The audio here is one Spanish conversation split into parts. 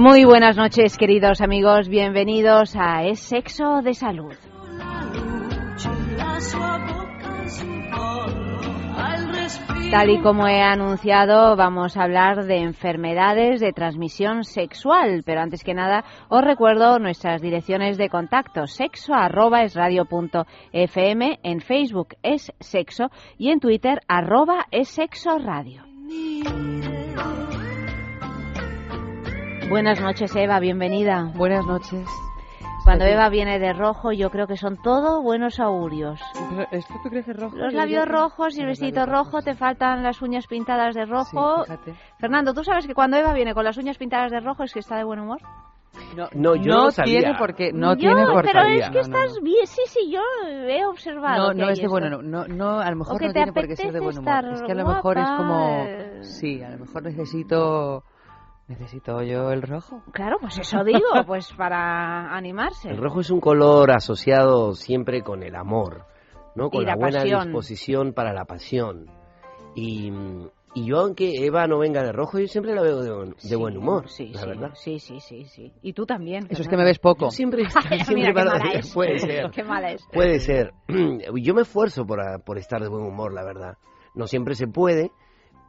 Muy buenas noches, queridos amigos. Bienvenidos a Es Sexo de Salud. Tal y como he anunciado, vamos a hablar de enfermedades de transmisión sexual, pero antes que nada os recuerdo nuestras direcciones de contacto sexo arroba es en Facebook es sexo y en Twitter arroba es sexo radio. Buenas noches, Eva, bienvenida. Buenas noches. Cuando Eva viene de rojo, yo creo que son todo buenos augurios. ¿Esto tú crees rojo? Los labios rojos y el vestido rojo, te faltan las uñas pintadas de rojo. Fernando, ¿tú sabes que cuando Eva viene con las uñas pintadas de rojo es que está de buen humor? No, no yo no, tiene por qué, no tiene por pero es que estás bien, sí, sí, yo he observado. No, no es de bueno, no, no, a lo mejor no tiene por qué ser de buen humor. Es que a lo mejor es como, sí, a lo mejor necesito Necesito yo el rojo. Claro, pues eso digo, pues para animarse. El rojo es un color asociado siempre con el amor, ¿no? Con la, buena disposición para la pasión. Y, y, yo, aunque Eva no venga de rojo, yo siempre la veo de, buen humor, sí, la sí, verdad. Sí, sí, sí, sí. Y tú también. Eso es que me ves poco. siempre, siempre puede ser. Qué mala es. Puede ser. Yo me esfuerzo por, por estar de buen humor, la verdad. No siempre se puede,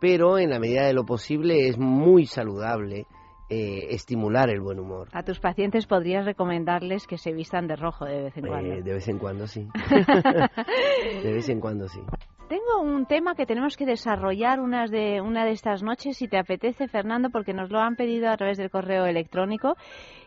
pero en la medida de lo posible es muy saludable eh, estimular el buen humor. A tus pacientes podrías recomendarles que se vistan de rojo de vez en cuando. Eh, de vez en cuando sí. de vez en cuando sí. Tengo un tema que tenemos que desarrollar unas de, una de estas noches, si te apetece, Fernando, porque nos lo han pedido a través del correo electrónico,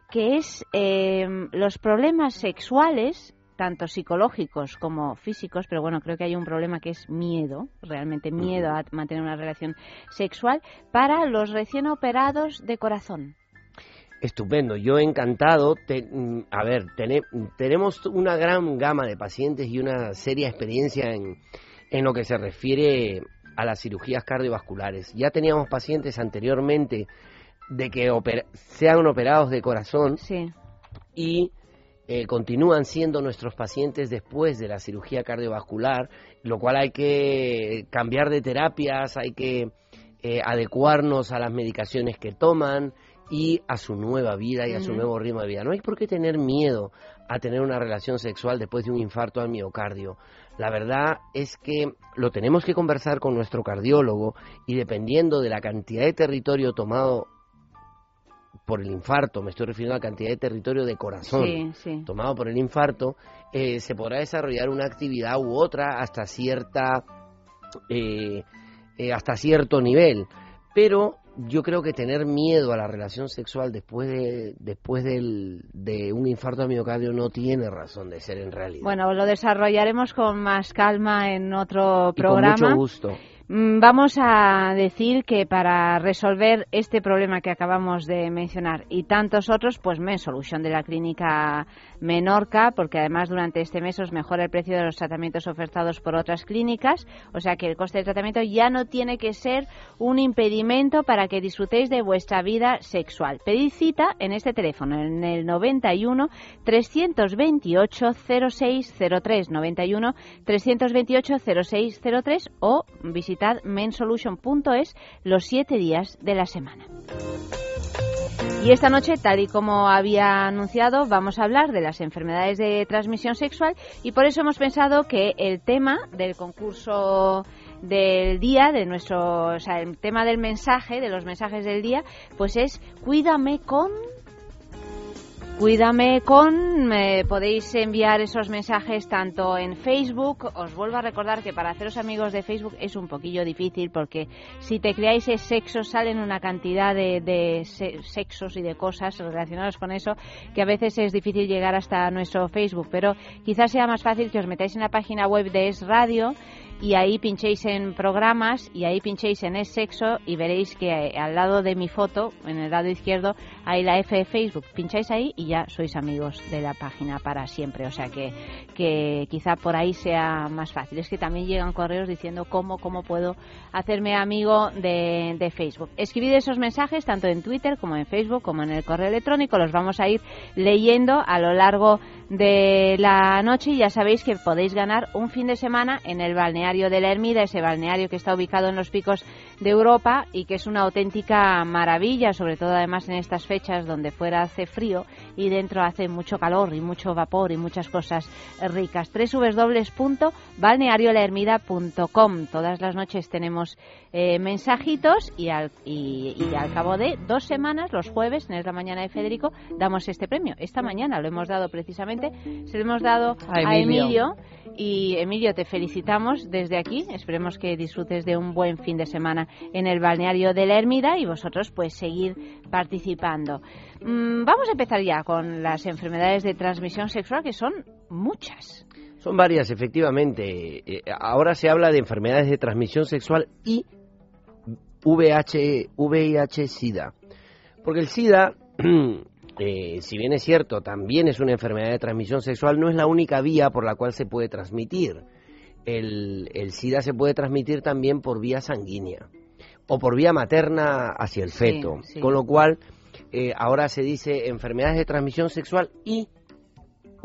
que es eh, los problemas sexuales tanto psicológicos como físicos, pero bueno, creo que hay un problema que es miedo, realmente miedo a mantener una relación sexual para los recién operados de corazón. Estupendo, yo encantado. Mm, a ver, tenemos una gran gama de pacientes y una seria experiencia en, en lo que se refiere a las cirugías cardiovasculares. Ya teníamos pacientes anteriormente de que sean operados de corazón sí. y eh, continúan siendo nuestros pacientes después de la cirugía cardiovascular, lo cual hay que cambiar de terapias, hay que eh, adecuarnos a las medicaciones que toman y a su nueva vida y a su nuevo ritmo de vida. No hay por qué tener miedo a tener una relación sexual después de un infarto al miocardio. La verdad es que lo tenemos que conversar con nuestro cardiólogo y dependiendo de la cantidad de territorio tomado por el infarto, me estoy refiriendo a la cantidad de territorio de corazón tomado por el infarto, eh, se podrá desarrollar una actividad u otra hasta cierta eh, eh, hasta cierto nivel. Pero yo creo que tener miedo a la relación sexual después de después de un infarto de miocardio no tiene razón de ser en realidad. Bueno, lo desarrollaremos con más calma en otro programa. con mucho gusto. Mm, vamos a decir que para resolver este problema que acabamos de mencionar y tantos otros, pues Men Solution de la clínica Menorca, porque además durante este mes os mejora el precio de los tratamientos ofertados por otras clínicas, o sea que el coste del tratamiento ya no tiene que ser un impedimento para que disfrutéis de vuestra vida sexual. Pedid cita en este teléfono, en el 91 328 0603 91 328 0603 o visita mensolution.es los siete días de la semana. Y esta noche, tal y como había anunciado, vamos a hablar de las enfermedades de transmisión sexual y por eso hemos pensado que el tema del concurso del día, de nuestro, o sea, el tema del mensaje, de los mensajes del día, pues es cuídame con Cuídame con, me podéis enviar esos mensajes tanto en Facebook, os vuelvo a recordar que para haceros amigos de Facebook es un poquillo difícil porque si te creáis sexo salen una cantidad de, de sexos y de cosas relacionadas con eso que a veces es difícil llegar hasta nuestro Facebook, pero quizás sea más fácil que os metáis en la página web de Es Radio y ahí pinchéis en programas y ahí pinchéis en es sexo y veréis que eh, al lado de mi foto, en el lado izquierdo, hay la F de Facebook. Pincháis ahí y ya sois amigos de la página para siempre. O sea que, que quizá por ahí sea más fácil. Es que también llegan correos diciendo cómo, cómo puedo hacerme amigo de, de Facebook. Escribid esos mensajes tanto en Twitter como en Facebook como en el correo electrónico. Los vamos a ir leyendo a lo largo de la noche y ya sabéis que podéis ganar un fin de semana en el balneario de la Ermida, ese balneario que está ubicado en los picos de Europa y que es una auténtica maravilla, sobre todo además en estas fechas donde fuera hace frío y dentro hace mucho calor y mucho vapor y muchas cosas ricas. www.balneariolahermida.com. Todas las noches tenemos eh, mensajitos y al, y, al cabo de dos semanas, los jueves, en la mañana de Federico, damos este premio. Esta mañana lo hemos dado precisamente, se lo hemos dado a Emilio y Emilio, te felicitamos desde aquí. Esperemos que disfrutes de un buen fin de semana en el balneario de la Ermida y vosotros pues seguir participando. Mm, vamos a empezar ya con las enfermedades de transmisión sexual que son muchas. Son varias, efectivamente. Eh, ahora se habla de enfermedades de transmisión sexual y VH, VIH-Sida. Porque el SIDA Eh, si bien es cierto, también es una enfermedad de transmisión sexual, no es la única vía por la cual se puede transmitir. El, SIDA se puede transmitir también por vía sanguínea o por vía materna hacia el feto. Con lo cual, eh, ahora se dice enfermedades de transmisión sexual y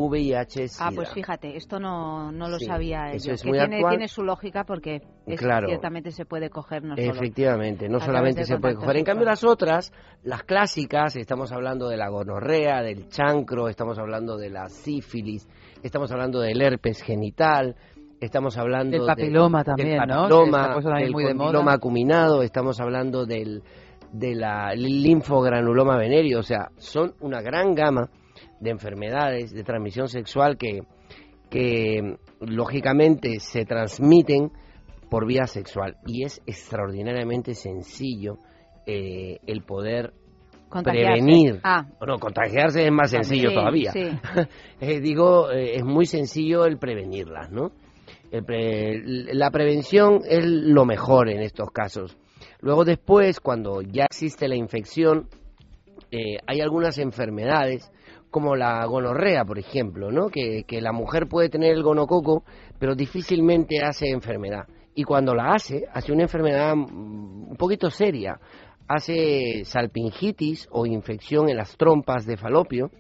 VIH. -Sida. Ah, pues fíjate, esto no, no lo sabía eso Es que tiene, tiene, su lógica porque ciertamente se puede coger no Efectivamente, no solamente se puede coger. En cambio, las otras, las clásicas, estamos hablando de la gonorrea, del chancro, estamos hablando de la sífilis, estamos hablando del herpes genital, estamos hablando del papiloma también, del papiloma, del acuminado, estamos hablando del de la linfogranuloma venéreo, o sea, son una gran gama de enfermedades de transmisión sexual que, que lógicamente se transmiten por vía sexual y es extraordinariamente sencillo eh, el poder prevenir. Ah. No, contagiarse es más sencillo todavía. Eh, digo, eh, es muy sencillo el prevenirlas, ¿no? La prevención es lo mejor en estos casos. Luego después, cuando ya existe la infección, hay algunas enfermedades como la gonorrea, por ejemplo, ¿no? Que, la mujer puede tener el gonococo, pero difícilmente hace enfermedad. Y cuando la hace, hace una enfermedad mm, un poquito seria. Hace salpingitis o infección en las trompas de falopio.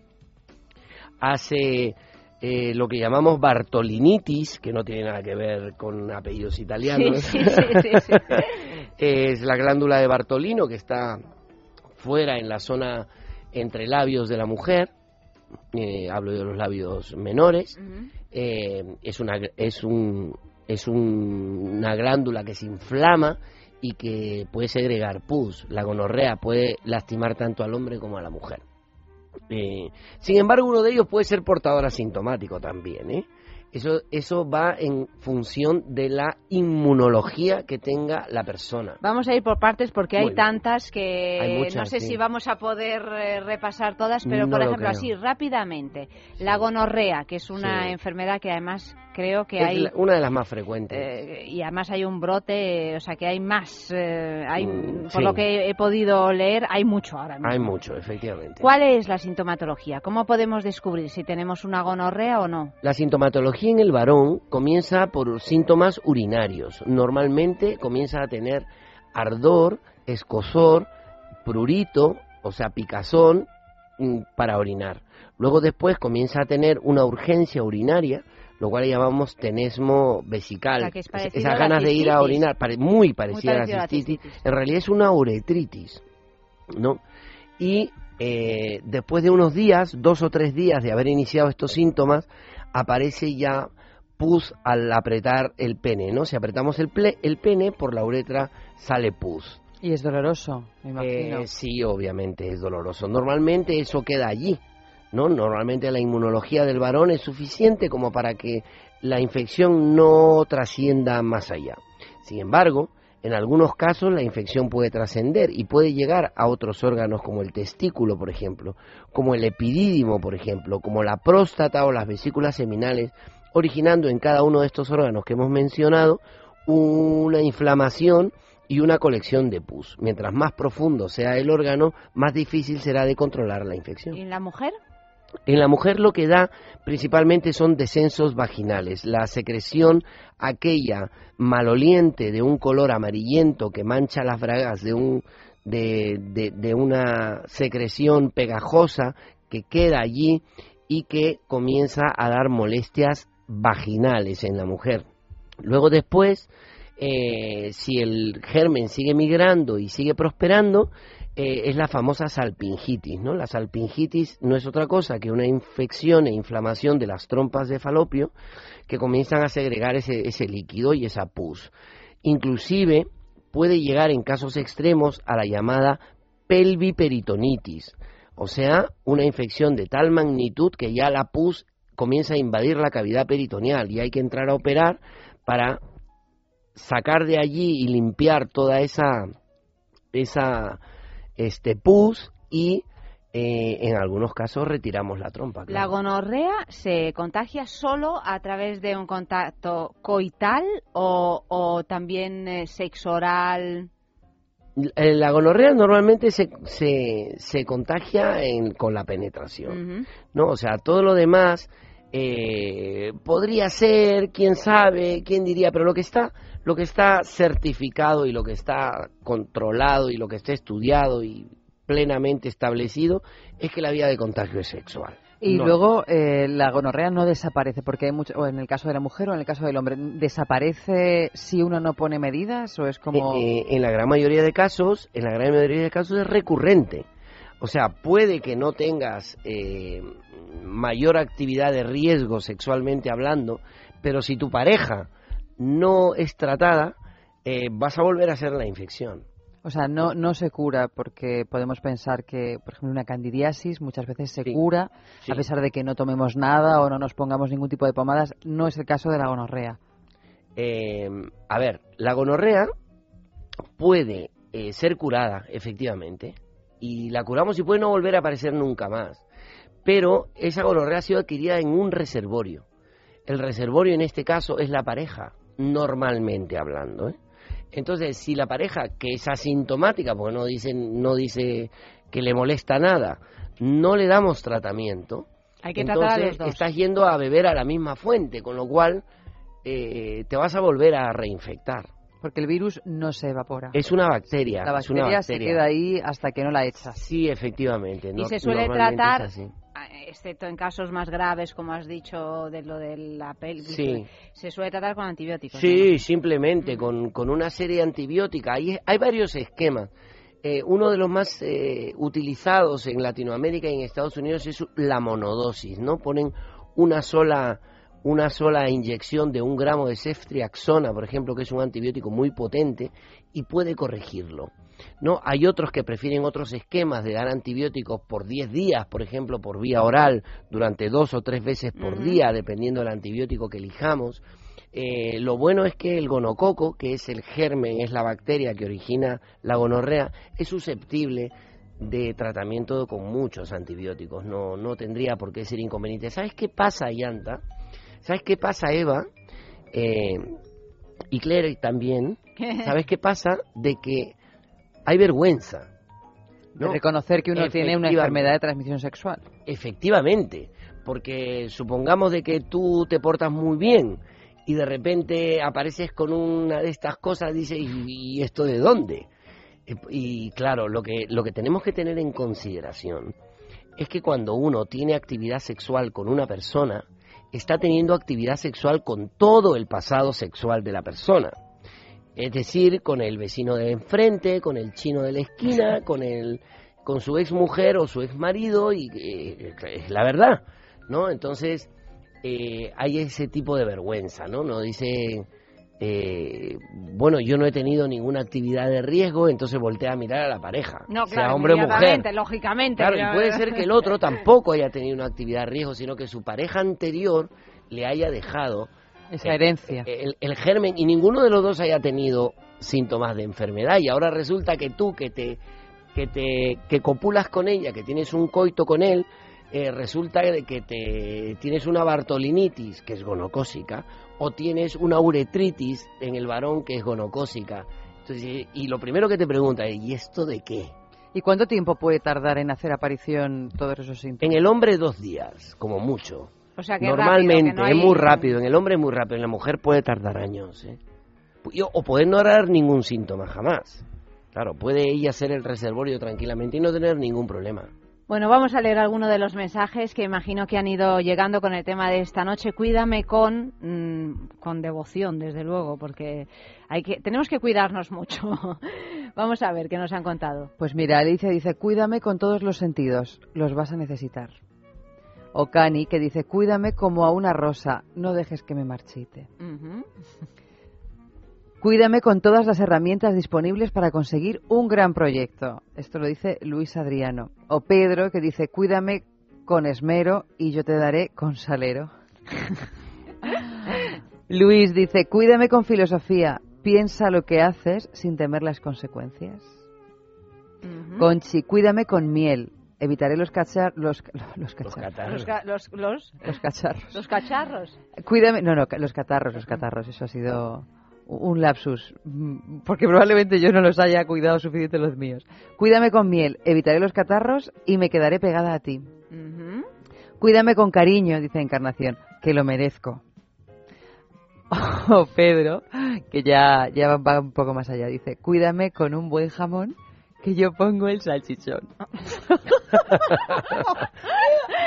Hace eh, lo que llamamos bartolinitis, que no tiene nada que ver con apellidos italianos. es la glándula de Bartolino que está fuera en la zona entre labios de la mujer eh, hablo de los labios menores, eh, es, una, es, un, es una glándula que se inflama y que puede segregar pus. La gonorrea puede lastimar tanto al hombre como a la mujer. Eh, sin embargo, uno de ellos puede ser portador asintomático también. ¿eh? Eso, eso va en función de la inmunología que tenga la persona. Vamos a ir por partes porque hay tantas que no sé si vamos a poder eh, repasar todas, pero por ejemplo, así rápidamente, la gonorrea, que es una enfermedad que además creo que hay una de las más frecuentes. Eh, y además hay un brote o sea que hay más eh, hay mm, por lo que he podido leer hay mucho ahora mismo. hay mucho efectivamente. Cuál es la sintomatología cómo podemos descubrir si tenemos una gonorrea o no la sintomatología en el varón comienza por síntomas urinarios. Normalmente comienza a tener ardor escosor prurito o sea picazón mm, para orinar. Luego después comienza a tener una urgencia urinaria lo cual llamamos tenesmo vesical, esas ganas de ir a orinar, muy parecida, a, la cistitis, en realidad es una uretritis, ¿no? Y eh, después de unos días, dos o tres días de haber iniciado estos síntomas, aparece ya pus al apretar el pene, ¿no? Si apretamos el, el pene, por la uretra sale pus. Y es doloroso, me imagino. Eh, sí, obviamente es doloroso. Normalmente eso queda allí, ¿no? Normalmente la inmunología del varón es suficiente como para que la infección no trascienda más allá. Sin embargo, en algunos casos la infección puede trascender y puede llegar a otros órganos como el testículo, por ejemplo, como el epidídimo, por ejemplo, como la próstata o las vesículas seminales, originando en cada uno de estos órganos que hemos mencionado una inflamación y una colección de pus. Mientras más profundo sea el órgano, más difícil será de controlar la infección. ¿Y en la mujer? En la mujer lo que da principalmente son descensos vaginales, la secreción aquella maloliente de un color amarillento que mancha las bragas de, un, de, de una secreción pegajosa que queda allí y que comienza a dar molestias vaginales en la mujer. Luego después, eh, si el germen sigue migrando y sigue prosperando, eh, es la famosa salpingitis, ¿no? La salpingitis no es otra cosa que una infección e inflamación de las trompas de falopio que comienzan a segregar ese, ese líquido y esa pus. Inclusive puede llegar en casos extremos a la llamada pelviperitonitis, o sea, una infección de tal magnitud que ya la pus comienza a invadir la cavidad peritoneal y hay que entrar a operar para sacar de allí y limpiar toda esa esa este pus y eh, en algunos casos retiramos la trompa. ¿La gonorrea se contagia solo a través de un contacto coital o, también eh, sexo oral? Eh, la gonorrea normalmente se, se, se contagia con la penetración, ¿no? O sea, todo lo demás eh, podría ser, quién sabe, quién diría, pero lo que está, lo que está certificado y lo que está controlado y lo que está estudiado y plenamente establecido es que la vía de contagio es sexual. Y luego eh, la gonorrea no desaparece, porque hay mucho, o en el caso de la mujer o en el caso del hombre, ¿desaparece si uno no pone medidas o es como...? Eh, en la gran mayoría de casos, en la gran mayoría de casos es recurrente. O sea, puede que no tengas eh, mayor actividad de riesgo sexualmente hablando, pero si tu pareja no es tratada, eh, vas a volver a hacer la infección. O sea, no, no se cura porque podemos pensar que, por ejemplo, una candidiasis muchas veces se cura a pesar de que no tomemos nada o no nos pongamos ningún tipo de pomadas. No es el caso de la gonorrea. Eh, a ver, la gonorrea puede ser curada, efectivamente, y la curamos y puede no volver a aparecer nunca más. Pero esa gonorrea ha sido adquirida en un reservorio. El reservorio en este caso es la pareja, normalmente hablando. ¿eh? Entonces, si la pareja, que es asintomática, porque no, dicen, no dice que le molesta nada, no le damos tratamiento, Hay que entonces estás yendo a beber a la misma fuente, con lo cual eh, te vas a volver a reinfectar. Porque el virus no se evapora. Es una bacteria. La bacteria, se queda ahí hasta que no la echas. Sí, efectivamente. y se suele tratar, excepto en casos más graves, como has dicho, de lo de la pelvis, sí. se suele tratar con antibióticos. Sí, simplemente, con, con, una serie antibiótica. Hay, hay varios esquemas. Eh, uno de los más eh, utilizados en Latinoamérica y en Estados Unidos es la monodosis, ¿no? Ponen una sola una sola inyección de un gramo de ceftriaxona, por ejemplo, que es un antibiótico muy potente, y puede corregirlo. ¿no? Hay otros que prefieren otros esquemas de dar antibióticos por 10 días, por ejemplo, por vía oral, durante dos o tres veces por día, dependiendo del antibiótico que elijamos. Eh, lo bueno es que el gonococo, que es el germen, es la bacteria que origina la gonorrea, es susceptible de tratamiento con muchos antibióticos. No, no tendría por qué ser inconveniente. ¿Sabes qué pasa, Yanta? ¿Sabes qué pasa, Eva? Eh, y Claire también. ¿Sabes qué pasa? De que hay vergüenza. De reconocer que uno tiene una enfermedad de transmisión sexual. Efectivamente, porque supongamos de que tú te portas muy bien y de repente apareces con una de estas cosas, dices, ¿y, esto de dónde? Y claro, lo que, lo que tenemos que tener en consideración es que cuando uno tiene actividad sexual con una persona, está teniendo actividad sexual con todo el pasado sexual de la persona. Es decir, con el vecino de enfrente, con el chino de la esquina, con el con su ex mujer o su ex marido y eh, es la verdad, ¿no? Entonces eh, hay ese tipo de vergüenza, ¿no? No dice eh, bueno, yo no he tenido ninguna actividad de riesgo, entonces voltea a mirar a la pareja, No, sea claro, hombre o mujer. lógicamente. Claro, pero- y puede ser que el otro tampoco haya tenido una actividad de riesgo, sino que su pareja anterior le haya dejado Esa herencia. el, el germen y ninguno de los dos haya tenido síntomas de enfermedad y ahora resulta que tú que te que te que copulas con ella, que tienes un coito con él, eh, resulta de que te tienes una bartolinitis que es gonocósica o tienes una uretritis en el varón que es gonocósica. Entonces, y lo primero que te pregunta es ¿y esto de qué? ¿Y cuánto tiempo puede tardar en hacer aparición todos esos síntomas? En el hombre dos días, como mucho. O sea, que Normalmente rápido, que no hay- es muy rápido, en el hombre es muy rápido, en la mujer puede tardar años. ¿eh? O puede no dar ningún síntoma jamás. Claro, puede ella ser el reservorio tranquilamente y no tener ningún problema. Bueno, vamos a leer algunos de los mensajes que imagino que han ido llegando con el tema de esta noche. Cuídame con, mm, con devoción, desde luego, porque hay que, tenemos que cuidarnos mucho. vamos a ver qué nos han contado. Pues mira, Alicia dice, cuídame con todos los sentidos, los vas a necesitar. O Cani, que dice, cuídame como a una rosa, no dejes que me marchite. Cuídame con todas las herramientas disponibles para conseguir un gran proyecto. Esto lo dice Luis Adriano. O Pedro, que dice, cuídame con esmero y yo te daré con salero. Luis dice, cuídame con filosofía, piensa lo que haces sin temer las consecuencias. Conchi, cuídame con miel, evitaré los cachar los, cacharros. Los, ca- los, los, Los cacharros. los cacharros. Cuídame, no, no, los catarros, los catarros, eso ha sido un lapsus, mm, porque probablemente yo no los haya cuidado suficiente los míos. Cuídame con miel, evitaré los catarros y me quedaré pegada a ti. Cuídame con cariño, dice Encarnación, que lo merezco. O Pedro, que ya, ya va un poco más allá, dice, cuídame con un buen jamón, que yo pongo el salchichón.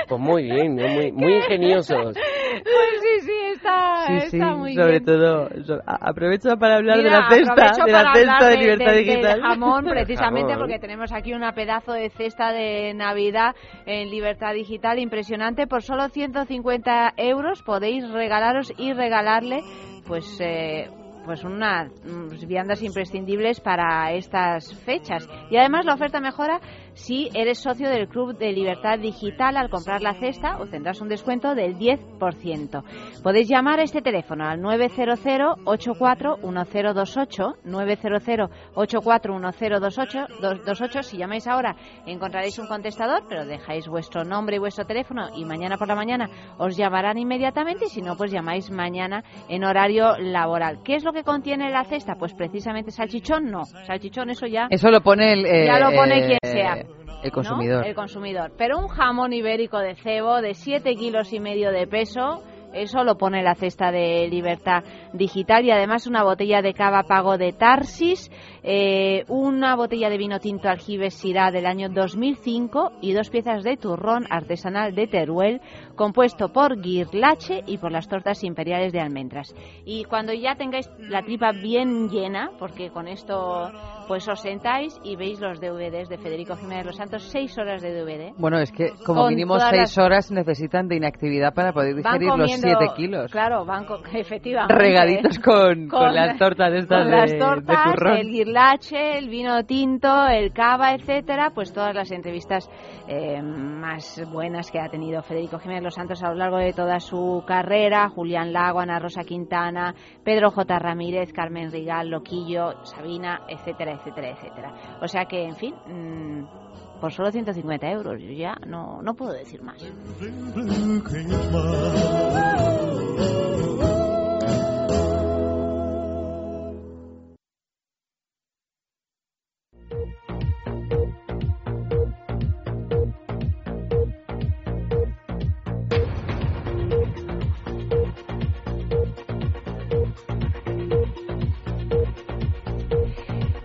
Pues muy bien, ¿no? muy, muy ingeniosos. Pues sí, sí, está, Sí, sí, está muy sobre bien. todo, aprovecho para hablar Mira, de la cesta, de la cesta hablar de libertad del digital. jamón, precisamente jamón. porque tenemos aquí una pedazo de cesta de Navidad en Libertad Digital impresionante. Por solo 150 euros podéis regalaros y regalarle, pues. Eh, pues unas mm, viandas imprescindibles para estas fechas. Y además la oferta mejora si eres socio del Club de Libertad Digital al comprar la cesta obtendrás un descuento del 10%. Podéis llamar a este teléfono al 900-84-1028, 900-84-1028. Si llamáis ahora encontraréis un contestador, pero dejáis vuestro nombre y vuestro teléfono y mañana por la mañana os llamarán inmediatamente y si no, pues llamáis mañana en horario laboral. ¿Qué es lo que contiene la cesta? Pues precisamente salchichón, no. Salchichón, eso ya... Eso lo pone el, eh, Ya lo pone eh, quien sea. El ¿no? consumidor. El consumidor. Pero un jamón ibérico de cebo de 7 kilos y medio de peso, eso lo pone la cesta de libertad digital y además una botella de cava pago de Tarsis, eh, una botella de vino tinto aljibes Syrah del año 2005 y dos piezas de turrón artesanal de Teruel compuesto por guirlache y por las tortas imperiales de almendras. Y cuando ya tengáis la tripa bien llena, porque con esto pues os sentáis y veis los DVDs de Federico Jiménez Los Santos, seis horas de DVD. Bueno, es que como Con mínimo seis las- horas necesitan de inactividad para poder digerir los siete kilos. Claro, van co- efectivamente. Regaditos con, con, Con- las tortas estas con de, las de turrón. el guirlache, el vino tinto, el cava, etcétera, pues todas las entrevistas eh, más buenas que ha tenido Federico Jiménez Los Santos a lo largo de toda su carrera, Julián Lago, Ana Rosa Quintana, Pedro J. Ramírez, Carmen Rigal, Loquillo, Sabina, etcétera, etcétera, etcétera. O sea que, en fin, mm, por solo 150 euros, yo ya no, no puedo decir más.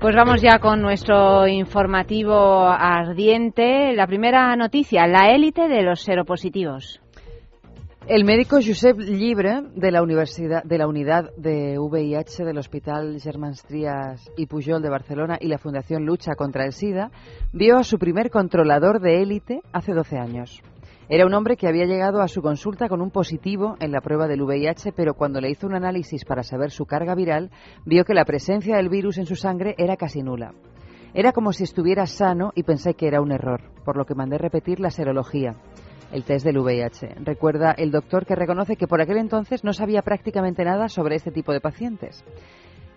Pues vamos ya con nuestro informativo ardiente. La primera noticia, la élite de los seropositivos. El médico Josep Llibre de la Universidad de la Unidad de VIH del Hospital Germans Trias y Pujol de Barcelona y la Fundación Lucha contra el SIDA vio a su primer controlador de élite hace 12 años. Era un hombre que había llegado a su consulta con un positivo en la prueba del VIH, pero cuando le hizo un análisis para saber su carga viral, vio que la presencia del virus en su sangre era casi nula. Era como si estuviera sano y pensé que era un error, por lo que mandé repetir la serología, el test del VIH. Recuerda el doctor que reconoce que por aquel entonces no sabía prácticamente nada sobre este tipo de pacientes.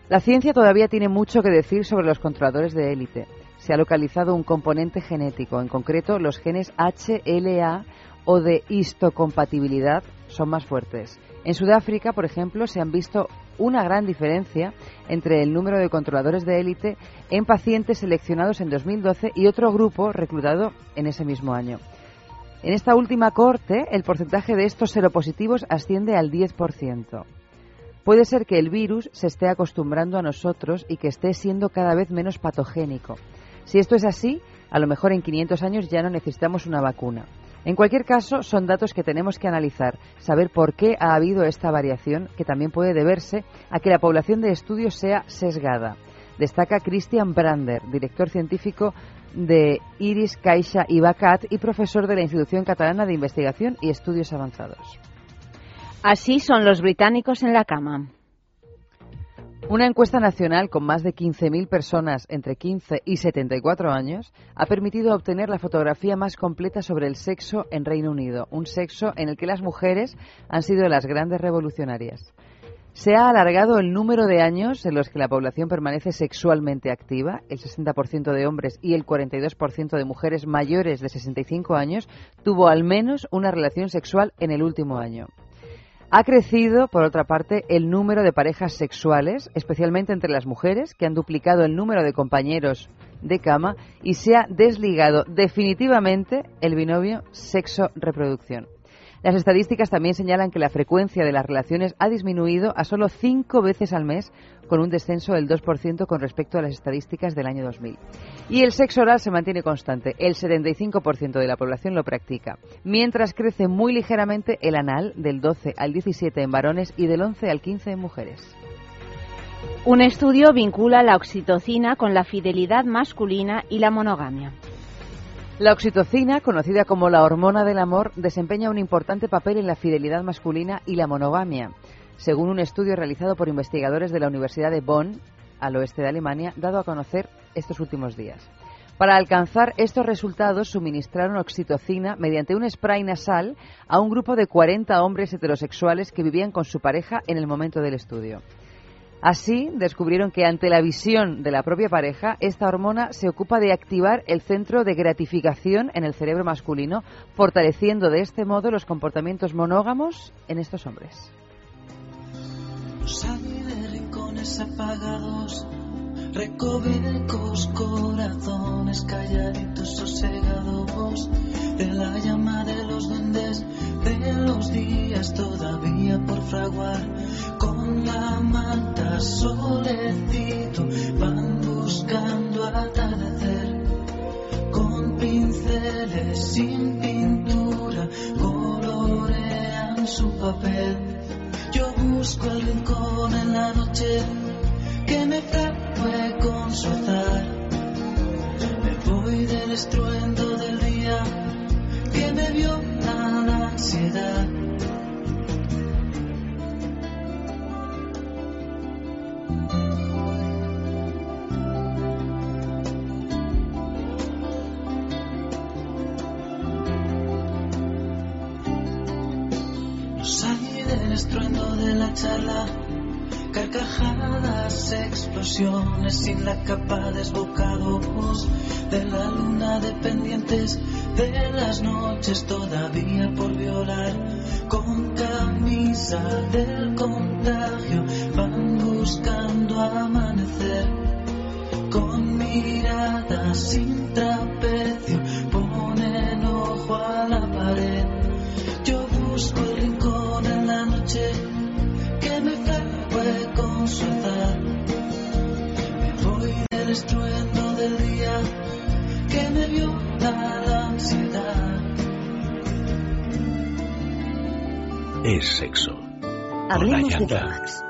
La ciencia todavía tiene mucho que decir sobre los controladores de élite. Se ha localizado un componente genético, en concreto los genes HLA o de histocompatibilidad son más fuertes. En Sudáfrica, por ejemplo, se han visto una gran diferencia entre el número de controladores de élite en pacientes seleccionados en 2012 y otro grupo reclutado en ese mismo año. En esta última corte, el porcentaje de estos seropositivos asciende al 10%. Puede ser que el virus se esté acostumbrando a nosotros y que esté siendo cada vez menos patogénico. Si esto es así, a lo mejor en 500 años ya no necesitamos una vacuna. En cualquier caso, son datos que tenemos que analizar, saber por qué ha habido esta variación, que también puede deberse a que la población de estudios sea sesgada. Destaca Christian Brander, director científico de Iris Caixa y Bacat y profesor de la Institución Catalana de Investigación y Estudios Avanzados. Así son los británicos en la cama. Una encuesta nacional con más de 15.000 personas entre 15 y 74 años ha permitido obtener la fotografía más completa sobre el sexo en Reino Unido, un sexo en el que las mujeres han sido las grandes revolucionarias. Se ha alargado el número de años en los que la población permanece sexualmente activa. El 60% de hombres y el 42% de mujeres mayores de 65 años tuvo al menos una relación sexual en el último año. Ha crecido, por otra parte, el número de parejas sexuales, especialmente entre las mujeres, que han duplicado el número de compañeros de cama y se ha desligado definitivamente el binomio sexo-reproducción. Las estadísticas también señalan que la frecuencia de las relaciones ha disminuido a solo cinco veces al mes, con un descenso del 2% con respecto a las estadísticas del año 2000. Y el sexo oral se mantiene constante. El 75% de la población lo practica, mientras crece muy ligeramente el anal del 12 al 17 en varones y del 11 al 15 en mujeres. Un estudio vincula la oxitocina con la fidelidad masculina y la monogamia. La oxitocina, conocida como la hormona del amor, desempeña un importante papel en la fidelidad masculina y la monogamia, según un estudio realizado por investigadores de la Universidad de Bonn, al oeste de Alemania, dado a conocer estos últimos días. Para alcanzar estos resultados, suministraron oxitocina mediante un spray nasal a un grupo de 40 hombres heterosexuales que vivían con su pareja en el momento del estudio. Así, descubrieron que ante la visión de la propia pareja, esta hormona se ocupa de activar el centro de gratificación en el cerebro masculino, fortaleciendo de este modo los comportamientos monógamos en estos hombres. Recovecos corazones calladitos sosegados de la llama de los duendes de los días todavía por fraguar. Con la manta solecito van buscando atardecer. Con pinceles sin pintura colorean su papel. Yo busco el rincón en la noche que me fue con su azar me voy del estruendo del día que me vio la ansiedad. Estruendo de la charla, carcajadas, explosiones sin la capa desbocados de la luna dependientes de las noches todavía por violar con camisa del contagio. Van buscando amanecer con miradas sin trapecio. Ponen ojo a la pared. Yo busco el rincón en la noche fue con su edad. Me voy del estruendo del día que me vio la ansiedad. Es sexo. Hablemos de Domax.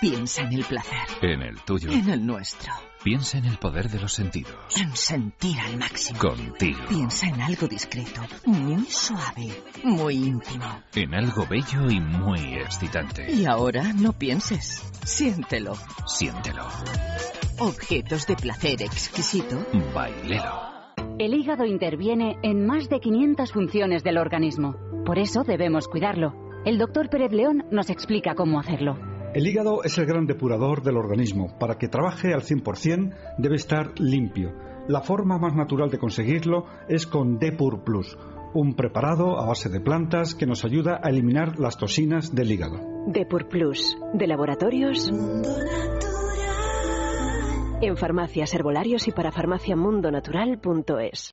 Piensa en el placer. En el tuyo. En el nuestro. Piensa en el poder de los sentidos. En sentir al máximo. Contigo. Piensa en algo discreto, muy suave, muy íntimo. En algo bello y muy excitante. Y ahora no pienses. Siéntelo. Siéntelo. Objetos de placer exquisito. Bailelo. El hígado interviene en más de 500 funciones del organismo. Por eso debemos cuidarlo. El doctor Pérez León nos explica cómo hacerlo. El hígado es el gran depurador del organismo. Para que trabaje al 100% debe estar limpio. La forma más natural de conseguirlo es con Depur Plus, un preparado a base de plantas que nos ayuda a eliminar las toxinas del hígado. Depur Plus, de laboratorios en farmacias, herbolarios y para farmaciamundonatural.es.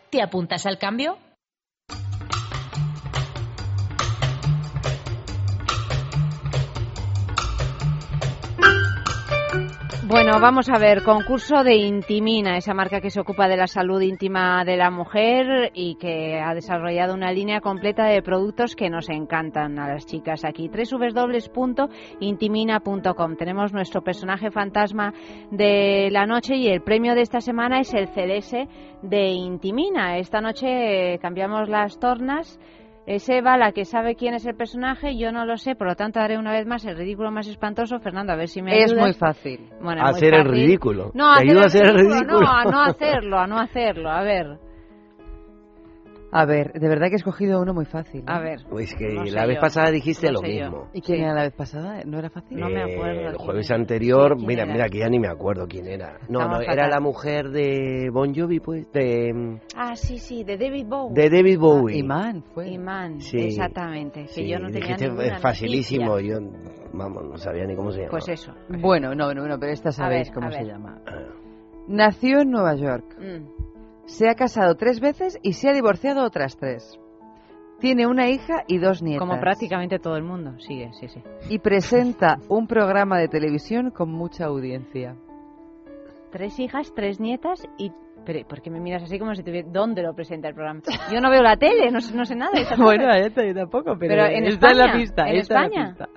¿Te apuntas al cambio? Bueno, vamos a ver, concurso de Intimina, esa marca que se ocupa de la salud íntima de la mujer y que ha desarrollado una línea completa de productos que nos encantan a las chicas aquí. www.intimina.com. Tenemos nuestro personaje fantasma de la noche y el premio de esta semana es el CDS de Intimina. Esta noche cambiamos las tornas es Eva la que sabe quién es el personaje, yo no lo sé, por lo tanto haré una vez más el ridículo más espantoso. Fernando, a ver si me ayudas. Es muy fácil. Bueno, hacer el ridículo. No, ¿Te ayuda a hacer el ridículo? No, a no hacerlo, a no hacerlo. A ver. A ver, de verdad que he escogido uno muy fácil. A ver. Pues que no la vez yo, pasada dijiste no lo mismo. yo. ¿Y quién era la vez pasada? ¿No era fácil? No me acuerdo Eh, El quién jueves era. anterior, Sí, ¿quién mira, era? mira, que ya ni me acuerdo quién era. No, Estamos no, era la mujer de Bon Jovi, pues, de, Ah, sí, sí, de David Bowie. de David Bowie. Imán fue. Imán, Sí. exactamente. Que Sí, yo no tenía dijiste, es facilísimo, noticia. yo, vamos, no sabía ni cómo se llama. Pues eso. Bueno, no, no, no, pero esta sabéis ver, cómo a se llama. Ah, Nació en Nueva York. Mm. Se ha casado tres veces y se ha divorciado otras tres. Tiene una hija y dos nietas. Como prácticamente todo el mundo. Sigue, sí, sí. Y presenta un programa de televisión con mucha audiencia. Tres hijas, tres nietas y... Pero, ¿por qué me miras así como si tuviera... ¿Dónde lo presenta el programa? Yo no veo la tele, no, sé- no sé nada de esas bueno, cosas. ya está, yo tampoco, pero, Pero en está en la España, pista. en está en la España. pista.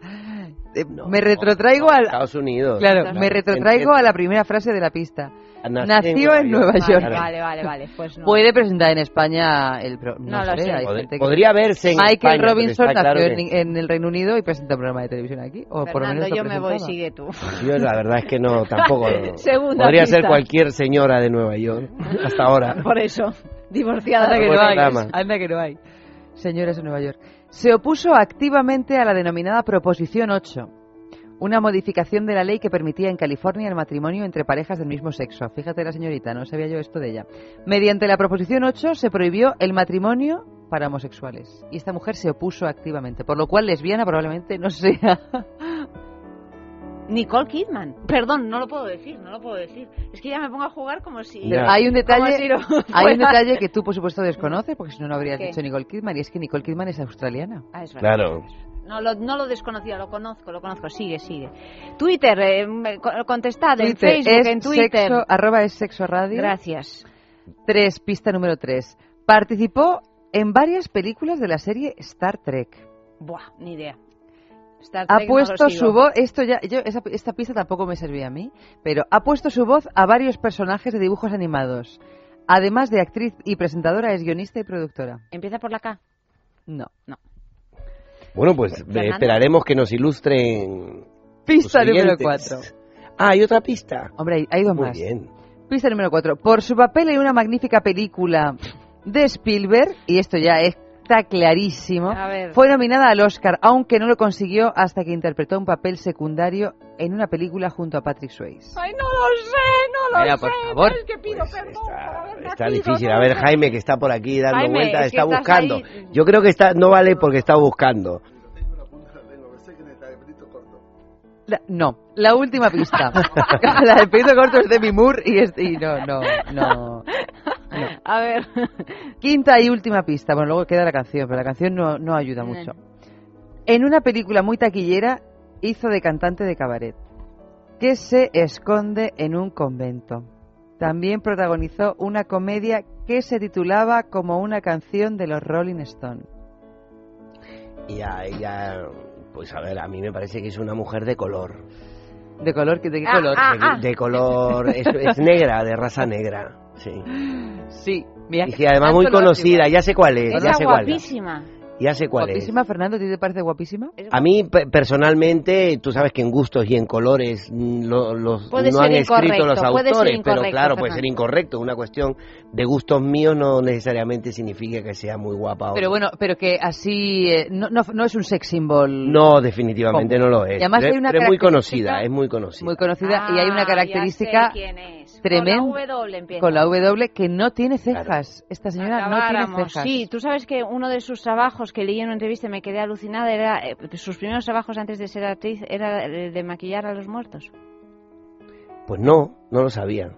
Eh, no, me retrotraigo al... Estados Unidos. Claro, me retrotraigo a la primera frase de la pista. Nació en Nueva Vale, York. vale, vale, vale, pues no. Puede presentar en España el pro- no, No lo sé, sé. hay Pod- gente que- Podría verse en Michael España, Robinson claro nació que- en, en el Reino Unido y presenta un programa de televisión aquí. O por lo Fernando, menos yo me voy, sigue tú. Yo la verdad es que no, tampoco. Segunda Podría pista. ser cualquier señora de Nueva York, hasta ahora. Por eso, divorciada. Anda que no hay. Anda que no hay. Señores de Nueva York. Se opuso activamente a la denominada Proposición 8, una modificación de la ley que permitía en California el matrimonio entre parejas del mismo sexo. Fíjate la señorita, no sabía yo esto de ella. Mediante la Proposición 8 se prohibió el matrimonio para homosexuales. Y esta mujer se opuso activamente, por lo cual lesbiana probablemente no sea. Nicole Kidman. Perdón, no lo puedo decir, no lo puedo decir. Es que ya me pongo a jugar como si... Hay un como detalle, si no hay un detalle que tú por supuesto desconoces, porque si no no habrías ¿Qué? dicho Nicole Kidman, y es que Nicole Kidman es australiana. Ah, es verdad. Claro. No lo, no lo desconocía, lo conozco, lo conozco. Sigue, sigue. Twitter, eh, contestad en Twitter, Facebook, es en Twitter. Sexo, arroba es sexo radio. Gracias. Tres, pista número tres. Participó en varias películas de la serie Star Trek. Buah, ni idea. Star Ha no puesto su voz, esto ya, yo, esa- esta pista tampoco me servía a mí, pero ha puesto su voz a varios personajes de dibujos animados. Además de actriz y presentadora, es guionista y productora. ¿Empieza por la K? No. No. Bueno, pues eh, esperaremos que nos ilustren. Pista número oyentes. cuatro. Ah, hay otra pista. Hombre, hay, hay dos Muy más. bien. Pista número 4. Por su papel en una magnífica película de Spielberg, y esto ya está clarísimo, A ver. fue nominada al Oscar, aunque no lo consiguió hasta que interpretó un papel secundario en una película junto a Patrick Swayze. Ay, no lo sé, no lo Mira, sé. por favor. Es que pido perdón por haber Está nacido, difícil. no A ver. Jaime, que está por aquí dando vueltas, está buscando. ahí. Yo creo que está no vale porque está buscando. La- no, la última pista. la del pedido corto es Demi Moore y, es- y no, no, no, no. A ver. Quinta y última pista. Bueno, luego queda la canción, pero la canción no, no ayuda mucho. En una película muy taquillera hizo de cantante de cabaret, que se esconde en un convento. También protagonizó una comedia que se titulaba como una canción de los Rolling Stones. Y ya, ya, pues a ver, a mí me parece que es una mujer de color. ¿De color? ¿De qué Ah, color? ah, De, de color, es, es negra, de raza negra. Sí. Sí, mira. Y además muy conocida, ya sé cuál es, ya sé cuál es. guapísima. Ya sé cuál es. Guapísima, Fernando, ¿a ti te parece guapísima? A mí pe- personalmente, tú sabes que en gustos y en colores mm, lo- los no han escrito los autores, pero claro, puede ser incorrecto. Una cuestión de gustos míos no necesariamente significa que sea muy guapa. o Pero no. bueno, pero que así eh, no, no, no es un sex symbol. No, definitivamente ¿Cómo? no lo es. Y además pero hay una pero es muy característica- conocida, es muy conocida. Muy conocida y hay una Ah, característica tremenda Con la W empieza. con la W que no tiene cejas. Esta señora no tiene cejas. Sí, tú sabes que uno de sus trabajos que leí en una entrevista y me quedé alucinada era eh, sus primeros trabajos antes de ser actriz era el de maquillar a los muertos. Pues no, no lo sabía.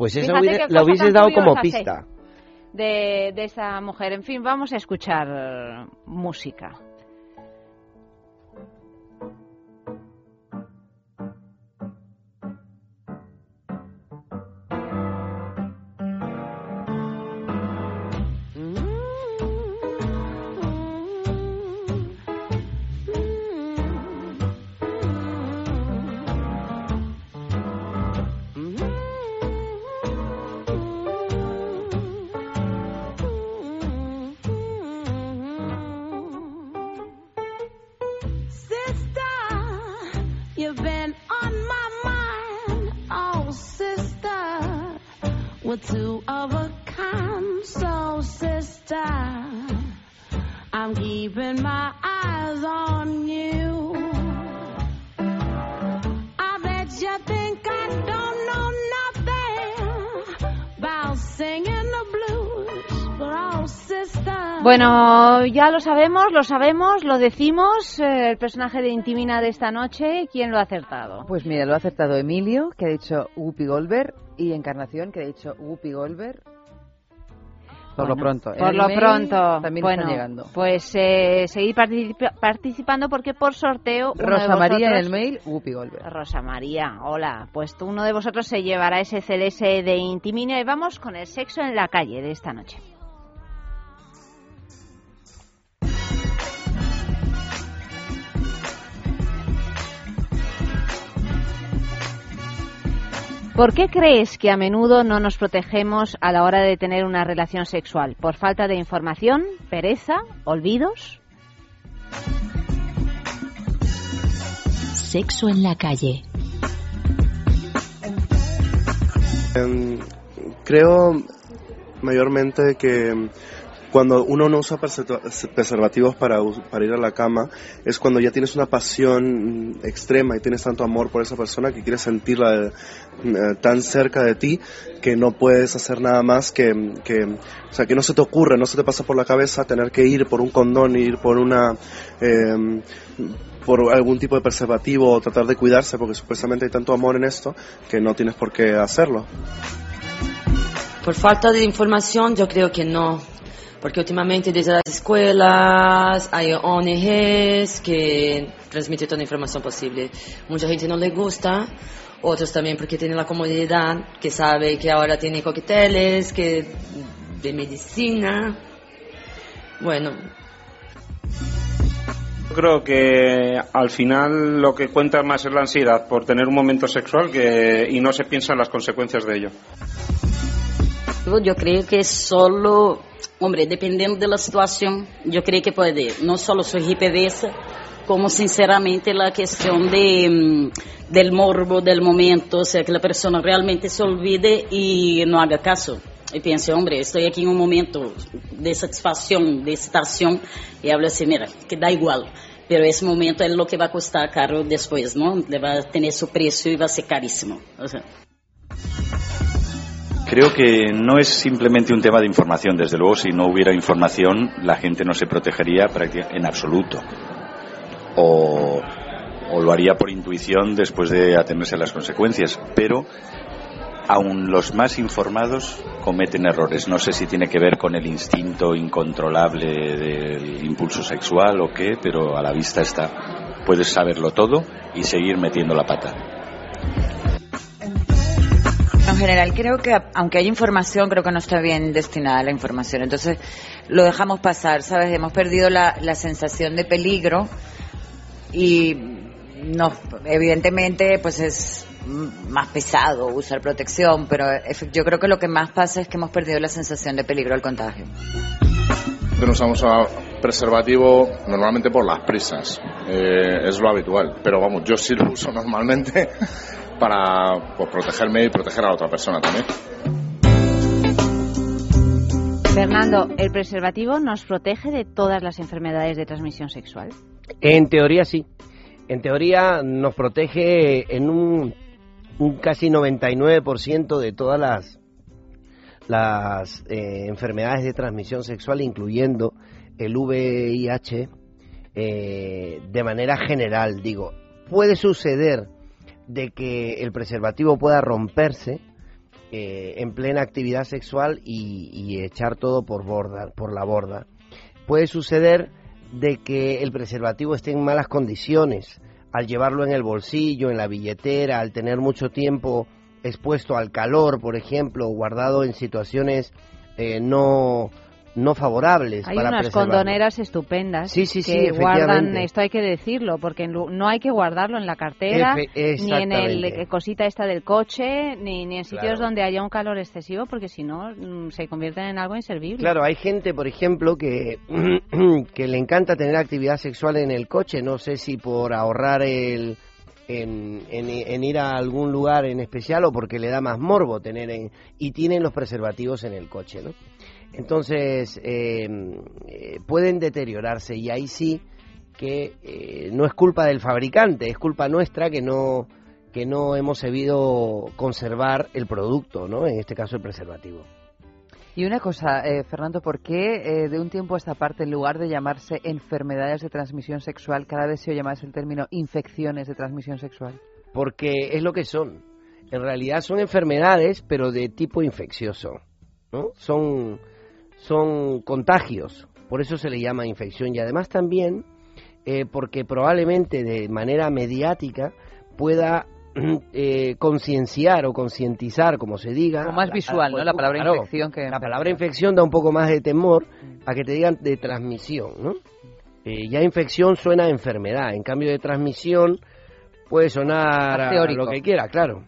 Pues eso hubiera- la hubieses dado como pista. de, de esa mujer. En fin, vamos a escuchar música. Bueno, ya lo sabemos, lo sabemos, lo decimos. eh, el personaje de Intimina de esta noche, ¿quién lo ha acertado? Pues mira, lo ha acertado Emilio, que ha dicho Whoopi Goldberg, y Encarnación, que ha dicho Whoopi Goldberg. Por lo pronto. En Por lo pronto. También bueno, están llegando. Pues eh, seguid participa- participando porque por sorteo. Rosa María en el mail, Whoopi Goldberg. Rosa María, hola. Pues tú, uno de vosotros se llevará ese CLS de Intimina y vamos con el sexo en la calle de esta noche. ¿Por qué crees que a menudo no nos protegemos a la hora de tener una relación sexual? ¿Por falta de información, pereza, olvidos? Sexo en la calle. Em, creo mayormente que cuando uno no usa preservativos para, para ir a la cama, es cuando ya tienes una pasión extrema y tienes tanto amor por esa persona que quieres sentirla eh, tan cerca de ti que no puedes hacer nada más que, que, o sea, que no se te ocurre, no se te pasa por la cabeza tener que ir por un condón, ir por una, eh, por algún tipo de preservativo o tratar de cuidarse porque supuestamente hay tanto amor en esto que no tienes por qué hacerlo. Por falta de información, yo creo que no. Porque últimamente desde las escuelas hay ONGs que transmiten toda la información posible. Mucha gente no le gusta, otros también porque tienen la comodidad, que sabe que ahora tiene cócteles, que de medicina. Bueno, Yo creo que al final lo que cuenta más es la ansiedad por tener un momento sexual que, y no se piensa en las consecuencias de ello. Yo creo que solo, hombre, dependendo de la situación, yo creo que puede, no solo soy hipedeza, como sinceramente la cuestión de, mm, del morbo del momento, o sea, que la persona realmente se olvide y no haga caso. Y piense, hombre, estoy aquí en un momento de satisfacción, de excitación, y habla así, mira, que da igual. Pero ese momento es lo que va a costar caro después, ¿no? Le va a tener su precio y va a ser carísimo. O sea, Creo que no es simplemente un tema de información. Desde luego, si no hubiera información, la gente no se protegería en absoluto. O, o lo haría por intuición después de atenerse a las consecuencias. Pero aun los más informados cometen errores. No sé si tiene que ver con el instinto incontrolable del impulso sexual o qué, pero a la vista está. Puedes saberlo todo y seguir metiendo la pata. En general, creo que aunque hay información, creo que no está bien destinada la información. Entonces, lo dejamos pasar, ¿sabes? Hemos perdido la, la sensación de peligro y no, evidentemente, pues es más pesado usar protección, pero yo creo que lo que más pasa es que hemos perdido la sensación de peligro al contagio. No usamos a- preservativo normalmente por las prisas, eh, es lo habitual. Pero vamos, yo sí lo uso normalmente para pues, protegerme y proteger a la otra persona también. Fernando, ¿el preservativo nos protege de todas las enfermedades de transmisión sexual? En teoría sí. En teoría nos protege en un, un casi 99% de todas las, las eh, enfermedades de transmisión sexual, incluyendo el VIH, eh, de manera general, digo. Puede suceder de que el preservativo pueda romperse eh, en plena actividad sexual y, y echar todo por, borda, por la borda. Puede suceder de que el preservativo esté en malas condiciones al llevarlo en el bolsillo, en la billetera, al tener mucho tiempo expuesto al calor, por ejemplo, guardado en situaciones eh, no no favorables Hay para unas preservarlo. condoneras estupendas Sí, sí, sí, que guardan, esto hay que decirlo, porque no hay que guardarlo en la cartera, Efe- ni en el eh, cosita esta del coche, ni, ni en sitios Claro. donde haya un calor excesivo, porque si no mm, se convierten en algo inservible. Claro, hay gente, por ejemplo, que, que le encanta tener actividad sexual en el coche. No sé si por ahorrar el, en, en- en ir a algún lugar en especial o porque le da más morbo tener en, y tienen los preservativos en el coche, ¿no? Entonces, eh, eh, pueden deteriorarse y ahí sí que eh, no es culpa del fabricante, es culpa nuestra que no que no hemos sabido conservar el producto, ¿no? En este caso el preservativo. Y una cosa, eh, Fernando, ¿por qué eh, de un tiempo a esta parte, en lugar de llamarse enfermedades de transmisión sexual, cada vez se oye más el término infecciones de transmisión sexual? porque es lo que son. En realidad son enfermedades, pero de tipo infeccioso, ¿no? Son, son contagios, por eso se le llama infección y además también eh, porque probablemente de manera mediática pueda eh, concienciar o concientizar, como se diga. Como más a- visual, ¿no? La palabra claro, infección que... La palabra infección da un poco más de temor a que te digan de transmisión, ¿no? Eh, ya infección suena a enfermedad, en cambio de transmisión puede sonar a lo que quiera, claro.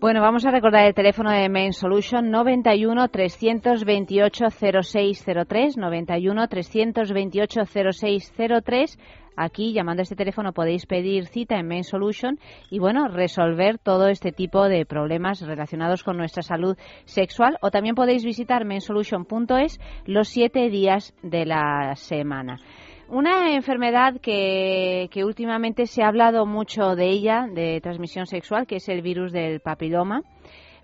Bueno, vamos a recordar el teléfono de Main Solution 91 328 0603 91 328 0603 Aquí, llamando a este teléfono, podéis pedir cita en Main Solution y, bueno, resolver todo este tipo de problemas relacionados con nuestra salud sexual. O también podéis visitar mainsolution.es los siete días de la semana. Una enfermedad que, que últimamente se ha hablado mucho de ella, de transmisión sexual, que es el virus del papiloma.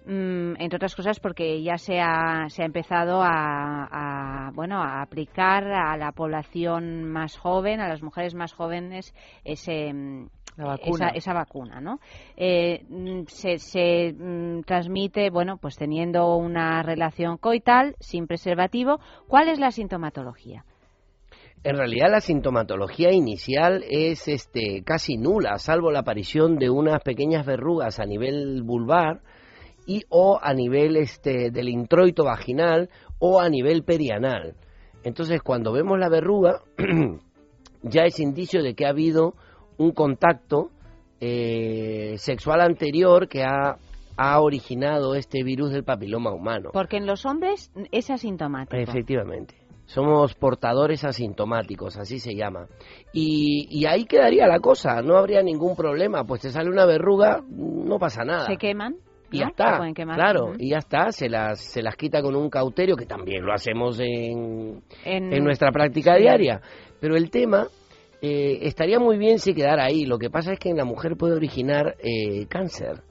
Mm, entre otras cosas porque ya se ha, se ha empezado a, a, bueno a aplicar a la población más joven a las mujeres más jóvenes ese mm, vacuna. esa, esa vacuna no Eh, mm, se, se mm, transmite bueno pues teniendo una relación coital sin preservativo cuál es la sintomatología En realidad la sintomatología inicial es este casi nula, salvo la aparición de unas pequeñas verrugas a nivel vulvar y o a nivel este del introito vaginal o a nivel perianal. Entonces, cuando vemos la verruga ya es indicio de que ha habido un contacto eh, sexual anterior que ha, ha originado este virus del papiloma humano. porque en los hombres es asintomático Efectivamente. Somos portadores asintomáticos, así se llama. Y, y ahí quedaría la cosa, no habría ningún problema, pues te sale una verruga, no pasa nada. se queman Y ¿no? ya está, Se pueden quemar. claro, y ya está, se las, se las quita con un cauterio, que también lo hacemos en, En- en nuestra práctica Sí. diaria. Pero el tema eh, estaría muy bien si quedara ahí. Lo que pasa es que en la mujer puede originar eh, cáncer,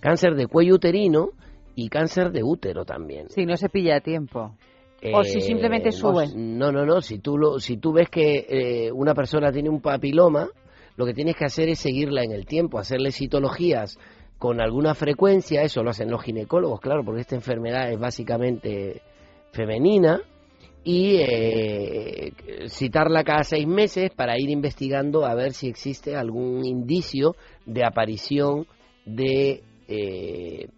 cáncer de cuello uterino y cáncer de útero también. Si no se pilla a tiempo. O si simplemente no, sube. No, no, no. Si tú, lo, si tú ves que eh, una persona tiene un papiloma, lo que tienes que hacer es seguirla en el tiempo, hacerle citologías con alguna frecuencia. Eso lo hacen los ginecólogos, claro, porque esta enfermedad es básicamente femenina. Y eh, citarla cada seis meses para ir investigando a ver si existe algún indicio de aparición de eh,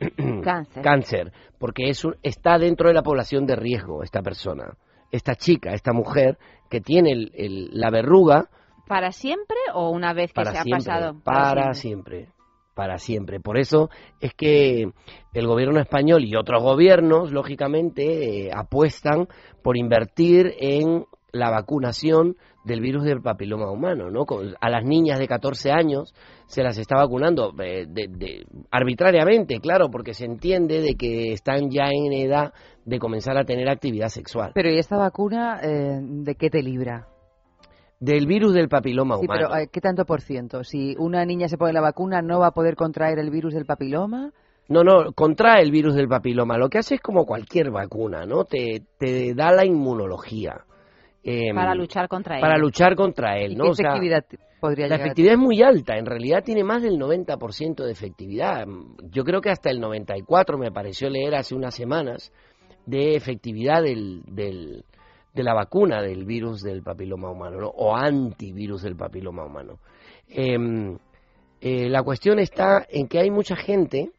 Cáncer. cáncer, porque es un- está dentro de la población de riesgo esta persona, esta chica, esta mujer que tiene el- el- la verruga. Para siempre o una vez que para se ha pasado para siempre, para siempre. Por eso es que el gobierno español y otros gobiernos, lógicamente, eh, apuestan por invertir en la vacunación del virus del papiloma humano, ¿no? Con- A las niñas de 14 años se las está vacunando eh, de- de- arbitrariamente, claro, porque se entiende de que están ya en edad de comenzar a tener actividad sexual. Pero ¿y esta vacuna eh, de qué te libra? Del virus del papiloma Sí, humano. pero eh, ¿qué tanto por ciento? Si una niña se pone la vacuna, ¿no va a poder contraer el virus del papiloma? No, no, contrae el virus del papiloma. Lo que hace es como cualquier vacuna, ¿no? Te, te da la inmunología. Em, para luchar contra él Para luchar contra él, ¿Y ¿no? qué O sea, efectividad podría la efectividad es muy alta, en realidad tiene más del 90% de efectividad. Yo creo que hasta el 94 me pareció leer hace unas semanas de efectividad del, del- de la vacuna del virus del papiloma humano, ¿no? o antivirus del papiloma humano. Em, eh, la cuestión está en que hay mucha gente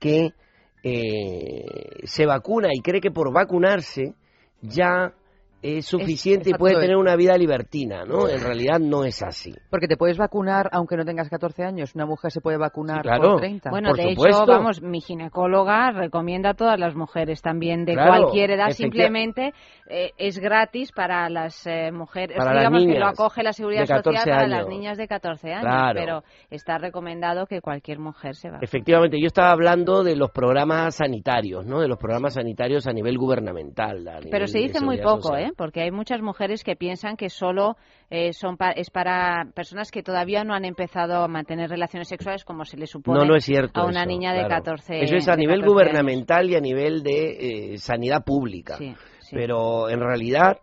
que eh, se vacuna y cree que por vacunarse ya es suficiente y puede tener una vida libertina, ¿no? En realidad no es así. Porque te puedes vacunar aunque no tengas 14 años. Una mujer se puede vacunar Sí, claro. por 30. Bueno, Por de supuesto. hecho, vamos, mi ginecóloga recomienda a todas las mujeres también de Claro, cualquier edad, simplemente eh, es gratis para las eh, mujeres, Para las digamos que lo niñas acoge la seguridad de 14 social para las años. niñas de 14 años, Claro. pero está recomendado que cualquier mujer se vacune. Efectivamente, yo estaba hablando de los programas sanitarios, ¿no? De los programas sanitarios a nivel gubernamental. a Pero se dice muy poco, social. ¿eh? Porque hay muchas mujeres que piensan que solo eh, son pa- es para personas que todavía no han empezado a mantener relaciones sexuales como se le supone No, no es cierto. a una eso, niña de claro. 14 Eso es a nivel 14 gubernamental y a nivel de eh, sanidad pública. Sí, sí. Pero en realidad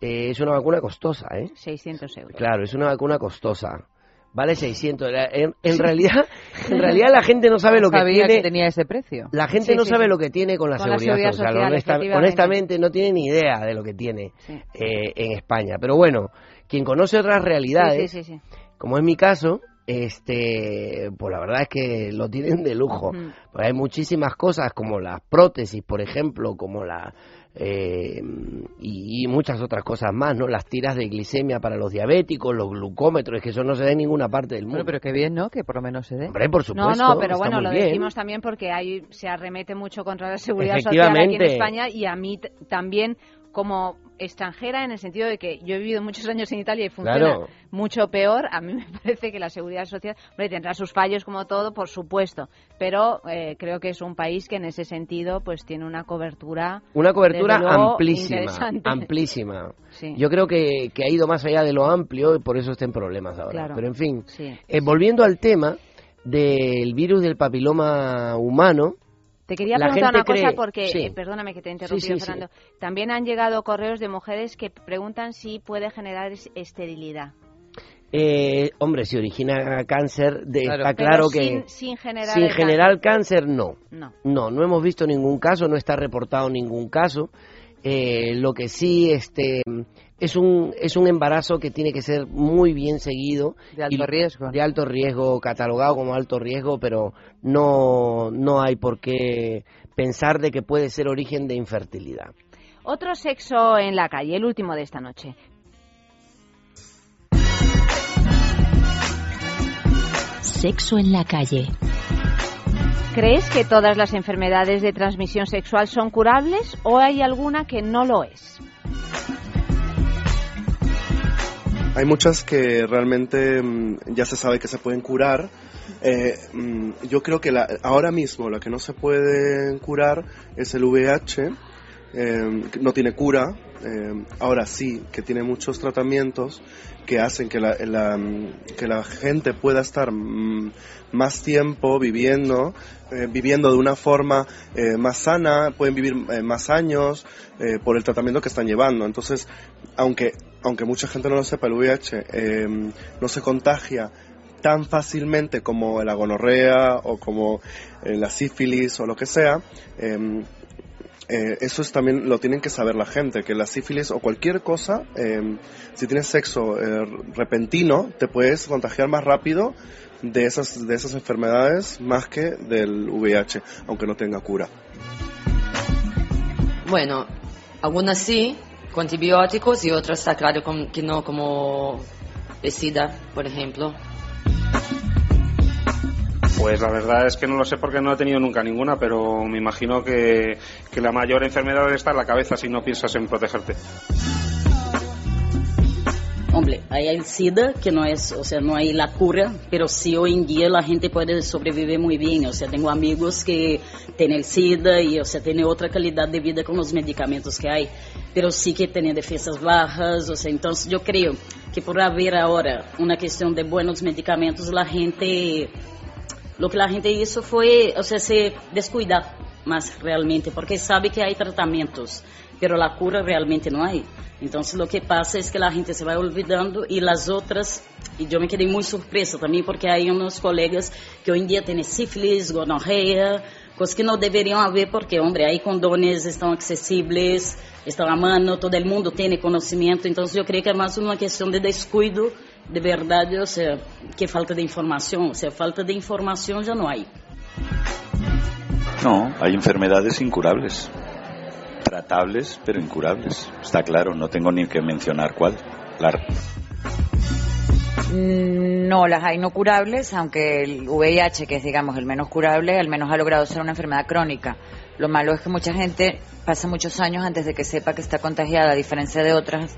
eh, es una vacuna costosa, ¿eh? 600 euros. Claro, es una vacuna costosa. Vale 600. La- En, en realidad, en realidad la gente no sabe lo que Sabía tiene. que tenía ese precio. La gente Sí, no sí, sabe sí. lo que tiene con la Con la seguridad, social. social, honesta- efectivamente. honestamente no tiene ni idea de lo que tiene eh, en España. Pero bueno, quien conoce otras realidades, como es mi caso, este, pues la verdad es que lo tienen de lujo. Pues hay muchísimas cosas como las prótesis, por ejemplo, como la eh, y, y muchas otras cosas más, ¿no? Las tiras de glicemia para los diabéticos, los glucómetros, es que eso no se ve en ninguna parte del mundo. Bueno, pero qué bien, ¿no? Que por lo menos se dé. Hombre, por No, supuesto. no, pero está bueno, lo bien. decimos también porque ahí se arremete mucho contra la seguridad social aquí en. España y a mí también como extranjera en el sentido de que yo he vivido muchos años en Italia y funciona Claro. mucho peor. A mí me parece que la seguridad social, hombre, tendrá sus fallos como todo, por supuesto, pero eh, creo que es un país que en ese sentido pues tiene una cobertura Una cobertura luego, amplísima, amplísima. Sí. Yo creo que, que ha ido más allá de lo amplio y por eso está en problemas ahora. Claro. Pero en fin, Sí. eh, volviendo al tema del virus del papiloma humano, Te quería La preguntar una cosa porque, sí. eh, perdóname que te he interrumpido, Sí, sí, sí. Fernando. También han llegado correos de mujeres que preguntan si puede generar es- esterilidad. eh, hombre, si origina cáncer, de- Claro. está claro sin- que sin generar sin el generar cáncer, no. No. No, no hemos visto ningún caso, no está reportado ningún caso. Eh, lo que sí este, es, un, es un embarazo que tiene que ser muy bien seguido. De alto y- riesgo. De alto riesgo, catalogado como alto riesgo, pero no, no hay por qué pensar de que puede ser origen de infertilidad. Otro sexo en la calle, el último de esta noche. Sexo en la calle. ¿Crees que todas las enfermedades de transmisión sexual son curables o hay alguna que no lo es? Hay muchas que realmente mm, ya se sabe que se pueden curar. Eh, mm, yo creo que ahora mismo la que no se puede curar es el VIH. eh, no tiene cura. eh, ahora sí, que tiene muchos tratamientos que hacen que la, la, mm, que la gente pueda estar más tiempo viviendo, viviendo de una forma más sana, pueden vivir más años por el tratamiento que están llevando. Entonces, aunque, aunque mucha gente no lo sepa, el VIH eh, no se contagia tan fácilmente como la gonorrea o como eh, la sífilis o lo que sea, eh, eh, eso es también lo tienen que saber la gente, que la sífilis o cualquier cosa, eh, si tienes sexo eh, repentino, te puedes contagiar más rápido de esas, de esas enfermedades más que del VIH, aunque no tenga cura. Bueno, algunas sí, con antibióticos y otras con- que no, como el SIDA, por ejemplo. Pues la verdad es que no lo sé porque no he tenido nunca ninguna, pero me imagino que, que la mayor enfermedad está en la cabeza si no piensas en protegerte. Hombre, hay el SIDA, que no es, o sea, no hay la cura, pero sí hoy en día la gente puede sobrevivir muy bien. O sea, tengo amigos que tienen el SIDA y, o sea, tienen otra calidad de vida con los medicamentos que hay, pero sí que tienen defensas bajas. O sea, entonces yo creo que por haber ahora una cuestión de buenos medicamentos, la gente, lo que la gente hizo fue, o sea, se descuidar más realmente, porque sabe que hay tratamientos, pero la cura realmente no hay. Entonces lo que pasa es que la gente se va olvidando y las otras, y yo me quedé muy sorpresa también porque hay unos colegas que hoy en día tienen sífilis, gonorrea, cosas que no deberían haber porque, hombre, hay condones, están accesibles, están a mano, todo el mundo tiene conocimiento, entonces yo creo que es más una cuestión de descuido, de verdad, o sea, que falta de información, o sea, falta de información ya no hay. No, hay enfermedades incurables. Tratables, pero incurables. Está claro, no tengo ni que mencionar cuál. La- Mm, No, las hay no curables, aunque el VIH, que es digamos el menos curable, al menos ha logrado ser una enfermedad crónica. Lo malo es que mucha gente pasa muchos años antes de que sepa que está contagiada, a diferencia de otras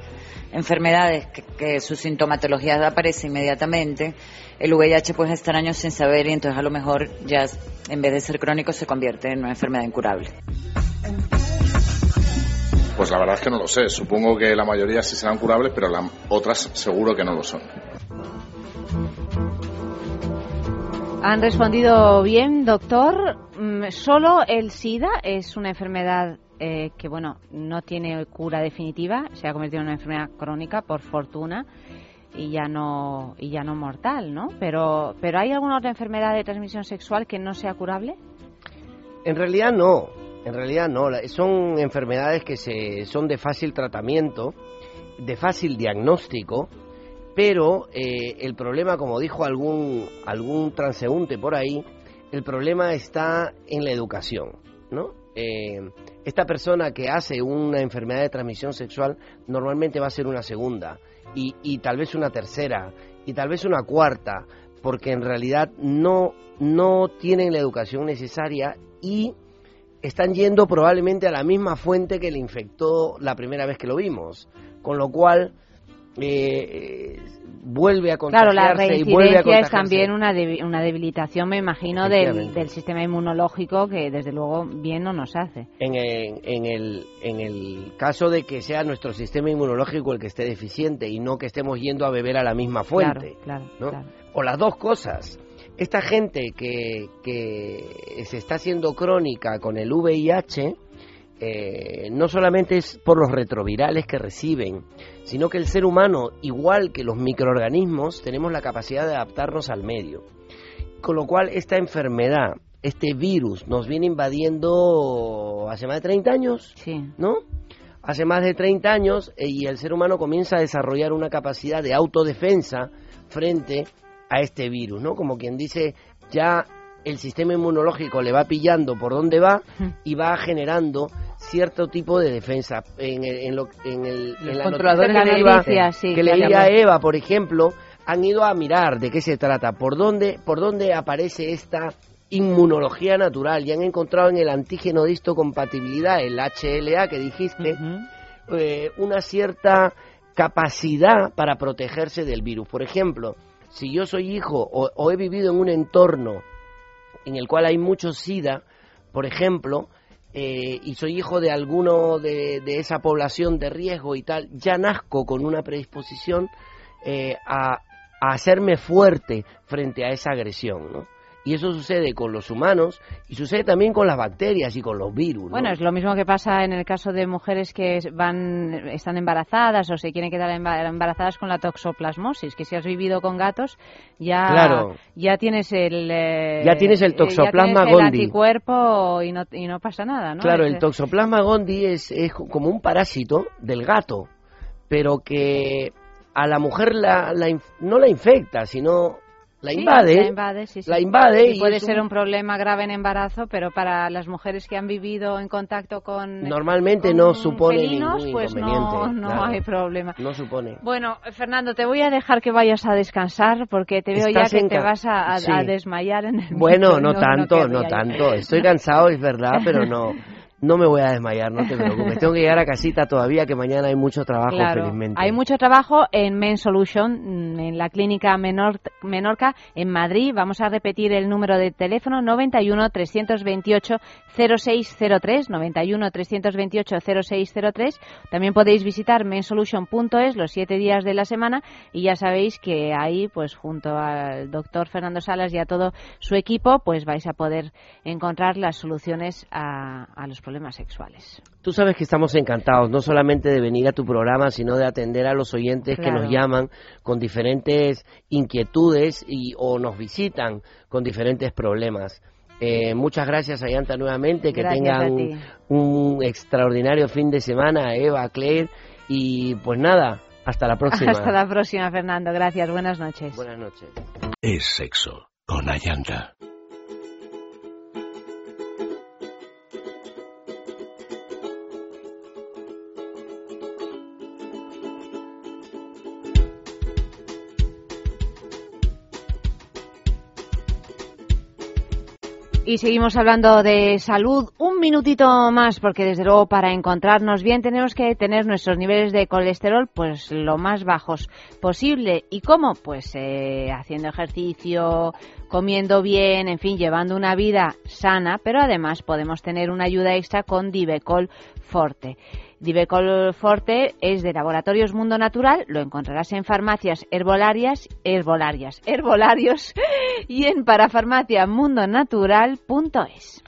enfermedades que, que su sintomatología aparece inmediatamente. El VIH puede estar años sin saber y entonces a lo mejor ya en vez de ser crónico se convierte en una enfermedad incurable. Pues la verdad es que no lo sé. Supongo que la mayoría sí serán curables, pero las otras seguro que no lo son. Han respondido bien, doctor. Mm, Solo el SIDA es una enfermedad eh, que, bueno, no tiene cura definitiva. Se ha convertido en una enfermedad crónica, por fortuna, y ya no y ya no mortal, ¿no? Pero, pero ¿hay alguna otra enfermedad de transmisión sexual que no sea curable? En realidad no, en realidad no. Son enfermedades que se, son de fácil tratamiento, de fácil diagnóstico pero eh, el problema, como dijo algún, algún transeúnte por ahí, el problema está en la educación, ¿no? Eh, esta persona que hace una enfermedad de transmisión sexual normalmente va a ser una segunda y, y tal vez una tercera y tal vez una cuarta, porque en realidad no, no tienen la educación necesaria y están yendo probablemente a la misma fuente que le infectó la primera vez que lo vimos, con lo cual eh, vuelve a Claro, contagiarse la y vuelve a reincidencia es también una, debi- una debilitación, me imagino, del, sistema inmunológico que desde luego bien no nos hace. en, en- en el, en el caso de que sea nuestro sistema inmunológico el que esté deficiente y no que estemos yendo a beber a la misma fuente. Claro, ¿no? claro. O las dos cosas. Esta gente que, que se está haciendo crónica con el VIH, eh, no solamente es por los retrovirales que reciben, sino que el ser humano, igual que los microorganismos, tenemos la capacidad de adaptarnos al medio. Con lo cual, esta enfermedad, este virus, nos viene invadiendo hace más de 30 años, ¿no? Hace más de 30 años eh, y el ser humano comienza a desarrollar una capacidad de autodefensa frente a este virus, ¿no? Como quien dice, ya el sistema inmunológico le va pillando por dónde va y va generando cierto tipo de defensa. En, el- en lo- en el- en la controladores noticia que de sí, que leía. Eva, por ejemplo, han ido a mirar de qué se trata, por dónde, por dónde aparece esta inmunología natural y han encontrado en el antígeno de histocompatibilidad, el HLA que dijiste, eh, una cierta capacidad para protegerse del virus. Por ejemplo, si yo soy hijo o, he vivido en un entorno en el cual hay mucho SIDA, por ejemplo, eh, y soy hijo de alguno de, de esa población de riesgo y tal, ya nazco con una predisposición eh, a, a hacerme fuerte frente a esa agresión, ¿no? Y eso sucede con los humanos y sucede también con las bacterias y con los virus, ¿no? Bueno, es lo mismo que pasa en el caso de mujeres que van, están embarazadas o se quieren quedar emba- embarazadas con la toxoplasmosis, que si has vivido con gatos ya, Claro. ya tienes el eh, Ya tienes el eh, toxoplasma ya tienes el anticuerpo y no, y no pasa nada, ¿no? Claro, el toxoplasma gondii es, es como un parásito del gato, pero que a la mujer la, la no la infecta, sino la Sí, invade. la invade, sí, sí. la invade Y puede ser un- un problema grave en embarazo, pero para las mujeres que han vivido en contacto con Normalmente con no supone felinos, ningún pues inconveniente. no, no claro. hay problema. No supone. Bueno, Fernando, te voy a dejar que vayas a descansar porque te veo ya que te vas a, a- Sí. a desmayar en el Bueno, no tanto, no, tanto. Estoy cansado, es verdad, pero no, no me voy a desmayar, no te preocupes. Tengo que llegar a casita todavía, que mañana hay mucho trabajo, Claro, felizmente. hay mucho trabajo en Men Solution, mm, en la clínica Menor, Menorca, en Madrid. Vamos a repetir el número de teléfono 91 328 0603, 91 328 0603. También podéis visitar mensolution.es los siete días de la semana y ya sabéis que ahí, pues junto al doctor Fernando Salas y a todo su equipo, pues vais a poder encontrar las soluciones a, a los problemas sexuales. Tú sabes que estamos encantados, no solamente de venir a tu programa, sino de atender a los oyentes que nos llaman con diferentes inquietudes y, o nos visitan con diferentes problemas. Eh, muchas gracias, Ayanta, nuevamente. Que Gracias a tengan ti. un extraordinario fin de semana, Eva, Claire. Y pues nada, hasta la próxima. Hasta la próxima, Fernando. Gracias. Buenas noches. Buenas noches. Es sexo con Ayanta. Y seguimos hablando de salud un minutito más, porque desde luego para encontrarnos bien tenemos que tener nuestros niveles de colesterol pues lo más bajos posible. ¿Y cómo? Pues eh, haciendo ejercicio, comiendo bien, en fin, llevando una vida sana, pero además podemos tener una ayuda extra con Divecol Forte. Divecol Forte es de Laboratorios Mundo Natural, lo encontrarás en farmacias herbolarias, herbolarias, herbolarios y en parafarmaciamundonatural.es.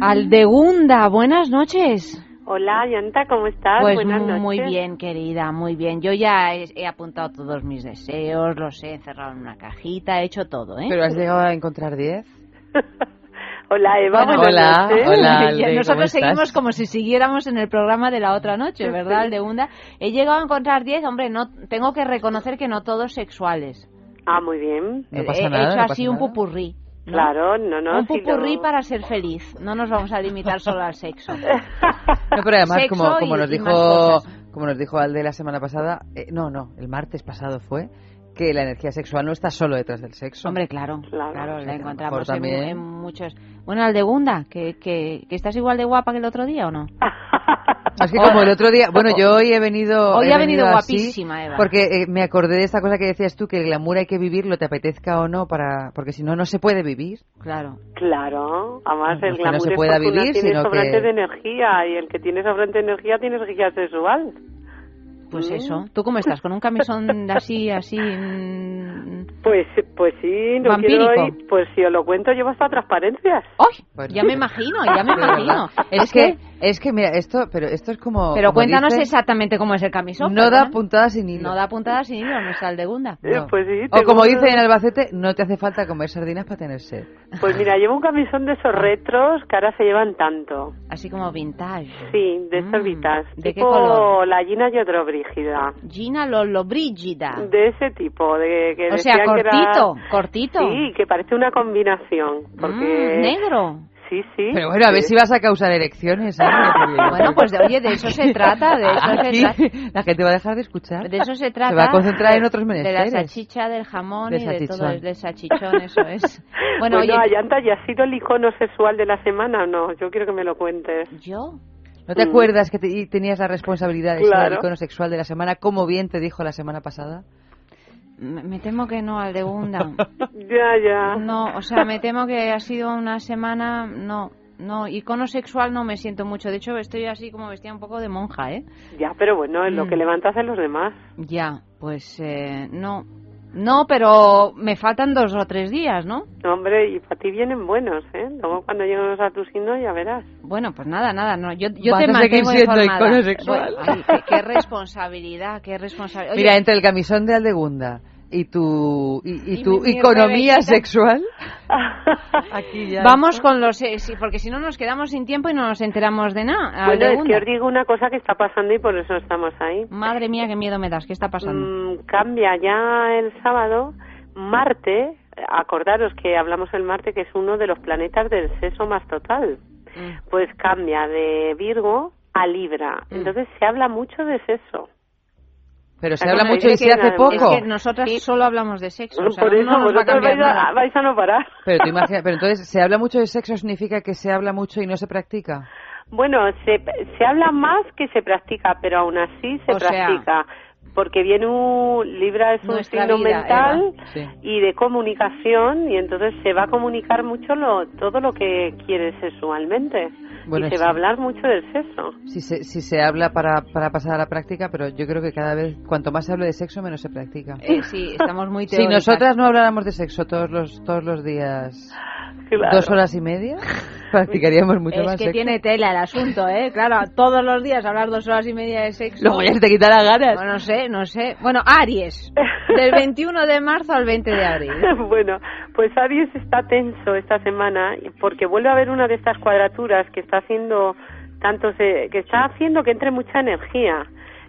Aldegunda, buenas noches. Hola, Yanta, ¿cómo estás? Pues Buenas noches. muy bien, querida, muy bien. Yo ya he, he apuntado todos mis deseos, los he encerrado en una cajita, he hecho todo, ¿eh? ¿Pero has llegado a encontrar 10? Hola Eva, Bueno, hola, noches. hola, Y Alde, ¿cómo nosotros estás? seguimos como si siguiéramos en el programa de la otra noche, ¿verdad, Aldegunda? He llegado a encontrar 10, hombre, no tengo que reconocer que no todos sexuales. Ah, muy bien. No He- pasa He nada, hecho no así un pupurrí. ¿No? Claro, no, no. un si pupurrí lo- para ser feliz. No nos vamos a limitar solo al sexo. No, pero además, Sexo como, como y- nos dijo, como nos dijo Alde la semana pasada, eh, no, no, el martes pasado fue que la energía sexual no está solo detrás del sexo. Hombre, claro, claro, O sea, la encontramos en, también- en muchos. Bueno, Aldegunda, que, que, que estás igual de guapa que el otro día o no? Es que como el otro día, bueno, yo hoy he venido. Hoy he ha venido así guapísima, Eva. Porque eh, me acordé de esta cosa que decías tú, que el glamour hay que vivirlo, te apetezca o no, para porque si no, no se puede vivir. Claro. Claro, además No el es no glamour se es pueda una vivir, tiene sino sobrante que- de energía y el que tiene sobrante de energía tiene energía sexual. Pues Mm. eso. ¿Tú cómo estás? ¿Con un camisón así, así? mm, Pues, pues sí, no Vampírico. quiero ir, pues si os lo cuento llevo hasta transparencias. ¡Ay! Ya me imagino, ya me imagino. Es que, es que mira, esto, pero esto es como. Pero como cuéntanos dice, exactamente cómo es el camisón. No da puntadas sin hilo. No da puntadas sin hilo, no es Aldegunda. No. Pues sí, O como dicen en Albacete, no te hace falta comer sardinas para tener sed. Pues mira, llevo un camisón de esos retros que ahora se llevan tanto. Así como vintage. Sí, de estos vintage. Mm. ¿de qué tipo color? la Gina Brígida. Gina Lolo Brígida. De ese tipo, de que O sea, decían que era- cortito, cortito. Sí, que parece una combinación. Porque... Mm, negro. Sí, sí. Pero bueno, a ver Sí. si vas a causar erecciones. ¿eh? Bueno, pues de- oye, de eso se trata, de eso se Aquí trata. la gente va a dejar de escuchar. De eso se trata. Se va a concentrar en de- otros De la menesteres. salchicha, del jamón De y de todo, del salchichón, eso es. Bueno, Bueno, oye, Ayanta, ¿ya has sido el icono sexual de la semana o no? Yo quiero que me lo cuentes. ¿yo? ¿No te Mm. acuerdas que te- y tenías la responsabilidad de ser Claro. el icono sexual de la semana, como bien te dijo la semana pasada? Me temo que no, Aldegunda. Ya, ya. No, o sea, me temo que ha sido una semana, no, no, icono sexual no me siento mucho. De hecho, estoy así como vestida un poco de monja, ¿eh? Ya, pero bueno, es lo Mm. que levantas en los demás. Ya, pues eh, no. No, pero me faltan dos o tres días, ¿no? Hombre, y para ti vienen buenos, ¿eh? Luego cuando lleguemos a tu signo ya verás. Bueno, pues nada, nada, no. Yo, yo te mantengo siendo informada. icono sexual. Bueno, ay, qué, qué responsabilidad, qué responsabilidad. Mira, entre el camisón de Aldegunda y tu, y, y Y tu mi economía sexual, aquí ya... Vamos con los... eh, sí, porque si no nos quedamos sin tiempo y no nos enteramos de nada. Bueno, es que os digo una cosa que está pasando y por eso estamos ahí. Madre mía, qué miedo me das. ¿Qué está pasando? Mm, cambia ya el sábado. Marte, acordaros que hablamos el Marte, que es uno de los planetas del sexo más total. Mm. Pues cambia de Virgo a Libra. Entonces se habla mucho de sexo. Pero se habla mucho y se hace poco. Es que nosotras solo hablamos de sexo. o sea, por no eso va a vosotros cambiar vais a, vais a no parar. Pero, tú imagina- pero entonces, ¿se habla mucho de sexo significa que se habla mucho y no se practica? Bueno, se, se habla más que se practica, pero aún así se O sea, practica. porque viene un Libra es un signo vida, mental. Sí. y de comunicación y entonces se va a comunicar mucho lo, todo lo que quiere sexualmente Bueno, y se sí. va a hablar mucho del sexo. Si se, si se habla para, para pasar a la práctica, pero yo creo que cada vez, cuanto más se hable de sexo, menos se practica. Eh, sí, estamos muy Si nosotras no habláramos de sexo todos los, todos los días, Claro. dos horas y media, practicaríamos mucho es más que sexo. tiene tela el asunto, ¿eh? Claro, todos los días hablar dos horas y media de sexo. Luego ya se te quitan las ganas. Bueno, no sé, no sé. Bueno, Aries, del 21 de marzo al 20 de abril. bueno, pues Aries está tenso esta semana porque vuelve a haber una de estas cuadraturas que está haciendo tanto se- que está haciendo que entre mucha energía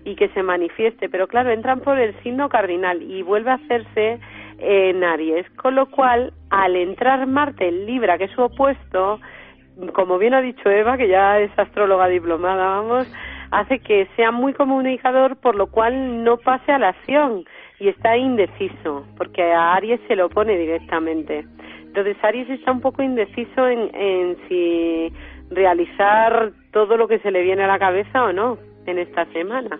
y que se manifieste, pero claro, entran por el signo cardinal y vuelve a hacerse en Aries, con lo cual al entrar Marte en Libra, que es su opuesto, como bien ha dicho Eva, que ya es astróloga diplomada, vamos, hace que sea muy comunicador, por lo cual no pase a la acción y está indeciso, porque a Aries se lo pone directamente. Entonces Aries está un poco indeciso en, en si realizar todo lo que se le viene a la cabeza o no en esta semana.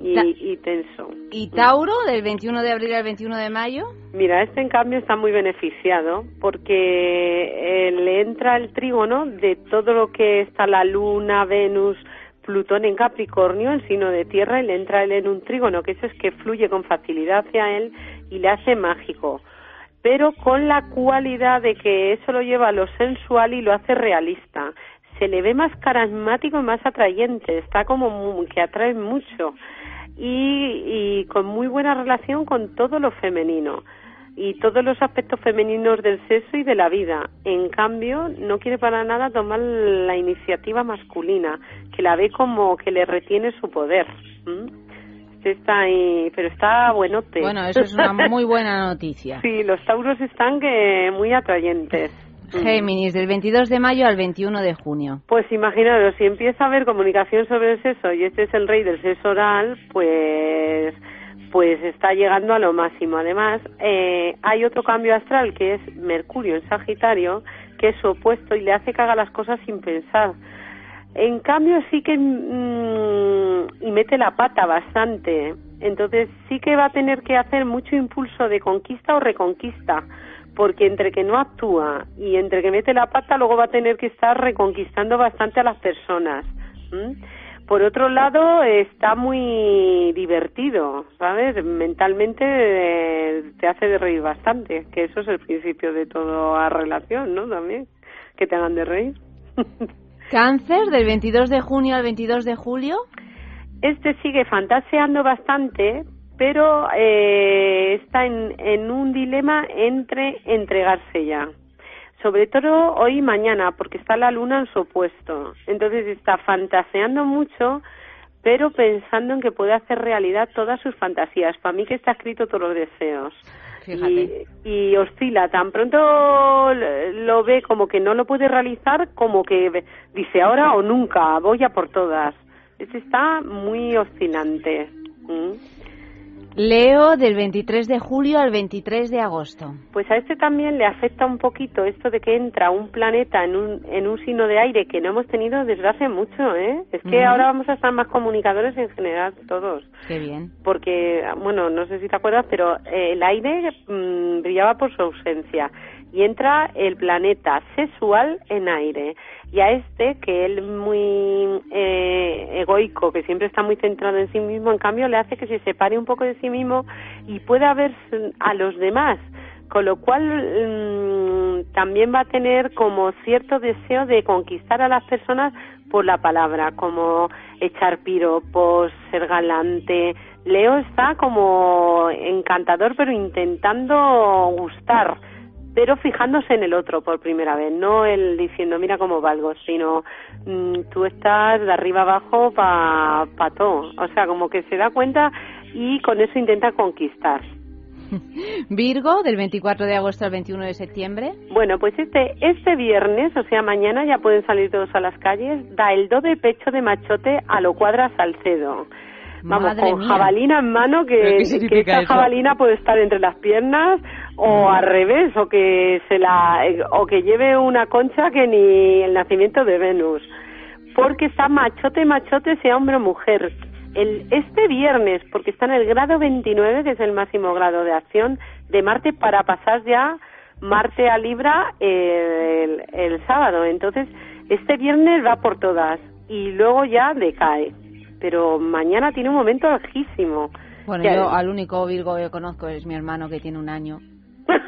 Y, Ta- y tenso. ¿Y Tauro, del 21 de abril al 21 de mayo? Mira, este en cambio está muy beneficiado porque eh, le entra el trígono de todo lo que está la Luna, Venus, Plutón en Capricornio, en signo de tierra, y le entra él en un trígono, que eso es que fluye con facilidad hacia él y le hace mágico. Pero con la cualidad de que eso lo lleva a lo sensual y lo hace realista. Se le ve más carismático y más atrayente, está como muy- que atrae mucho y, y con muy buena relación con todo lo femenino. y todos los aspectos femeninos del sexo y de la vida. En cambio, no quiere para nada tomar la iniciativa masculina, que la ve como que le retiene su poder. ¿m? Este está ahí, pero está buenote. Bueno, eso es una muy buena noticia. sí, los tauros están que muy atrayentes. Géminis, del 22 de mayo al 21 de junio. Pues imaginaros, si empieza a haber comunicación sobre el sexo y este es el rey del sexo oral, pues pues está llegando a lo máximo. Además, eh, hay otro cambio astral que es Mercurio en Sagitario, que es su opuesto y le hace que haga las cosas sin pensar. En cambio, sí que mm, y mete la pata bastante. Entonces, sí que va a tener que hacer mucho impulso de conquista o reconquista, porque entre que no actúa y entre que mete la pata, luego va a tener que estar reconquistando bastante a las personas. Por otro lado, está muy divertido, ¿sabes? Mentalmente eh, te hace de reír bastante, que eso es el principio de toda relación, ¿no? También, que te hagan de reír. Cáncer, del 22 de junio al 22 de julio. Este sigue fantaseando bastante, pero eh, está en, en un dilema entre entregarse ya. Sobre todo hoy y mañana, porque está la luna en su opuesto. Entonces está fantaseando mucho, pero pensando en que puede hacer realidad todas sus fantasías. Para mí que está escrito todos los deseos. Y, y oscila, tan pronto lo ve como que no lo puede realizar, como que dice ahora o nunca, voy a por todas. Este está muy oscilante. ¿Mm? Leo, del 23 de julio al 23 de agosto. Pues a este también le afecta un poquito esto de que entra un planeta en un, en un signo de aire que no hemos tenido desde hace mucho, ¿eh? Es que ahora vamos a estar más comunicadores en general todos. Qué bien. Porque, bueno, no sé si te acuerdas, pero eh, el aire mm, brillaba por su ausencia. Y entra el planeta sexual en aire. Y a este, que él muy eh, egoico, que siempre está muy centrado en sí mismo, en cambio le hace que se separe un poco de sí mismo y pueda ver a los demás. Con lo cual mm, también va a tener como cierto deseo de conquistar a las personas por la palabra, como echar piropos, ser galante. Leo está como encantador, pero intentando gustar pero fijándose en el otro por primera vez, no el diciendo mira cómo valgo, sino mm, tú estás de arriba abajo pa, pa todo, o sea, como que se da cuenta y con eso intenta conquistar. Virgo, del 24 de agosto al 21 de septiembre. Bueno, pues este este viernes, o sea, mañana ya pueden salir todos a las calles, da el do de pecho de machote a lo cuadra Salcedo. Vamos, Madre con mía. jabalina en mano, ¿Pero que, esta eso? jabalina puede estar entre las piernas o al revés, o que se la o que lleve una concha que ni el nacimiento de Venus. Porque está machote, machote, sea hombre o mujer. El, este viernes, porque está en el grado 29, que es el máximo grado de acción de Marte, para pasar ya Marte a Libra el, el sábado. Entonces, este viernes va por todas y luego ya decae. Pero mañana tiene un momento altísimo. Bueno, Que- yo al único Virgo que conozco es mi hermano que tiene un año.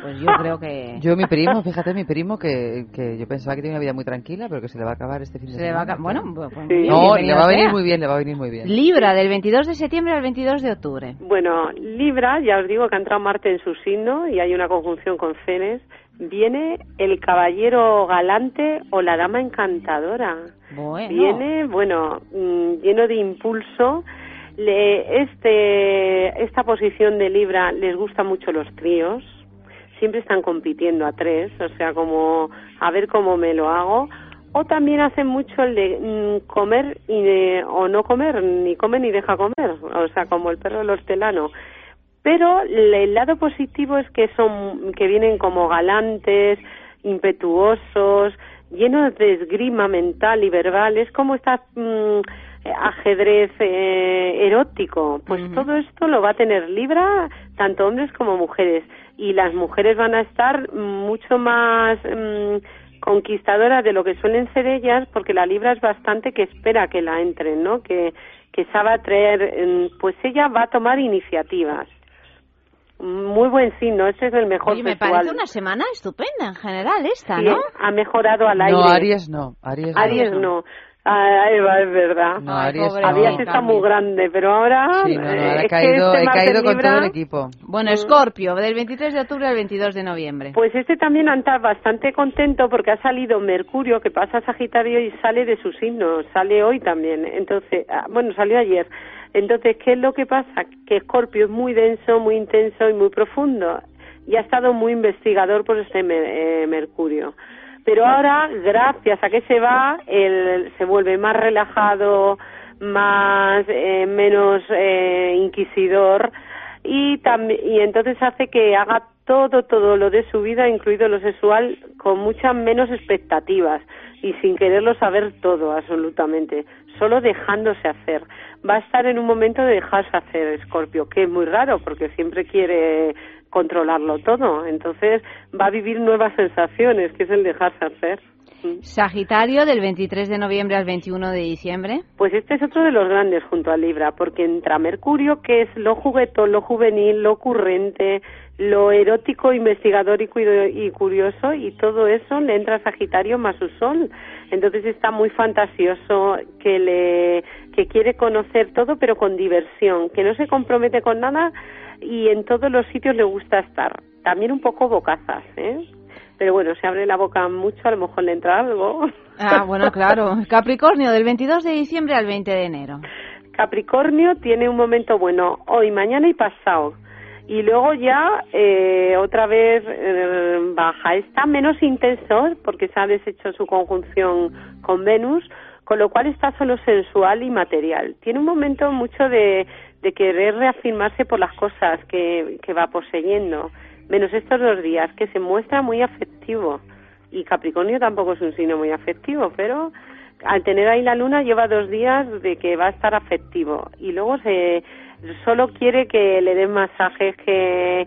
Pues yo creo que... Yo, mi primo, fíjate, mi primo, que, que yo pensaba que tenía una vida muy tranquila, pero que se le va a acabar este fin de Se le va a semana. bueno, pues muy bien, No, le va a venir muy bien, le va a venir muy bien. Libra, del 22 de septiembre al 22 de octubre. Bueno, Libra, ya os digo que ha entrado Marte en su signo y hay una conjunción con Ceres. Viene el caballero galante o la dama encantadora. Bueno. Viene, bueno, mm, lleno de impulso. Le, este, esta posición de Libra les gusta mucho los tríos. Siempre están compitiendo a tres, o sea, como a ver cómo me lo hago. O también hacen mucho el de mm, comer y de- o no comer, ni come ni deja comer, o sea, como el perro del hortelano. Pero el lado positivo es que son que vienen como galantes, impetuosos, llenos de esgrima mental y verbal. Es como está mm, ajedrez eh, erótico. Pues todo esto lo va a tener Libra, tanto hombres como mujeres. Y las mujeres van a estar mucho más mm, conquistadoras de lo que suelen ser ellas, porque la Libra es bastante que espera que la entren, ¿no? Que, que sabe atraer, mm, pues ella va a tomar iniciativas. Muy buen signo, ese es el mejor Oye, me sexual. parece una semana estupenda en general esta, Sí, ¿no? ha mejorado al aire. No, Aries no. Aries, no. Aries no. Ah, Eva, es verdad. No, Aries no. Aries está muy grande, pero ahora, Sí, no, no, eh, ahora he es que caído, este he caído en con Libra- todo el equipo. Bueno, Escorpio, del 23 de octubre al 22 de noviembre. Pues este también anda bastante contento porque ha salido Mercurio, que pasa a Sagitario y sale de su signo, sale hoy también. Entonces, ah, bueno, salió ayer. Entonces, ¿qué es lo que pasa? Que Escorpio es muy denso, muy intenso y muy profundo. Y ha estado muy investigador por Mer- eh, Mercurio. Pero ahora, gracias a que se va, él se vuelve más relajado, más eh, menos eh, inquisidor y también y entonces hace que haga todo todo lo de su vida incluido lo sexual con muchas menos expectativas y sin quererlo saber todo absolutamente solo dejándose hacer. Va a estar en un momento de dejarse hacer Escorpio que es muy raro porque siempre quiere controlarlo todo. Entonces va a vivir nuevas sensaciones que es el dejarse hacer Sagitario, del 23 de noviembre al 21 de diciembre. Pues este es otro de los grandes junto a Libra, porque entra Mercurio, que es lo juguetón, lo juvenil, lo ocurrente, lo erótico, investigador y, curioso, y todo eso le entra a Sagitario más su Sol. Entonces está muy fantasioso, que le que quiere conocer todo, pero con diversión, que no se compromete con nada y en todos los sitios le gusta estar. También un poco bocazas, ¿eh? Pero bueno, se abre la boca mucho, a lo mejor le entra algo. Ah, bueno, claro. Capricornio, del 22 de diciembre al 20 de enero. Capricornio tiene un momento bueno hoy, mañana y pasado. Y luego ya eh, otra vez eh, baja. Está menos intenso porque se ha deshecho su conjunción con Venus, con lo cual está solo sensual y material. Tiene un momento mucho de, de querer reafirmarse por las cosas que, que va poseyendo. Menos estos dos días, que se muestra muy afectivo. Y Capricornio tampoco es un signo muy afectivo, pero al tener ahí la luna lleva dos días de que va a estar afectivo. Y luego se solo quiere que le den masajes que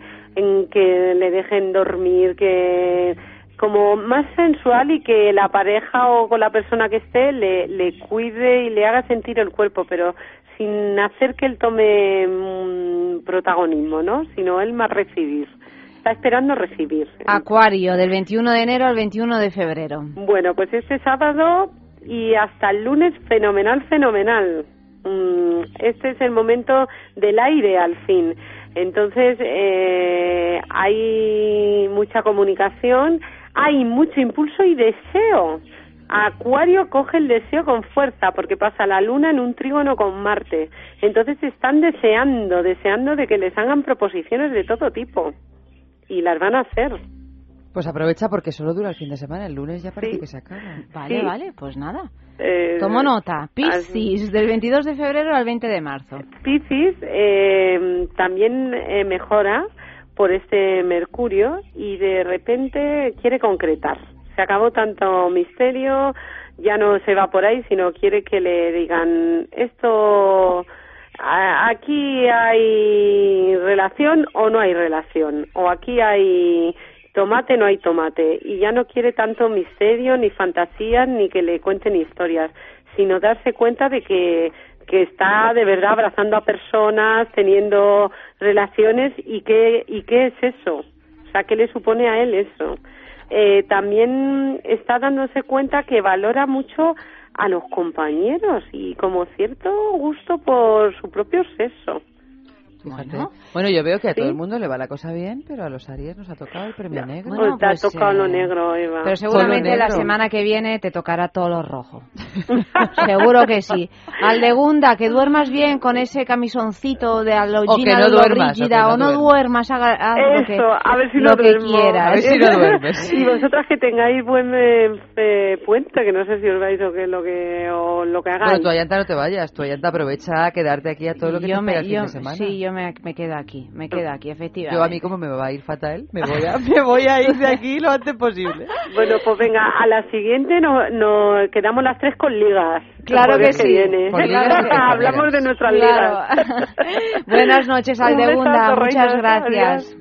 que le dejen dormir que como más sensual y que la pareja o con la persona que esté le, le cuide y le haga sentir el cuerpo pero sin hacer que él tome mm, protagonismo no sino él más recibir está esperando recibir Acuario, del 21 de enero al 21 de febrero. bueno, pues este sábado y hasta el lunes fenomenal, fenomenal. Mm, Este es el momento del aire al fin. Entonces eh, hay mucha comunicación, hay mucho impulso y deseo. Acuario coge el deseo con fuerza porque pasa la luna en un trígono con Marte. Entonces están deseando, deseando de que les hagan proposiciones de todo tipo. Y las van a hacer. Pues aprovecha porque solo dura el fin de semana. El lunes ya parece que se acaba. Vale, Sí. vale, pues nada. Eh, Tomo nota. Piscis, del 22 de febrero al 20 de marzo. Piscis eh, también eh, mejora por este Mercurio y de repente quiere concretar. Se acabó tanto misterio, ya no se va por ahí, sino quiere que le digan esto. Aquí hay relación o no hay relación, o aquí hay tomate, no hay tomate, y ya no quiere tanto misterio, ni fantasías, ni que le cuenten historias, sino darse cuenta de que, que está de verdad abrazando a personas, teniendo relaciones, y qué, y qué es eso, o sea, qué le supone a él eso. Eh, también está dándose cuenta que valora mucho a los compañeros y como cierto gusto por su propio sexo. Fíjate. Bueno, yo veo que a todo el mundo le va la cosa bien, pero a los Aries nos ha tocado el premio negro. Pues te ha tocado lo negro, Eva. Pero seguramente la semana que viene te tocará todo lo rojo. Seguro que sí. Aldegunda, que duermas bien con ese camisoncito de O que alogina no duermas, o que rígida, no o no duermas, haga, haz lo que, Eso, a ver si lo no que quieras. A ver si no duermes. y vosotras que tengáis buen eh, eh, puente, que no sé si os vais o qué lo que o lo que hagáis. Bueno, tú Ayanta no te vayas, tú Ayanta aprovecha a quedarte aquí a todo lo que yo te me, espera el fin de semana. Sí, yo me, me quedo aquí, me quedo aquí, efectivamente. Yo a mí como me va a ir fatal, me voy a, me voy a ir de aquí lo antes posible. Bueno, pues venga, a la siguiente nos no, quedamos las tres con ligas. Claro que jueves sí. viene. Con ligas Hablamos de nuestras Claro. ligas. Buenas noches, Un Aldegunda. Muchas gracias.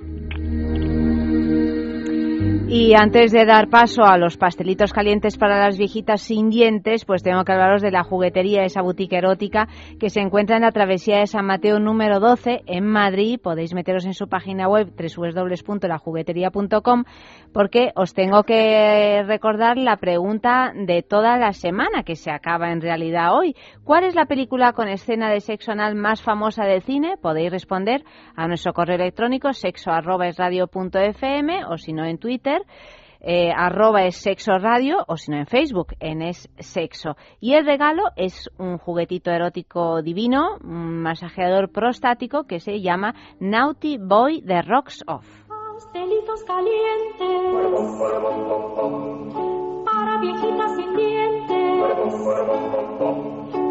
Y antes de dar paso a los pastelitos calientes para las viejitas sin dientes, pues tengo que hablaros de la juguetería, esa boutique erótica que se encuentra en la travesía de San Mateo número 12 en Madrid. Podéis meteros en su página web www.lajugueteria.com porque os tengo que recordar la pregunta de toda la semana que se acaba en realidad hoy. ¿Cuál es la película con escena de sexo anal más famosa del cine? Podéis responder a nuestro correo electrónico sexo@esradio.fm o si no en Twitter eh, arroba es sexo radio o si no en Facebook en es sexo. Y el regalo es un juguetito erótico divino, un masajeador prostático que se llama Naughty Boy de Rocks Off. Pastelitos calientes para viejitas sin dientes.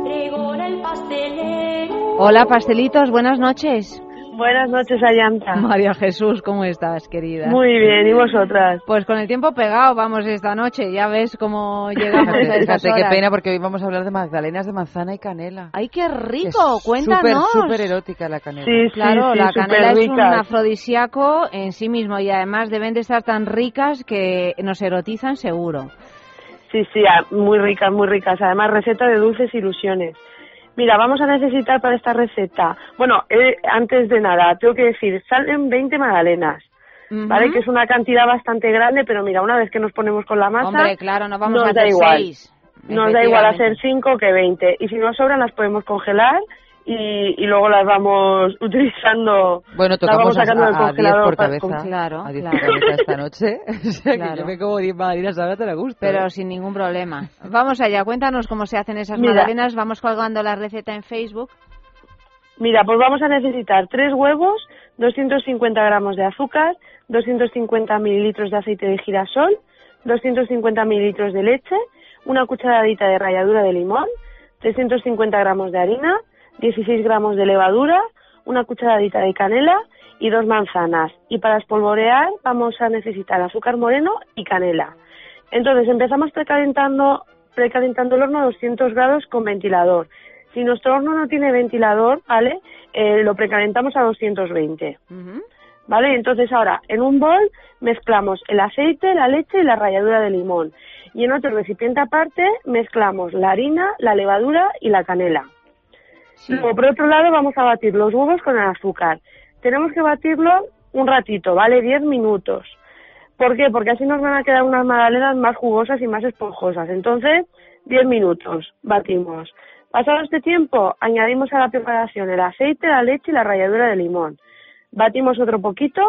Pregona el pastelero. Hola pastelitos, buenas noches. Buenas noches, Ayanta. María Jesús, ¿cómo estás, querida? Muy bien, ¿y vosotras? Pues con el tiempo pegado vamos esta noche, ya ves cómo llegamos a Fíjate, estas fíjate, qué pena porque hoy vamos a hablar de magdalenas de manzana y canela. ¡Ay, qué rico! Es Cuéntanos. Súper, súper erótica la canela. claro, la canela es un superricas. afrodisíaco en sí mismo y además deben de estar tan ricas que nos erotizan seguro. Sí, sí, ah, muy ricas, muy ricas. Además, receta de dulces ilusiones. Mira, vamos a necesitar para esta receta. Bueno, eh, antes de nada, tengo que decir, salen 20 magdalenas. ¿Vale? Que es una cantidad bastante grande, pero mira, una vez que nos ponemos con la masa. Hombre, claro, no vamos nos a da hacer igual. seis. Nos da igual hacer Efectivamente. 5 que 20. Y si nos sobran, las podemos congelar y, y luego las vamos utilizando. Bueno, las tocamos vamos a, del a 10 congelador por cabeza. con- Claro, a 10 claro. por cabeza esta noche. O sea, que Claro. yo me como 10 magdalenas ahora te la gusto. Pero ¿eh? sin ningún problema. Vamos allá, cuéntanos cómo se hacen esas Mira. magdalenas. Vamos colgando la receta en Facebook. Mira, pues vamos a necesitar tres huevos, 250 gramos de azúcar, 250 mililitros de aceite de girasol, 250 mililitros de leche, una cucharadita de ralladura de limón, 350 gramos de harina, 16 gramos de levadura, una cucharadita de canela y dos manzanas. Y para espolvorear vamos a necesitar azúcar moreno y canela. Entonces empezamos precalentando, precalentando el horno a 200 grados con ventilador. Si nuestro horno no tiene ventilador, ¿vale? Eh, lo precalentamos a 220. ¿Vale? Entonces ahora, en un bol mezclamos el aceite, la leche y la ralladura de limón. Y en otro recipiente aparte mezclamos la harina, la levadura y la canela. Por otro lado, vamos a batir los huevos con el azúcar. Tenemos que batirlo un ratito, ¿vale? 10 minutos. ¿Por qué? Porque así nos van a quedar unas magdalenas más jugosas y más esponjosas. Entonces, 10 minutos, batimos. Pasado este tiempo, añadimos a la preparación el aceite, la leche y la ralladura de limón. Batimos otro poquito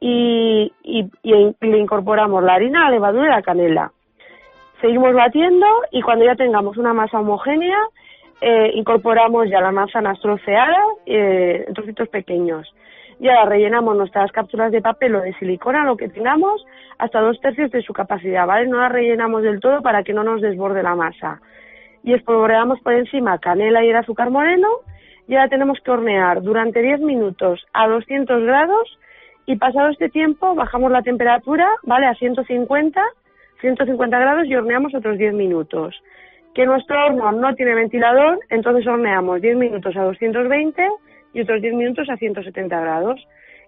y, y- y le incorporamos la harina, la levadura y la canela. Seguimos batiendo y cuando ya tengamos una masa homogénea, eh, incorporamos ya las manzanas troceadas eh, trocitos pequeños. Y ahora rellenamos nuestras cápsulas de papel o de silicona, lo que tengamos, hasta dos tercios de su capacidad, ¿vale? No las rellenamos del todo para que no nos desborde la masa. Y espolvoreamos por encima canela y el azúcar moreno y ahora tenemos que hornear durante 10 minutos a 200 grados y pasado este tiempo bajamos la temperatura, ¿vale? A 150, 150 grados y horneamos otros 10 minutos. Que nuestro horno no tiene ventilador, entonces horneamos 10 minutos a 220 y otros 10 minutos a 170 grados.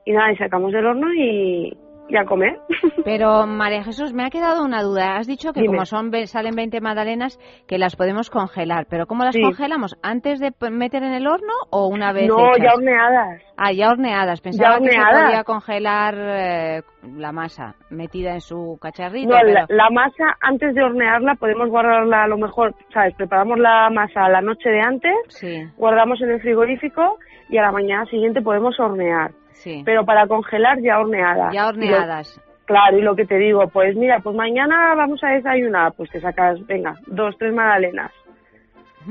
Y nada, y sacamos del horno y, y a comer. Pero María Jesús, me ha quedado una duda. Has dicho que Dime. como son salen 20 magdalenas, que las podemos congelar. ¿Pero cómo las Sí. congelamos? ¿Antes de meter en el horno o una vez No, hechas? ya horneadas. Ah, ya horneadas. Pensaba que se podía congelar eh, la masa metida en su cacharrito. No, pero... la, la masa, antes de hornearla, podemos guardarla a lo mejor, ¿sabes? Preparamos la masa la noche de antes, Sí, guardamos en el frigorífico y a la mañana siguiente podemos hornear. Sí. Pero para congelar ya horneadas. Ya lo- horneadas. claro, y lo que te digo, pues mira, pues mañana vamos a desayunar, pues te sacas, venga, dos, tres magdalenas.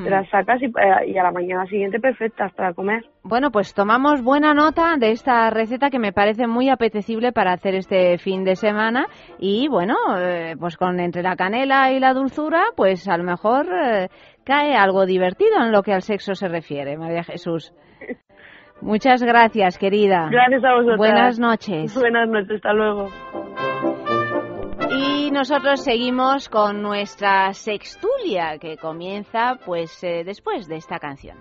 Te las sacas y, eh, y a la mañana siguiente perfectas para comer. Bueno, pues tomamos buena nota de esta receta que me parece muy apetecible para hacer este fin de semana y bueno, eh, pues con entre la canela y la dulzura, pues a lo mejor eh, cae algo divertido en lo que al sexo se refiere, María Jesús. Muchas gracias, querida. Gracias a vosotras. Buenas noches. Buenas noches, hasta luego. Y nosotros seguimos con nuestra sextulia que comienza pues eh, después de esta canción.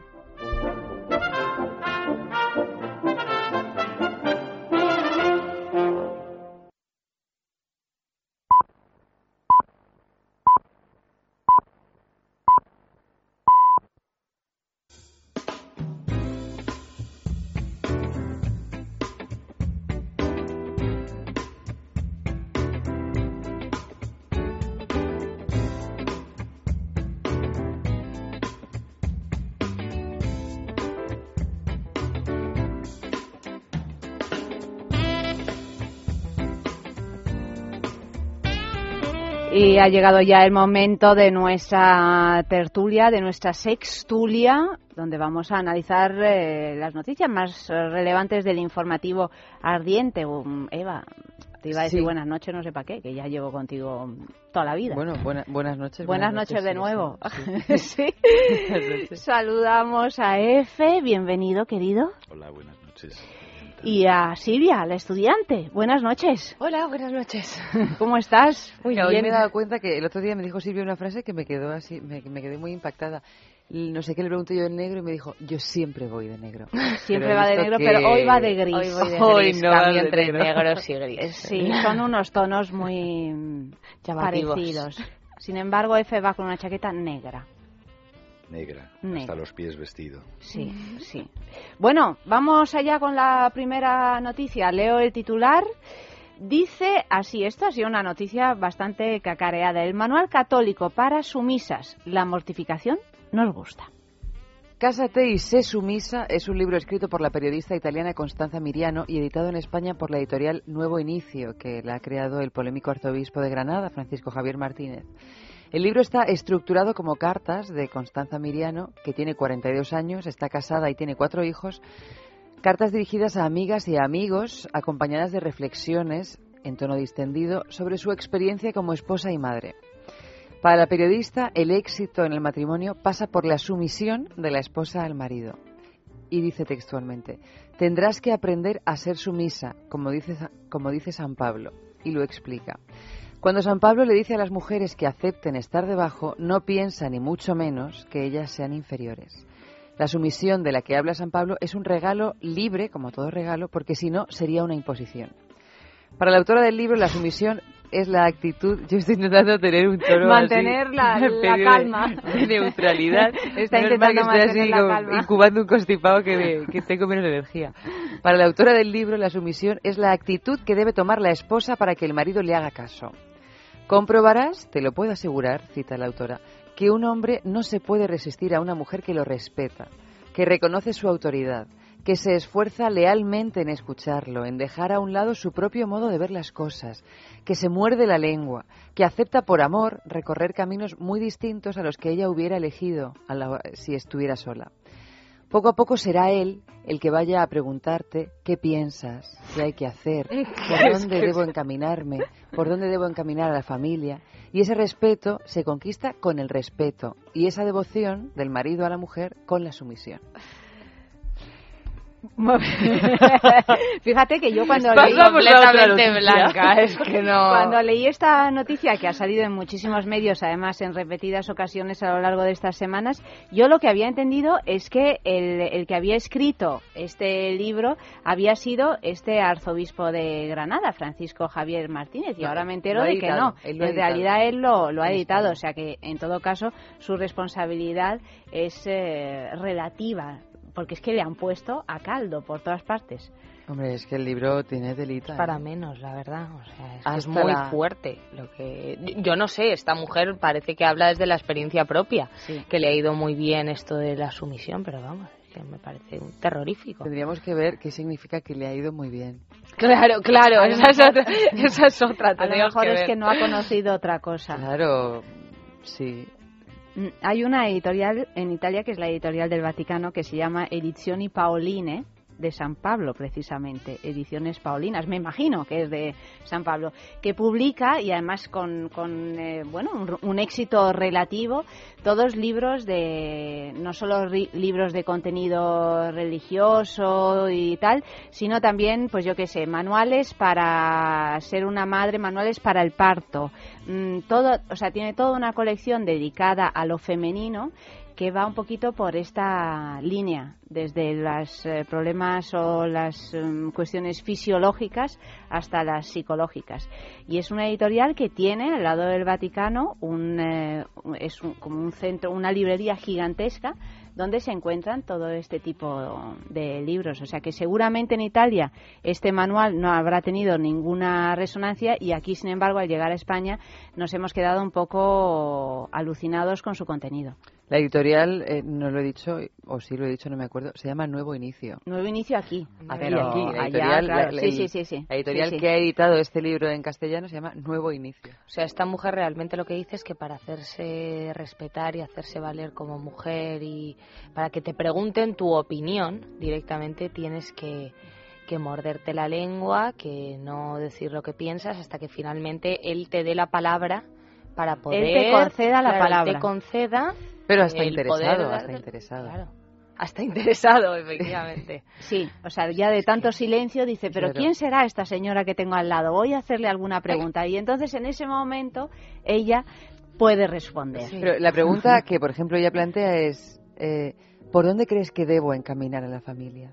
Ha llegado ya el momento de nuestra tertulia, de nuestra sextulia, donde vamos a analizar eh, las noticias más relevantes del informativo ardiente. Um, Eva, te iba a decir Sí. buenas noches, no sé para qué, que ya llevo contigo toda la vida. Bueno, buena- buenas noches. Buenas noches de nuevo. sí, Sí. Buenas noches. Saludamos a Efe, bienvenido querido. Hola, buenas noches. Y a Silvia, la estudiante. Buenas noches. Hola, buenas noches. ¿Cómo estás? Muy Hoy me he dado cuenta que el otro día me dijo Silvia una frase que me quedó así, me, me quedé muy impactada. No sé qué le pregunté yo en negro y me dijo, yo siempre voy de negro. Siempre va de negro, que- pero hoy va de gris. Hoy voy de Hoy gris, no va cambio de entre negro. negros y gris. Sí, son unos tonos muy Llamativos. parecidos. Sin embargo, Efe va con una chaqueta negra. Negra, Negra. hasta los pies vestido. Sí, sí. Bueno, vamos allá con la primera noticia. Leo el titular. Dice así, esto ha sido una noticia bastante cacareada. El manual católico para sumisas, la mortificación nos gusta. Cásate y sé sumisa es un libro escrito por la periodista italiana Constanza Miriano y editado en España por la editorial Nuevo Inicio, que la ha creado el polémico arzobispo de Granada, Francisco Javier Martínez. El libro está estructurado como cartas de Constanza Miriano, que tiene 42 años, está casada y tiene cuatro hijos, cartas dirigidas a amigas y amigos, acompañadas de reflexiones en tono distendido sobre su experiencia como esposa y madre. Para la periodista, el éxito en el matrimonio pasa por la sumisión de la esposa al marido. Y dice textualmente, tendrás que aprender a ser sumisa, como dice, como dice San Pablo. Y lo explica. Cuando San Pablo le dice a las mujeres que acepten estar debajo, no piensa ni mucho menos que ellas sean inferiores. La sumisión de la que habla San Pablo es un regalo libre, como todo regalo, porque si no sería una imposición. Para la autora del libro, la sumisión es la actitud. Yo estoy intentando tener un tono Mantener así, la- calma. de neutralidad. Está Menos mal intentando que estoy así la calma. incubando un constipado que, me- que tengo menos energía. Para la autora del libro, la sumisión es la actitud que debe tomar la esposa para que el marido le haga caso. Comprobarás, te lo puedo asegurar, cita la autora, que un hombre no se puede resistir a una mujer que lo respeta, que reconoce su autoridad, que se esfuerza lealmente en escucharlo, en dejar a un lado su propio modo de ver las cosas, que se muerde la lengua, que acepta por amor recorrer caminos muy distintos a los que ella hubiera elegido si estuviera sola. Poco a poco será él el que vaya a preguntarte qué piensas, qué hay que hacer, por dónde debo encaminarme, por dónde debo encaminar a la familia. Y ese respeto se conquista con el respeto y esa devoción del marido a la mujer con la sumisión. Fíjate que yo cuando leí Completamente blanca, es que no- Cuando leí esta noticia que ha salido en muchísimos medios, además en repetidas ocasiones a lo largo de estas semanas, yo lo que había entendido es que el, el que había escrito este libro había sido este arzobispo de Granada, Francisco Javier Martínez, y No, ahora me entero de que no. En realidad él lo, lo ha editado, o sea que en todo caso su responsabilidad es eh, relativa, porque es que le han puesto a caldo por todas partes. Hombre, es que el libro tiene delita. Para ¿eh? menos, la verdad. O sea, es, que es muy la- fuerte. Lo que yo no sé. Esta mujer parece que habla desde la experiencia propia, que le ha ido muy bien esto de la sumisión, pero vamos, es que me parece un terrorífico. Tendríamos que ver qué significa que le ha ido muy bien. Claro, claro. Esa es otra. Esa es otra A lo mejor que es ver. que no ha conocido otra cosa. Claro, sí. Mm, Hay una editorial en Italia que es la editorial del Vaticano que se llama Edizioni Paoline de San Pablo precisamente, Ediciones Paulinas, me imagino que es de San Pablo, que publica y además con, con, eh, bueno un, un éxito relativo todos libros de no solo ri- libros de contenido religioso y tal, sino también pues yo qué sé, manuales para ser una madre, manuales para el parto, Mm, todo, o sea, tiene toda una colección dedicada a lo femenino que va un poquito por esta línea, desde los problemas o las em, cuestiones fisiológicas hasta las psicológicas. Y es una editorial que tiene al lado del Vaticano un, eh, es un- como un centro, una librería gigantesca donde se encuentran todo este tipo de libros. O sea que seguramente en Italia este manual no habrá tenido ninguna resonancia y aquí, sin embargo, al llegar a España nos hemos quedado un poco alucinados con su contenido. La editorial, eh, no lo he dicho, o sí lo he dicho, no me acuerdo, se llama Nuevo Inicio. Nuevo inicio aquí. Aquí, pero aquí, la allá, editorial, claro, la- la- sí, sí, sí, la editorial que ha editado este libro en castellano se llama Nuevo Inicio. O sea, esta mujer realmente lo que dice es que para hacerse respetar y hacerse valer como mujer y para que te pregunten tu opinión directamente tienes que, que morderte la lengua, que no decir lo que piensas hasta que finalmente él te dé la palabra para poder... Él te conceda la claro, él palabra. te conceda Pero hasta interesado, poder hasta interesado. Claro. Hasta interesado, efectivamente. Sí, o sea, ya de tanto silencio dice, pero Claro. ¿quién será esta señora que tengo al lado? Voy a hacerle alguna pregunta. Y entonces en ese momento ella puede responder. Pero la pregunta que, por ejemplo, ella plantea es, eh, ¿por dónde crees que debo encaminar a la familia?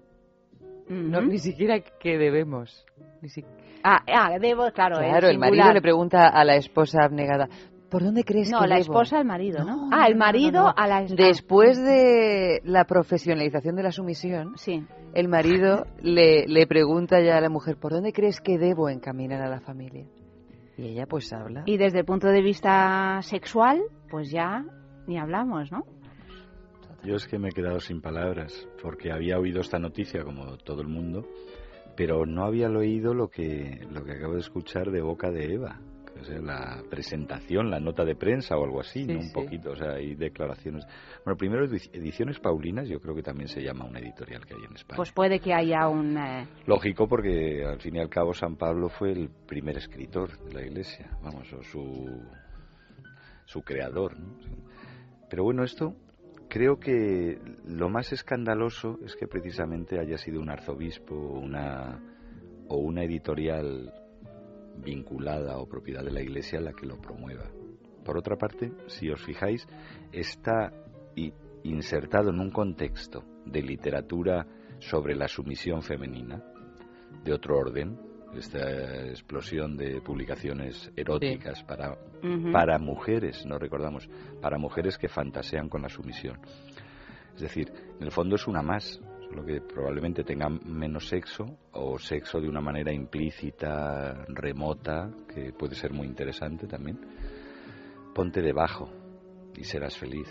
No, ni siquiera que debemos. Ni si- Ah, ah, debo, claro, el Claro, el marido le pregunta a la esposa abnegada, ¿por dónde crees No, que la debo? esposa al marido, ¿no? No, ah, el no, no, marido no. a la Después de la profesionalización de la sumisión, el marido le, le pregunta ya a la mujer, ¿por dónde crees que debo encaminar a la familia? Y ella pues habla. Y desde el punto de vista sexual, pues ya ni hablamos, ¿no? Yo es que me he quedado sin palabras, porque había oído esta noticia como todo el mundo, pero no había oído lo que, lo que acabo de escuchar de boca de Eva. O sea, la presentación, la nota de prensa o algo así, Sí, ¿no? Un sí. poquito, o sea, hay declaraciones. Bueno, primero Edi- Ediciones Paulinas, yo creo que también se llama una editorial que hay en España. Pues puede que haya un... eh, Lógico, porque al fin y al cabo San Pablo fue el primer escritor de la Iglesia, vamos, o su, su creador. ¿no? Pero bueno, esto creo que lo más escandaloso es que precisamente haya sido un arzobispo o una editorial vinculada o propiedad de la Iglesia la que lo promueva. Por otra parte, si os fijáis, está insertado en un contexto de literatura sobre la sumisión femenina, de otro orden, esta explosión de publicaciones eróticas para, para mujeres, no recordamos, para mujeres que fantasean con la sumisión. Es decir, en el fondo es una más, solo que probablemente tenga menos sexo o sexo de una manera implícita, remota, que puede ser muy interesante también. Ponte debajo y serás feliz.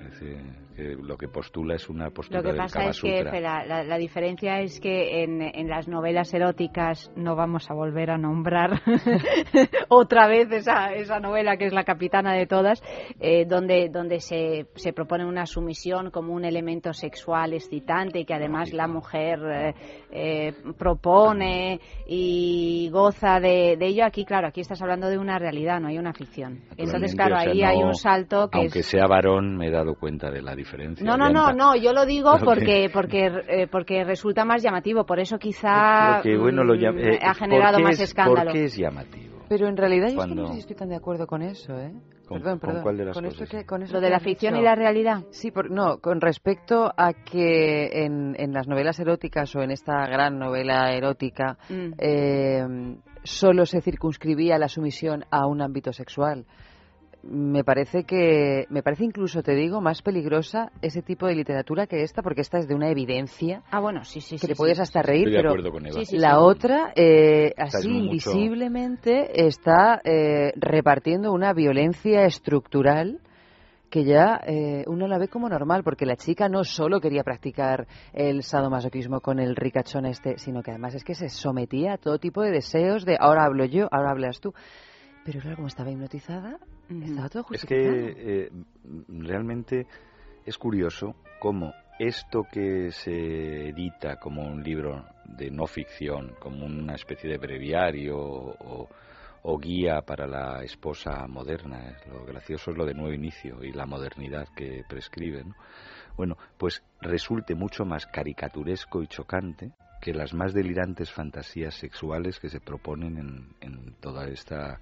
Es decir, que lo que postula es una postura Lo que del pasa Kama es que Sutra. La, la- la diferencia es que en, en las novelas eróticas no vamos a volver a nombrar otra vez esa, esa novela que es la capitana de todas, eh, donde, donde se, se propone una sumisión como un elemento sexual excitante y que además la mujer eh, eh, propone y goza de, de ello. Aquí, claro, aquí estás hablando de una realidad, no hay una ficción. Entonces, claro, o sea, ahí hay un salto que Aunque es... sea varón, me he dado cuenta de la diferencia. No, no, no, Yanta. no, yo lo digo Porque- porque porque eh, porque resulta más llamativo, por eso quizá Porque, bueno, lo llam- eh, ha ¿por generado más es- escándalo. ¿Por qué es llamativo? Pero en realidad yo es que Cuando- no sé si estoy tan de acuerdo con eso, ¿eh? ¿Con- perdón, con perdón. cuál de las con cosas? Esto que, con eso Lo de la ficción dicho. y la realidad. Sí, por- no, con respecto a que en, en las novelas eróticas o en esta gran novela erótica Mm. eh, solo se circunscribía la sumisión a un ámbito sexual. Me parece que, me parece incluso, te digo, más peligrosa ese tipo de literatura que esta, porque esta es de una evidencia. Ah, bueno, sí, sí, que sí, te sí, puedes sí, hasta sí. reír, Estoy de pero acuerdo con Eva. Sí, sí, la sí. otra, eh, así mucho- invisiblemente, está eh, repartiendo una violencia estructural que ya eh, uno la ve como normal, porque la chica no solo quería practicar el sadomasoquismo con el ricachón este, sino que además es que se sometía a todo tipo de deseos de ahora hablo yo, ahora hablas tú. Pero claro, como estaba hipnotizada, estaba todo Es justificado. que eh, realmente es curioso cómo esto que se edita como un libro de no ficción, como una especie de breviario o, o guía para la esposa moderna, ¿eh? lo gracioso es lo de nuevo inicio y la modernidad que prescribe, ¿no? Bueno, pues resulte mucho más caricaturesco y chocante que las más delirantes fantasías sexuales que se proponen en, en toda esta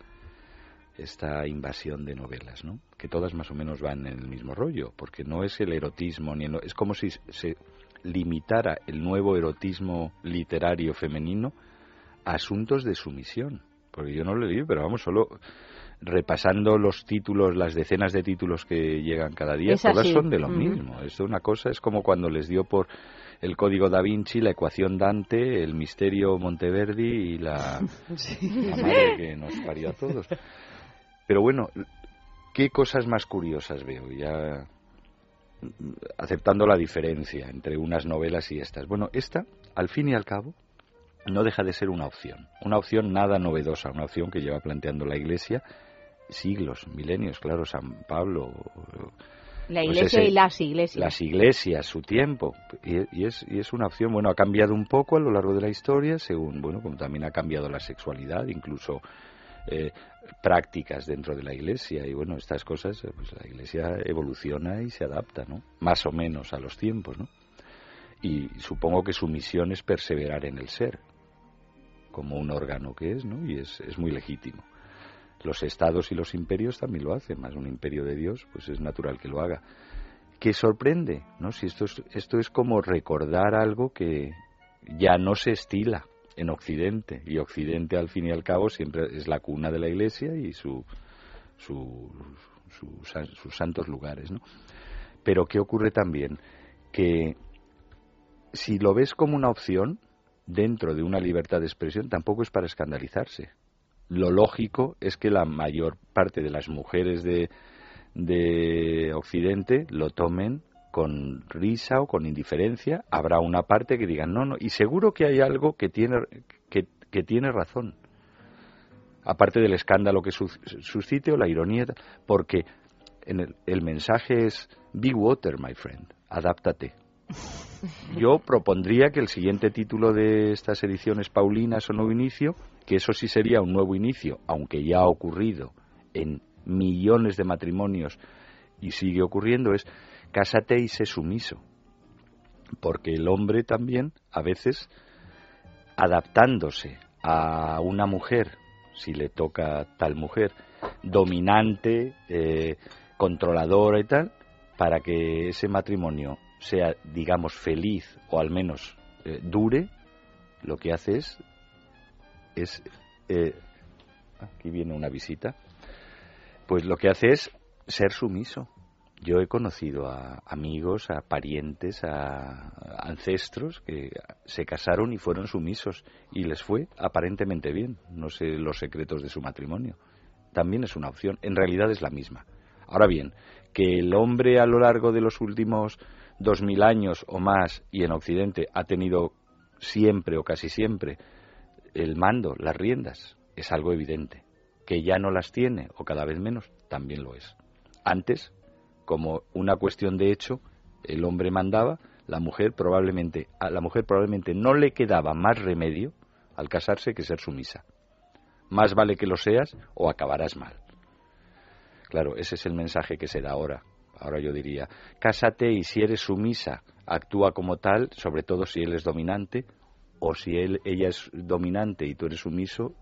esta invasión de novelas, ¿no? Que todas más o menos van en el mismo rollo, porque no es el erotismo ni el- es como si se limitara el nuevo erotismo literario femenino a asuntos de sumisión, porque yo no lo leí, pero vamos, solo repasando los títulos, las decenas de títulos que llegan cada día, Es todas así. son de lo mismo. Es una cosa, es como cuando les dio por el código da Vinci, la ecuación Dante, el misterio Monteverdi y la, la madre que nos parió a todos. Pero bueno, ¿qué cosas más curiosas veo? Ya aceptando la diferencia entre unas novelas y estas. Bueno, esta, al fin y al cabo, no deja de ser una opción. Una opción nada novedosa, una opción que lleva planteando la Iglesia siglos, milenios, claro, San Pablo. La pues iglesia ese- y las iglesias. Las iglesias, su tiempo. Y, y es, y es una opción, bueno, ha cambiado un poco a lo largo de la historia, según, bueno, como también ha cambiado la sexualidad, incluso eh, prácticas dentro de la iglesia. Y bueno, estas cosas, eh, pues la iglesia evoluciona y se adapta, ¿no? Más o menos a los tiempos, ¿no? Y supongo que su misión es perseverar en el ser, como un órgano que es, ¿no? Y es, es muy legítimo. Los estados y los imperios también lo hacen, más un imperio de Dios, pues es natural que lo haga. Que sorprende, ¿no? Si esto es, esto es como recordar algo que ya no se estila en Occidente, y Occidente al fin y al cabo siempre es la cuna de la Iglesia y su, su- sus santos lugares, ¿no? Pero ¿qué ocurre también? Que si lo ves como una opción dentro de una libertad de expresión, tampoco es para escandalizarse. Lo lógico es que la mayor parte de las mujeres de, de Occidente lo tomen con risa o con indiferencia. Habrá una parte que digan no, no, y seguro que hay algo que tiene, que, que tiene razón. Aparte del escándalo que sus- suscite o la ironía, porque en el, el mensaje es Be water, my friend, adáptate. Yo propondría que el siguiente título de estas ediciones Paulinas o Nuevo Inicio, que eso sí sería un nuevo inicio, aunque ya ha ocurrido en millones de matrimonios y sigue ocurriendo, es Cásate y sé sumiso. Porque el hombre también, a veces, adaptándose a una mujer, si le toca tal mujer, dominante, eh, controladora y tal, para que ese matrimonio sea, digamos, feliz o al menos eh, dure, lo que hace es, es eh, aquí viene una visita, pues lo que hace es ser sumiso. Yo he conocido a amigos, a parientes, a ancestros que se casaron y fueron sumisos y les fue aparentemente bien. No sé los secretos de su matrimonio. También es una opción. En realidad es la misma. Ahora bien, que el hombre a lo largo de los últimos dos mil años o más y en Occidente ha tenido siempre o casi siempre el mando, las riendas, es algo evidente. Que ya no las tiene o cada vez menos, también lo es. Antes, como una cuestión de hecho, el hombre mandaba, la mujer probablemente, a la mujer probablemente no le quedaba más remedio al casarse que ser sumisa. Más vale que lo seas o acabarás mal. Claro, ese es el mensaje que se da ahora. Ahora yo diría, cásate y si eres sumisa, actúa como tal, sobre todo si él es dominante, o si él, ella es dominante y tú eres sumiso,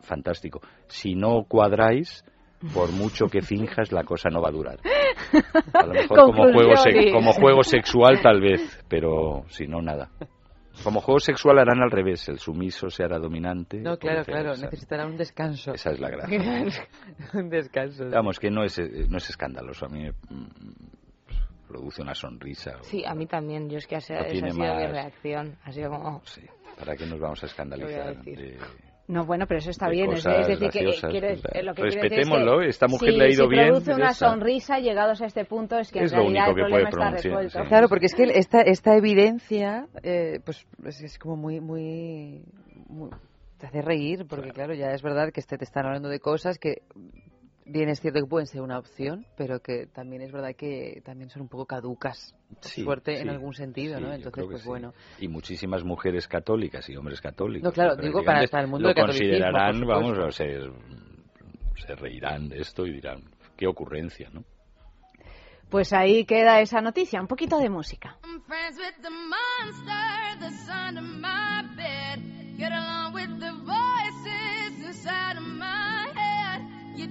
fantástico. Si no cuadráis, por mucho que finjas, la cosa no va a durar. A lo mejor como juego, se- como juego sexual tal vez, pero si no, nada. Como juego sexual harán al revés, el sumiso se hará dominante. No, claro, claro, necesitará un descanso. Esa es la gracia. un descanso. sí. Vamos, que no es, eh, no es escandaloso. A mí me mm, produce una sonrisa. Sí, a mí también. Yo es que esa, No esa tiene ha sido mi más- reacción. Ha sido como... ¿Para qué nos vamos a escandalizar? decir. de- No, bueno, pero eso está de bien. Es, decir, que, pues, eh, lo que quiero decir es que respetémoslo, esta mujer si, le ha ido si bien, produce una sonrisa, llegados a este punto, es que Es en lo realidad único el que problema puede está pronunciar, resuelto. sí. Claro, porque es que esta, esta evidencia, eh, pues es, es como muy, muy, muy- te hace reír, porque claro, ya es verdad que este, te están hablando de cosas que bien es cierto que pueden ser una opción, pero que también es verdad que también son un poco caducas, Sí, suerte en sí, algún sentido, sí, ¿no? Entonces, pues sí. bueno. Y muchísimas mujeres católicas y hombres católicos. No, claro, digo para- para el mundo lo considerarán, vamos, o se, se reirán de esto y dirán, qué ocurrencia, ¿no? Pues ahí queda esa noticia. Un poquito de música. I'm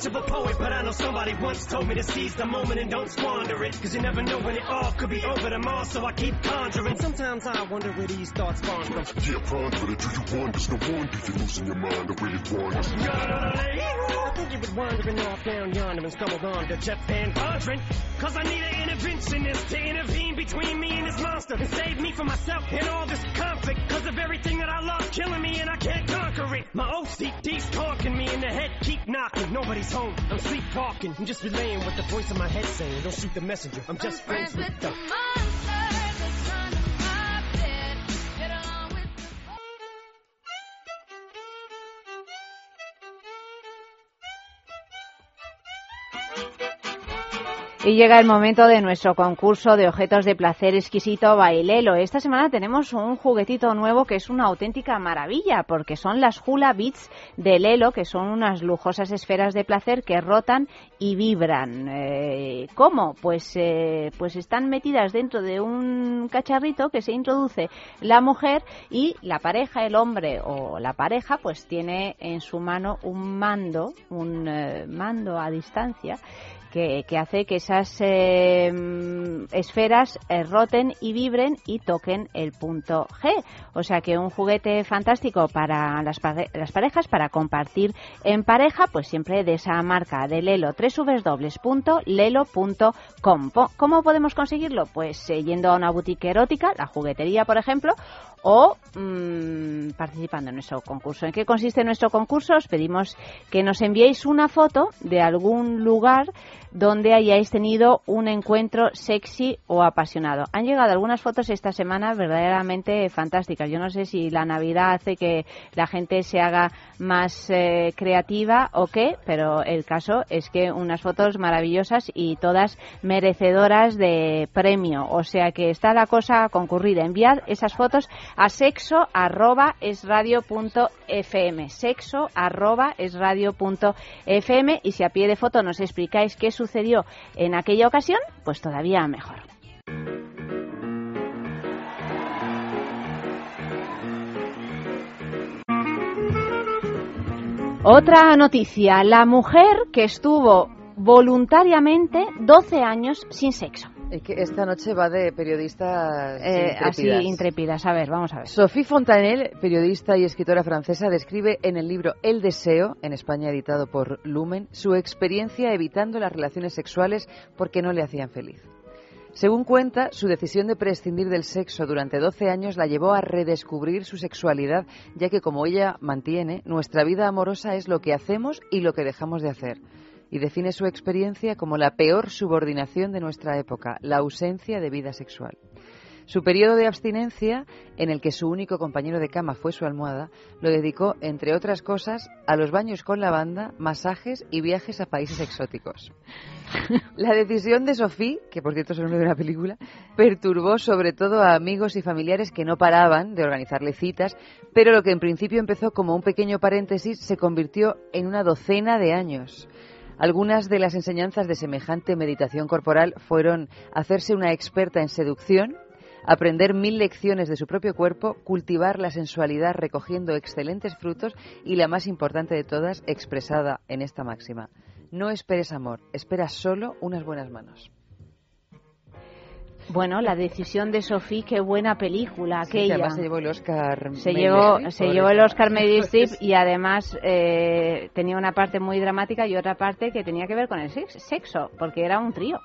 much of a poet, but I know somebody once told me to seize the moment and don't squander it. Cause you never know when it all could be over tomorrow, so I keep conjuring. Sometimes I wonder where these thoughts spawn from. Yeah, ponder it. Do you wonder? No wonder you're losing your mind the way it wanders. I think you've been wandering off down yonder and stumbled on to Jeff Van Vondren. Cause I need an interventionist to intervene between me and this monster and save me from myself and all this conflict. Cause of everything that I love killing me and I can't conquer it. My OCD's talking me in the head, keep knocking. Nobody's home, I'm sleepwalking. I'm just relaying what the voice in my head saying. Don't shoot the messenger, I'm just friends with the. monsters Y llega el momento de nuestro concurso de objetos de placer exquisito Bailelo. Esta semana tenemos un juguetito nuevo que es una auténtica maravilla porque son las Hula Beats de Lelo, que son unas lujosas esferas de placer que rotan y vibran. Eh, ¿Cómo? Pues, eh, pues están metidas dentro de un cacharrito que se introduce la mujer y la pareja, el hombre o la pareja, pues tiene en su mano un mando, un eh, mando a distancia que, hace que esas mm, esferas eh, roten y vibren y toquen el punto G. O sea que un juguete fantástico para las, las parejas, para compartir en pareja, pues siempre de esa marca de Lelo, www.lelo.com. ¿Cómo podemos conseguirlo? Pues eh, yendo a una boutique erótica, la juguetería, por ejemplo, o mm, participando en nuestro concurso. ¿En qué consiste nuestro concurso? Os pedimos que nos enviéis una foto de algún lugar donde hayáis tenido un encuentro sexy o apasionado. Han llegado algunas fotos esta semana verdaderamente fantásticas. Yo no sé si la Navidad hace que la gente se haga más eh, creativa o qué, pero el caso es que unas fotos maravillosas y todas merecedoras de premio. O sea que está la cosa concurrida. Enviad esas fotos a sexo arroba es punto fm. Sexo arroba es punto fm. Y si a pie de foto nos explicáis qué sucedió en aquella ocasión, pues todavía mejor. Otra noticia, la mujer que estuvo voluntariamente 12 años sin sexo. Es que esta noche va de periodistas Eh, así intrépidas. intrépidas. A ver, vamos a ver. Sophie Fontanel, periodista y escritora francesa, describe en el libro El deseo, en España editado por Lumen, su experiencia evitando las relaciones sexuales porque no le hacían feliz. Según cuenta, su decisión de prescindir del sexo durante 12 años la llevó a redescubrir su sexualidad, ya que, como ella mantiene, nuestra vida amorosa es lo que hacemos y lo que dejamos de hacer. Y define su experiencia como la peor subordinación de nuestra época, la ausencia de vida sexual. Su periodo de abstinencia, en el que su único compañero de cama fue su almohada, lo dedicó, entre otras cosas, a los baños con lavanda, masajes y viajes a países exóticos. La decisión de Sophie, que por cierto es el nombre de una película, perturbó sobre todo a amigos y familiares que no paraban de organizarle citas, pero lo que en principio empezó como un pequeño paréntesis se convirtió en una docena de años. Algunas de las enseñanzas de semejante meditación corporal fueron hacerse una experta en seducción, aprender mil lecciones de su propio cuerpo, cultivar la sensualidad recogiendo excelentes frutos y la más importante de todas, expresada en esta máxima. No esperes amor, espera solo unas buenas manos. Bueno, la decisión de Sophie, qué buena película Sí, aquella. además se llevó el Oscar. se llevó, se llevó el Oscar Meryl Streep y además eh, tenía una parte muy dramática y otra parte que tenía que ver con el sex- sexo, porque era un trío.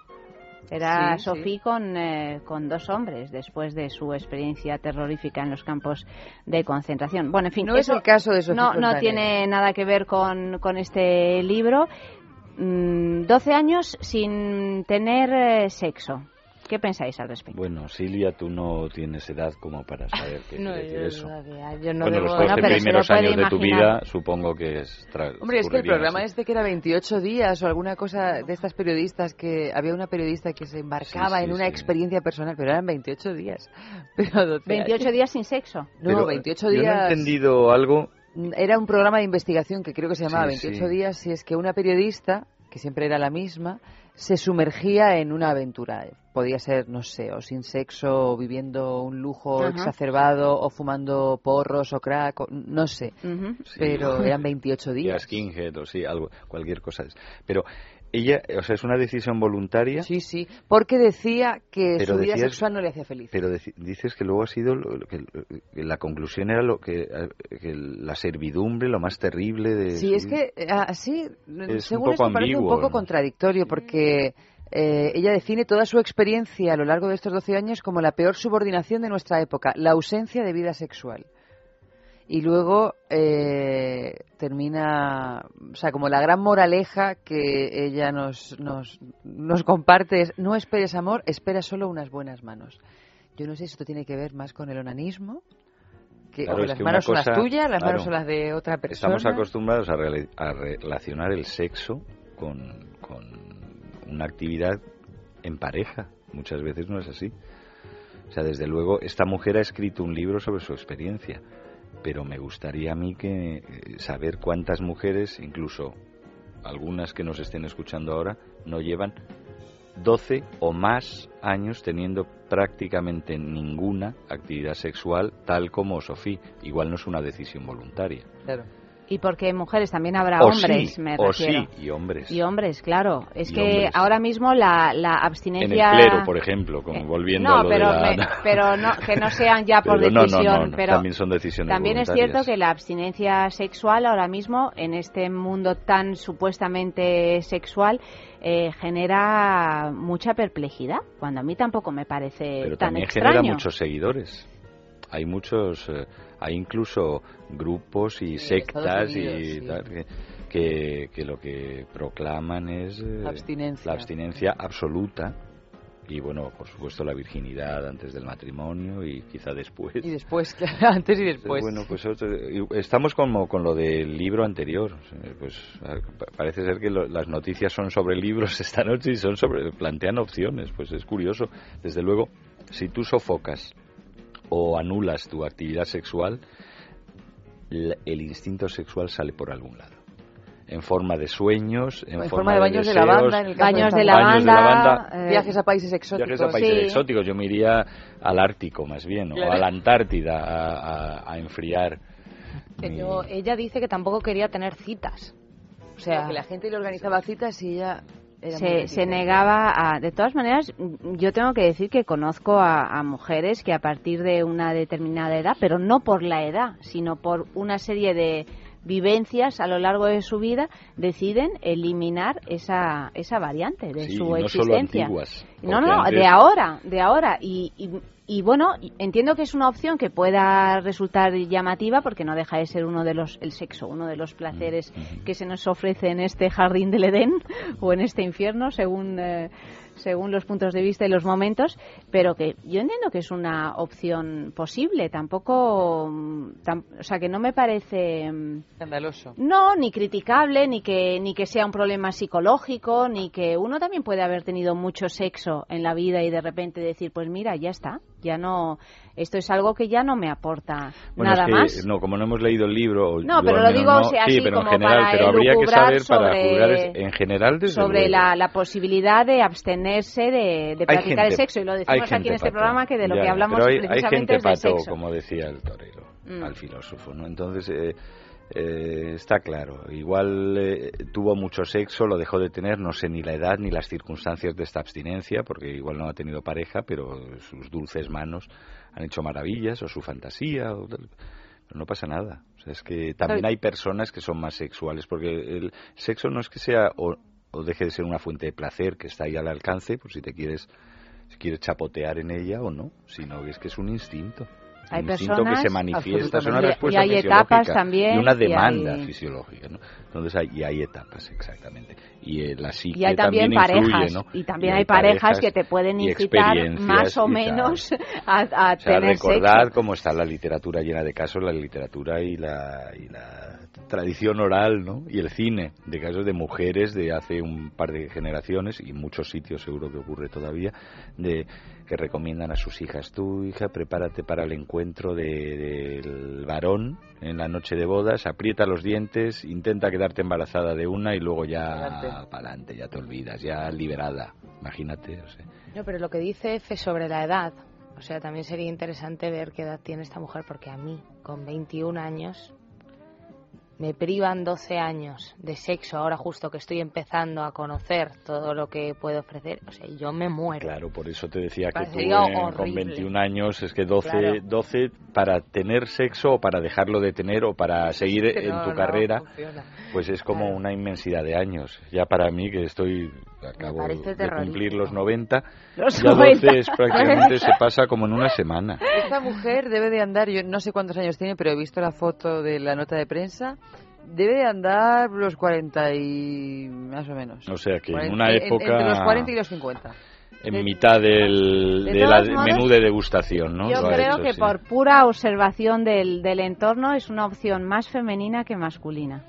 Era Sí, Sophie Con, eh, con dos hombres después de su experiencia terrorífica en los campos de concentración. Bueno, en fin, No es el caso de Sophie no, no tiene nada que ver con, con este libro. Mm, 12 años sin tener eh, sexo. ¿Qué pensáis al respecto? Bueno, Silvia, tú no tienes edad como para saber qué No, quiere decir yo, eso. no, yo no bueno, debo- los 12 Bueno, pero se lo primeros años de tu imaginar. vida supongo que es Hombre, es que el programa así. este que era 28 días o alguna cosa de estas periodistas que había una periodista que se embarcaba Sí, sí, en una sí. experiencia personal, pero eran 28 días. Pero 12 28 años. días sin sexo. No, Pero, 28 Yo no he días. entendido algo. Era un programa de investigación que creo que se llamaba Sí, 28 sí. días, si es que una periodista, que siempre era la misma, se sumergía en una aventura. Podía ser, no sé, o sin sexo, o viviendo un lujo Ajá. exacerbado, o fumando porros o crack, o- no sé. Pero eran 28 Ya días. skinhead o sí, algo, cualquier cosa. Pero ella, o sea, es una decisión voluntaria. Sí, sí, porque decía que Pero su vida sexual no le hacía feliz. Pero dices que luego ha sido lo- lo que, que la conclusión era lo que, eh, que la servidumbre, lo más terrible de. Sí, su es que así, Es según esto parece un poco ¿no? contradictorio porque eh, ella define toda su experiencia a lo largo de estos 12 años como la peor subordinación de nuestra época, la ausencia de vida sexual. Y luego eh, termina, o sea, como la gran moraleja que ella nos, nos, nos comparte es, no esperes amor, espera solo unas buenas manos. Yo no sé si esto tiene que ver más con el onanismo, que, Claro, o que las que manos son las tuyas, las claro. manos son las de otra persona. Estamos acostumbrados a, a relacionar el sexo con, con una actividad en pareja. Muchas veces no es así. O sea, desde luego, esta mujer ha escrito un libro sobre su experiencia, pero me gustaría a mí que eh, saber cuántas mujeres, incluso algunas que nos estén escuchando ahora, no llevan 12 o más años teniendo prácticamente ninguna actividad sexual, tal como Sofía. Igual no es una decisión voluntaria. Claro. Y porque mujeres también habrá O hombres, sí, me o refiero. sí, y hombres. Y hombres, claro. Es Y que hombres. ahora mismo la, la En abstinencia... el clero, por ejemplo, como Eh, volviendo no, a lo pero, de la... me- pero no, que no sean ya por Pero decisión. no, no, pero también son decisiones También es cierto que la abstinencia sexual ahora mismo, en este mundo tan supuestamente sexual, eh, genera mucha perplejidad, cuando a mí tampoco me parece Pero tan también extraño. genera muchos seguidores. Hay muchos, eh, hay incluso grupos y sectas y Unidos, sí. tal, que, que, lo que proclaman es eh, La abstinencia. la abstinencia absoluta y bueno, por supuesto la virginidad antes del matrimonio y quizá después. Y después, antes y después. Bueno, pues estamos como con lo del libro anterior. Pues a- pa- parece ser que lo- las noticias son sobre libros esta noche y son sobre plantean opciones. Pues es curioso. Desde luego, si tú sofocas o anulas tu actividad sexual, el instinto sexual sale por algún lado. En forma de sueños, en, En forma de baños de deseos, lavanda, en el Baños de de baños de lavanda, lavanda, eh, Viajes a países exóticos. Viajes a países Sí. exóticos. Yo me iría al Ártico más bien, o a la Antártida a, a- a enfriar. mi- ella dice que tampoco quería tener citas. O sea, que la gente le organizaba citas y ella se, se negaba a... De todas maneras, yo tengo que decir que conozco a, a mujeres que a partir de una determinada edad, pero no por la edad, sino por una serie de vivencias a lo largo de su vida, deciden eliminar esa, esa variante de Sí, su solo existencia. antiguas. No, no, antes- de ahora, de ahora. Y, y, y bueno, entiendo que es una opción que pueda resultar llamativa porque no deja de ser uno de los, el sexo, uno de los placeres que se nos ofrece en este jardín del Edén o en este infierno, según, eh, según los puntos de vista y los momentos, pero que yo entiendo que es una opción posible. Tampoco, mm, tam- o sea, que no me parece. mm, Escandaloso. no, ni criticable, ni que, ni que sea un problema psicológico, ni que uno también puede haber tenido mucho sexo en la vida y de repente decir, pues mira, ya está, ya no, esto es algo que ya no me aporta Bueno, nada es que, más. No, como no hemos leído el libro. o No, pero lo digo, no, o sea, sí, así pero en como general, para pero habría que saber para sobre- juzgar en general desde sobre la, la posibilidad de abstenerse de, de practicar el sexo. Y lo hay decimos aquí en este Pato. programa que de lo Ya, que hablamos hay, hay precisamente gente es pato, sexo. como decía el torero, Mm. al filósofo, ¿no? Entonces, eh, Eh, está claro. Igual eh, tuvo mucho sexo, lo dejó de tener, no sé ni la edad ni las circunstancias de esta abstinencia, porque igual no ha tenido pareja, pero sus dulces manos han hecho maravillas, o su fantasía, o tal. Pero no pasa nada. O sea, es que también hay personas que son más sexuales, porque el sexo no es que sea o, o deje de ser una fuente de placer que está ahí al alcance, por si te quieres, si quieres chapotear en ella o no, sino que es que es un instinto. Hay un instinto que personas- se manifiesta, es una respuesta Y hay fisiológica etapas también, y una y demanda hay- fisiológica, ¿no? Entonces hay, y hay etapas, exactamente. Y eh, la psique Y hay también, influye, parejas, ¿no? y también hay, parejas, que te pueden y incitar más o y menos a, a O sea, tener recordad sexo. cómo está la literatura llena de casos, la literatura y la, y la tradición oral, ¿no? Y el cine, de casos de mujeres de hace un par de generaciones, y en muchos sitios seguro que ocurre todavía, de que recomiendan a sus hijas, tú hija, prepárate para el encuentro de- del varón en la noche de bodas, aprieta los dientes, intenta quedarte embarazada de una y luego ya para adelante, ya te olvidas, ya liberada, imagínate, o sea. No, pero lo que dice F sobre la edad, o sea, también sería interesante ver qué edad tiene esta mujer, porque a mí, con 21 años, me privan 12 años de sexo, ahora justo que estoy empezando a conocer todo lo que puede ofrecer, o sea, yo me muero. Claro, por eso te decía que tú eh, con horrible. 21 años es que 12, Claro. 12 para tener sexo o para dejarlo de tener o para seguir en no, tu no carrera, funciona. pues es como una inmensidad de años. Ya para mí que estoy acabo parece de cumplir los 90, Los ya 90. 12 es prácticamente se pasa como en una semana. Esta mujer debe de andar, yo no sé cuántos años tiene, pero he visto la foto de la nota de prensa, debe de andar los 40 y más o menos. O sea que en 40 una en- época entre los 40 y los 50. en mitad del de de la modos, menú de degustación, ¿no? Yo Lo creo hecho, que sí. por pura observación del, del entorno es una opción más femenina que masculina.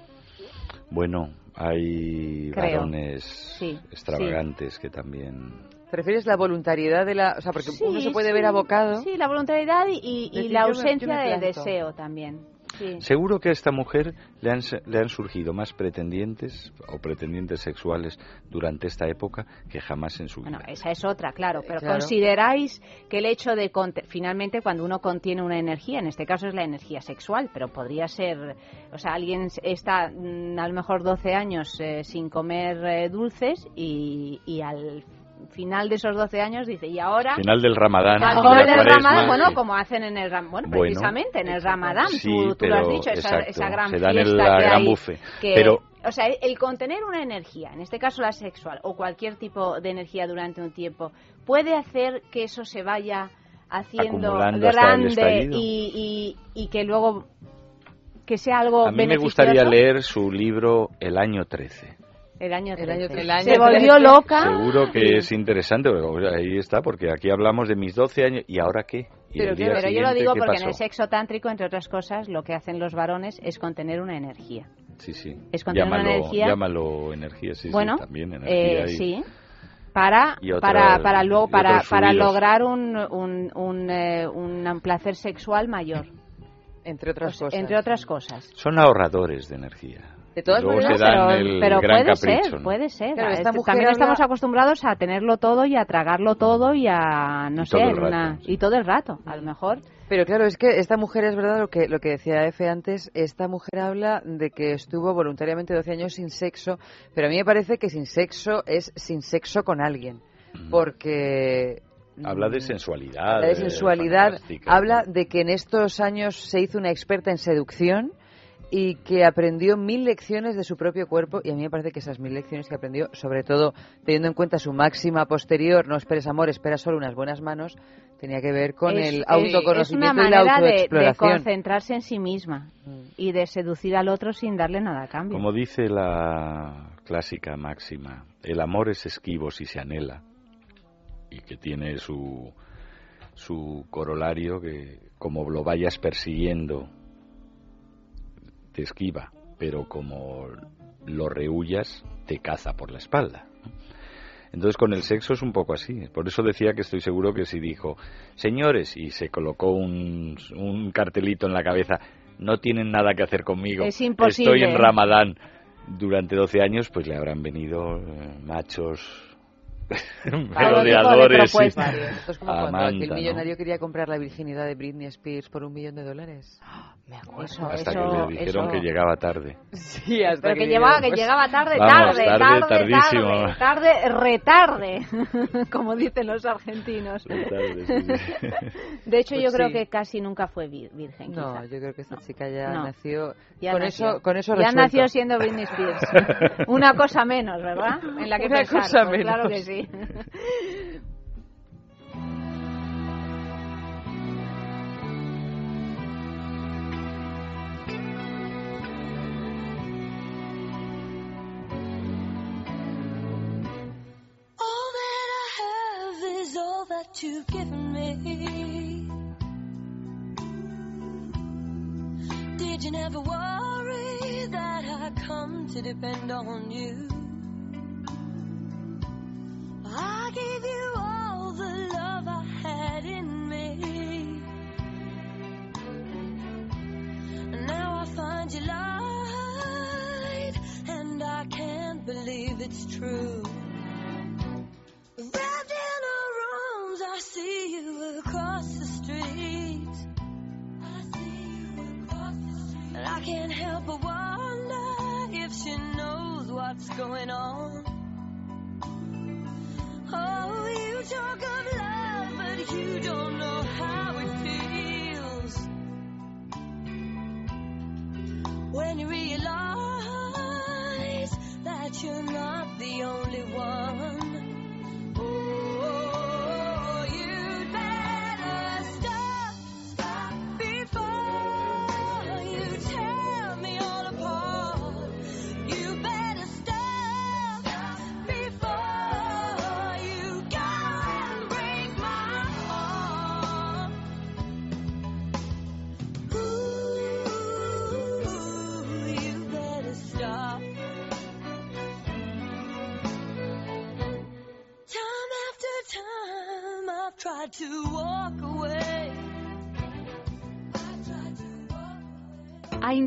Bueno, hay Creo. varones Sí, extravagantes que también ¿Te refieres la voluntariedad de la...? O sea, porque uno se puede sí, ver abocado... Sí, la voluntariedad y, y- y la ausencia me de planto. deseo también. Sí. Seguro que a esta mujer le han, le han surgido más pretendientes o pretendientes sexuales durante esta época que jamás en su vida. Bueno, esa es otra, claro, pero Claro. consideráis que el hecho de finalmente cuando uno contiene una energía, en este caso es la energía sexual, pero podría ser, o sea, alguien está mm, a lo mejor 12 años eh, sin comer eh, dulces y, y al final de esos 12 años dice, y ahora Final del Ramadán. Cuaresma, bueno, sí. como hacen en el Ramadán, bueno, Bueno, precisamente en el Ramadán, Sí, tú, tú lo has dicho, esa, exacto, esa gran se dan fiesta el- la que gran hay, que- Pero- o sea, el contener una energía, en este caso la sexual, o cualquier tipo de energía durante un tiempo, puede hacer que eso se vaya haciendo Acumulando grande y, y, y que luego que sea algo A mí me gustaría leer su libro El año 13. El año El año 13. trece. se volvió loca Seguro que es interesante, porque, o sea, ahí está, porque aquí hablamos de mis 12 años y ahora qué. Y Pero, el pero yo lo digo ¿qué porque pasó? en el sexo tántrico, entre otras cosas, lo que hacen los varones es contener una energía. Sí, sí. es contener una llámalo, energía. Llámalo energía, sí, bueno, sí, también energía. eh, y- sí, para y otras- para para luego para para lograr un un, un, eh, un placer sexual mayor. Entre otras cosas. Entre otras cosas. Son ahorradores de energía. De todas Luego maneras, se dan pero, el pero gran puede capricho. ser, ¿no? puede ser. Este, mujer También habla- estamos acostumbrados a tenerlo todo y a tragarlo todo y a no Y sé, todo el una- rato, y todo el rato, a lo mejor. Pero claro, es que esta mujer es verdad lo que lo que decía Efe antes, esta mujer habla de que estuvo voluntariamente 12 años sin sexo, pero a mí me parece que sin sexo es sin sexo con alguien, porque Habla de sensualidad. habla de sensualidad, habla de que en estos años se hizo una experta en seducción y que aprendió mil lecciones de su propio cuerpo y a mí me parece que esas mil lecciones que aprendió, sobre todo teniendo en cuenta su máxima posterior, no esperes amor, espera solo unas buenas manos, tenía que ver con Es- el autoconocimiento es una y la manera de- de, autoexploración. concentrarse en sí misma y de seducir al otro sin darle nada a cambio. Como dice la clásica máxima, el amor es esquivo si se anhela y que tiene su, su corolario que como lo vayas persiguiendo te esquiva, pero como lo rehuyas te caza por la espalda. Entonces con el sexo es un poco así. Por eso decía que estoy seguro que si dijo, señores, y se colocó un, un cartelito en la cabeza, no tienen nada que hacer conmigo. Es imposible. Estoy en Ramadán durante 12 años, pues le habrán venido eh, machos merodeadores. y Esto es como cuando Amanda, aquel ¿no? millonario quería comprar la virginidad de Britney Spears por un millón de dólares. Eso, Hasta eso, que le dijeron eso. que llegaba tarde. Sí, hasta Pero que, que llevaba, que pues, llegaba tarde, Vamos, tarde, tarde, tarde, tardísimo. tarde, tarde, retarde, como dicen los argentinos. Retarde, sí, sí. De hecho, Pues yo creo sí. que casi nunca fue vi- virgen. No, quizá. yo creo que esta chica ya No. nació Ya con nació. eso, con eso Ya resuelto. nació siendo Britney Spears. Una cosa menos, ¿verdad? En la que Una pensar, cosa pues Claro que menos. Sí. All that I have is all that you've given me. Did you never worry that I come to depend on you?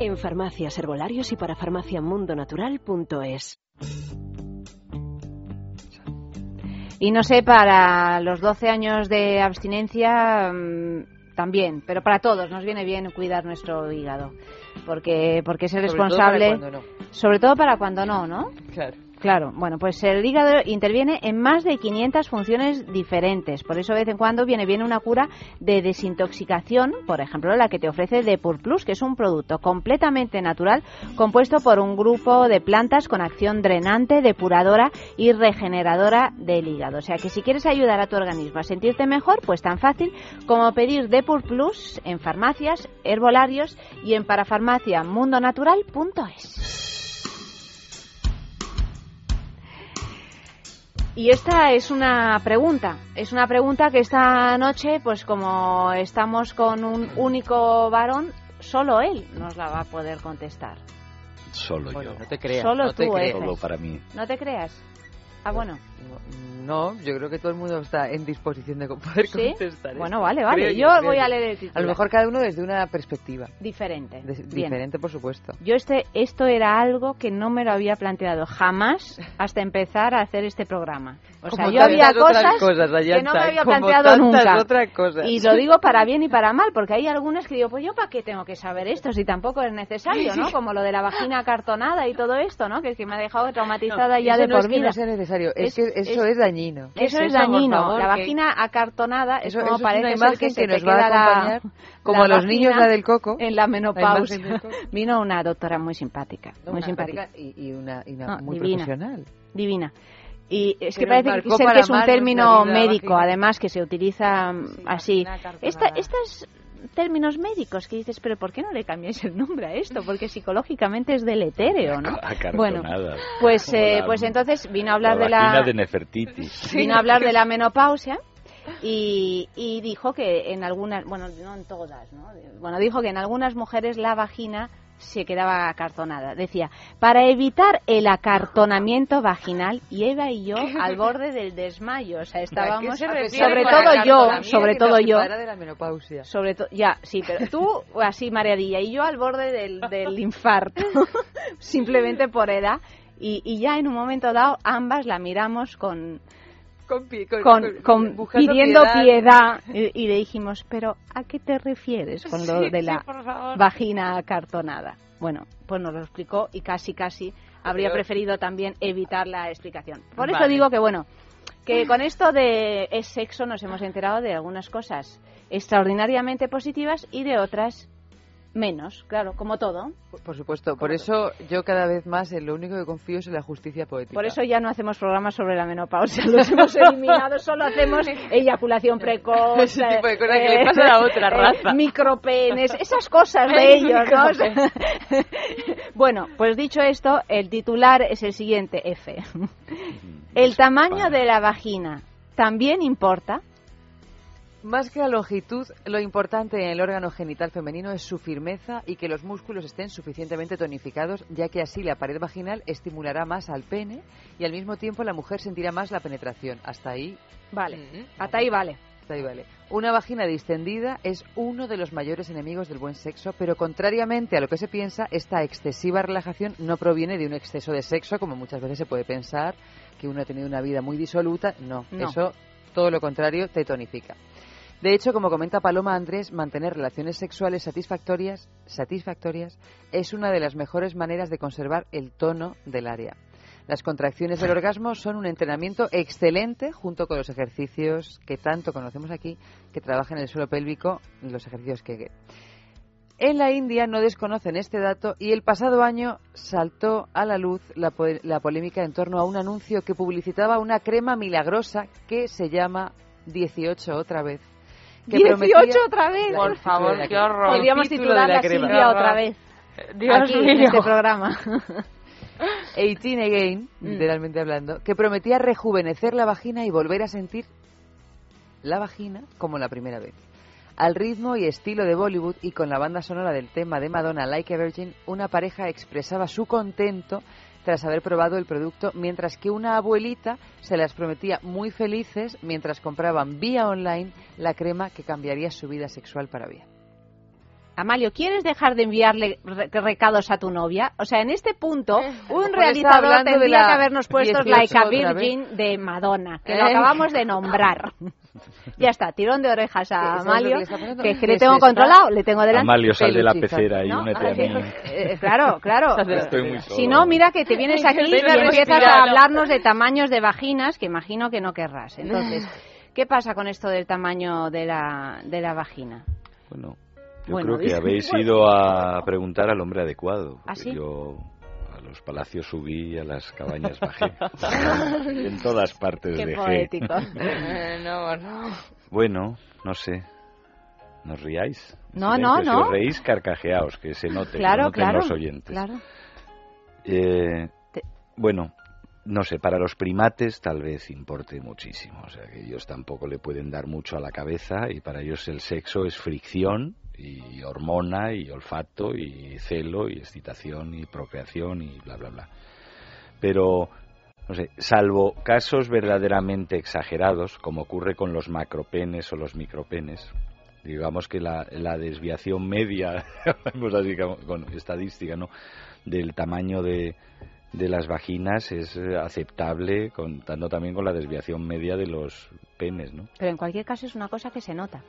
En farmacias, herbolarios y para farmaciamundonatural.es. Y no sé, para los 12 años de abstinencia mm, también, pero para todos nos viene bien cuidar nuestro hígado, porque porque es el Sobre todo responsable, para cuando no. sobre todo para cuando no, ¿no? Claro. Claro, bueno, pues el hígado interviene en más de 500 funciones diferentes. Por eso, de vez en cuando viene bien una cura de desintoxicación, por ejemplo, la que te ofrece Depur Plus, que es un producto completamente natural compuesto por un grupo de plantas con acción drenante, depuradora y regeneradora del hígado. O sea que si quieres ayudar a tu organismo a sentirte mejor, pues tan fácil como pedir Depur Plus en farmacias, herbolarios y en parafarmaciamundonatural.es. Y esta es una pregunta, es una pregunta que esta noche, pues como estamos con un único varón, solo él nos la va a poder contestar. Solo Bueno, yo. no te creas. Solo no te tú, creas. Efe. Solo para mí. ¿No te creas? Ah, bueno. No, yo creo que todo el mundo está en disposición de poder ¿Sí? contestar. Bueno, esto. vale, vale. Creo Yo creo voy a leer el A titular. lo mejor cada uno desde una perspectiva. Diferente. De- Bien. diferente, por supuesto. Yo este, esto era algo que no me lo había planteado jamás hasta empezar a hacer este programa. O sea, Como yo había cosas, cosas, que no me había como planteado nunca. otras cosas. Y lo digo para bien y para mal, porque hay algunas que digo, pues yo para qué tengo que saber esto si tampoco es necesario, ¿no? Como lo de la vagina acartonada y todo esto, ¿no? Que, es que me ha dejado traumatizada No, ya de no por es que vida. no sea necesario, es, que eso es- es, dañino. Eso es, eso, dañino. favor? la Que- vagina acartonada es Eso- como eso es parece ser imagen que, que se nos va a queda la- acompañar, como la a los niños la del coco. En la menopausia. La. Vino una doctora muy simpática, No, muy una simpática. y, y una, y una No, muy divina. profesional. Divina. Y es que Pero parece ser que es un término médico, además, que se utiliza así. Esta, estos términos médicos que dices, pero ¿por qué no le cambiáis el nombre a esto? Porque psicológicamente es deletéreo, ¿no? Bueno, pues, eh, pues entonces vino a hablar la de la de vino a hablar de la menopausia y, y dijo que en algunas, bueno, no en todas, ¿no? Bueno, dijo que en algunas mujeres la vagina se quedaba acartonada. Decía, para evitar el acartonamiento vaginal, y Eva y yo al borde del desmayo. O sea, estábamos, se sobre todo yo, sobre todo yo. de la menopausia. Sobre todo, ya, sí, pero tú así mareadilla y yo al borde del, del infarto, simplemente por edad. Y, y ya en un momento dado ambas la miramos con, Con, con- con, pidiendo piedad. piedad, y, y le dijimos, pero ¿a qué te refieres con lo Sí, de la vagina acartonada? Bueno, pues nos lo explicó y casi casi habría Pero- preferido también evitar la explicación. Por eso digo que bueno, que con esto de es sexo nos hemos enterado de algunas cosas extraordinariamente positivas y de otras menos, claro, como todo. Por- Por supuesto, por eso yo cada vez más en lo único que confío es en la justicia poética. Por eso ya no hacemos programas sobre la menopausia, los hemos eliminado, solo hacemos eyaculación precoz, Ese tipo de cosas que eh, le pasa a la otra eh, raza. micropenes, esas cosas de ellos, bueno, pues dicho esto, el titular es el siguiente, F. El tamaño de la vagina también importa. Más que la longitud, lo importante en el órgano genital femenino es su firmeza y que los músculos estén suficientemente tonificados, ya que así la pared vaginal estimulará más al pene y al mismo tiempo la mujer sentirá más la penetración. Hasta ahí. Vale, hasta ahí vale. Hasta ahí vale. Una vagina distendida es uno de los mayores enemigos del buen sexo, pero contrariamente a lo que se piensa, esta excesiva relajación no proviene de un exceso de sexo, como muchas veces se puede pensar, que uno ha tenido una vida muy disoluta. No, No. eso todo lo contrario te tonifica. De hecho, como comenta Paloma Andrés, mantener relaciones sexuales satisfactorias, satisfactorias es una de las mejores maneras de conservar el tono del área. Las contracciones del orgasmo son un entrenamiento excelente junto con los ejercicios que tanto conocemos aquí, que trabajan el suelo pélvico, los ejercicios que en la India no desconocen este dato y el pasado año saltó a la luz la polémica en torno a un anuncio que publicitaba una crema milagrosa que se llama 18 otra vez. Que 18 prometía- otra vez. Por favor, qué horror. El Podríamos titularla la. Silvia otra vez. Dios Aquí, en este programa. 18 Again, Mm. literalmente hablando, que prometía rejuvenecer la vagina y volver a sentir la vagina como la primera vez. Al ritmo y estilo de Bollywood y con la banda sonora del tema de Madonna Like a Virgin, una pareja expresaba su contento tras haber probado el producto, mientras que una abuelita se las prometía muy felices mientras compraban vía online la crema que cambiaría su vida sexual para bien. Amalio, ¿quieres dejar de enviarle re- recados a tu novia? O sea, en este punto, un mejor está realizador de tendría la que habernos puesto 18 Like a. Virgin de Madonna, que lo Eh. acabamos de nombrar. ya está, tirón de orejas a ¿Sabes lo que Amalio, que, le tengo controlado, le tengo delante. Amalio, sal de la pecera y ¿No? únete a mí. Eh, claro, claro. Estoy muy solo. Si no, mira que te vienes aquí y empiezas a ¿no? hablarnos de tamaños de vaginas, que imagino que no querrás. Entonces, ¿qué pasa con esto del tamaño de la, de la vagina? Bueno, yo Bueno, creo que habéis ido a preguntar al hombre adecuado. ¿Ah, sí? Yo a los palacios subí y a las cabañas bajé. en todas partes Qué dejé. poético. no, no. Bueno, no sé. ¿Nos riáis? No, Silencio. no, Si no. os reís, carcajeaos, que se note, que Claro, claro. los oyentes. Claro. Eh, bueno, no sé, para los primates tal vez importe muchísimo. O sea, que ellos tampoco le pueden dar mucho a la cabeza y para ellos el sexo es fricción y hormona y olfato y celo y excitación y procreación y bla, bla, bla. Pero, no sé, salvo casos verdaderamente exagerados, como ocurre con los macropenes o los micropenes, digamos que la, la desviación media, vamos así con estadística, ¿no? del tamaño de, de las vaginas es aceptable, contando también con la desviación media de los penes, ¿no? Pero en cualquier caso es una cosa que se nota.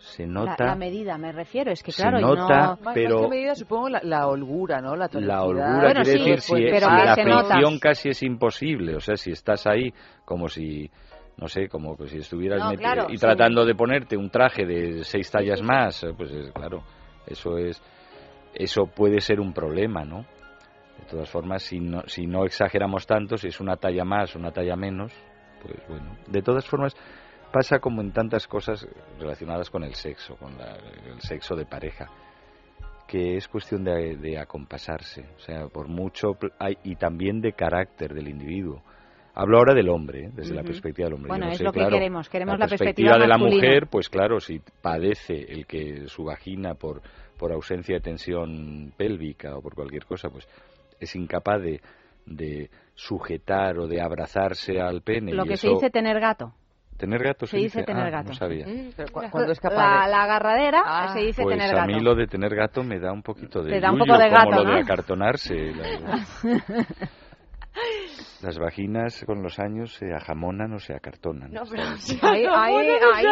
Se La, nota la medida, me refiero, es que Se claro, y no... Más- Pero- más que medida, supongo la, la holgura, ¿no? La, la holgura Bueno, quiere sí, decir si, pero si que la se nota. fricción casi es imposible, o sea, si estás ahí como si no sé, como que si estuvieras No, claro, y sí. tratando de ponerte un traje de seis tallas más, eh, pues es, claro, eso es eso puede ser un problema, ¿no? De todas formas, si no, si no exageramos tanto, si es una talla más, una talla menos, pues bueno. De todas formas, pasa como en tantas cosas relacionadas con el sexo, con la- el sexo de pareja, que es cuestión de, de acompasarse, o sea, por mucho, hay, y también de carácter del individuo. Hablo ahora del hombre, ¿eh? desde la perspectiva del hombre. Bueno, no es sé, lo que claro, queremos, queremos la perspectiva perspectiva de la mujer, pues claro, si padece el que su vagina por, por ausencia de tensión pélvica o por cualquier cosa, pues es incapaz de, de sujetar o de abrazarse al pene. Lo y que se dice tener gato. Tener gato Se dice tener Ah, gato. No sabía. Mm, Pero cu- la- cuando es capaz la, de- la agarradera Ah. se dice Pues tener a gato. mí lo de tener gato me da un poquito de Te da un poco de como gato, lo de ¿no? acartonarse. La- Las vaginas con los años se ajamonan o se acartonan. No, pero sí, Ahí, no, ahí, no ahí,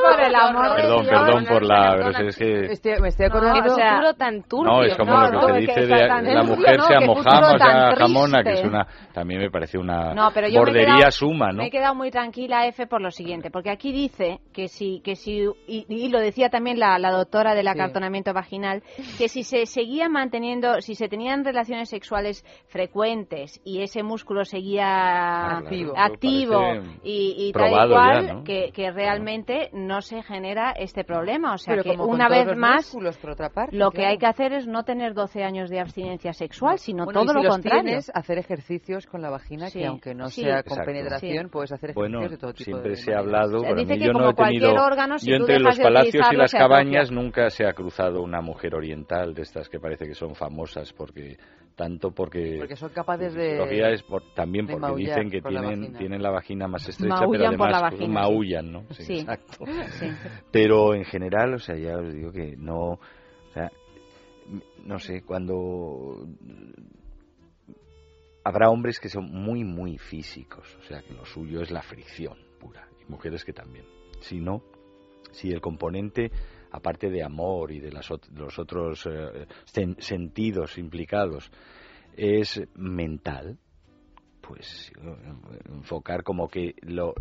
por el amor Perdón, perdón por la... pero es que... Estoy- me estoy No, acordando. o sea, futuro tan turbio. No, es como No, lo que no, se dice de la mujer no, se amojama, o sea, jamona, que es una... También me parece una No, pero yo me he bordería quedado- suma, ¿no? Me he quedado muy tranquila, F, por lo siguiente, porque aquí dice que si, que si y, y lo decía también la, la doctora del acartonamiento vaginal, que si se seguía manteniendo, si se tenían relaciones sexuales frecuentes y ese músculo seguía Activo. activo y, y tal y cual, ya, ¿no? que, que realmente no se genera este problema. O sea Pero que una vez más, músculos, por otra parte, lo que hay que hacer es no tener 12 años de abstinencia sexual, sino Bueno, y todo si lo contrario. tienes, hacer ejercicios con la vagina, Sí, que aunque no sí. sea con Exacto. penetración, Sí. puedes hacer ejercicios Bueno, de todo tipo siempre de se ha hablado, dice que yo como no he cualquier tenido, órgano, si yo tú entre los palacios y las cabañas nunca se ha cruzado una mujer oriental de estas que parece que son famosas porque tanto porque Porque son capaces de- fisiología es por- también de porque dicen que por la tienen tienen la vagina más estrecha Maullan pero además vagina, maullan, ¿no? Sí. exacto. Sí. Pero en general, o sea, ya os digo que no, o sea, no sé, cuando habrá hombres que son muy, muy físicos, o sea, que lo suyo es la fricción pura, y mujeres que también. Si no, si el componente, aparte de amor y de las los otros eh, sen- sentidos implicados, es mental, pues eh, enfocar como que lo-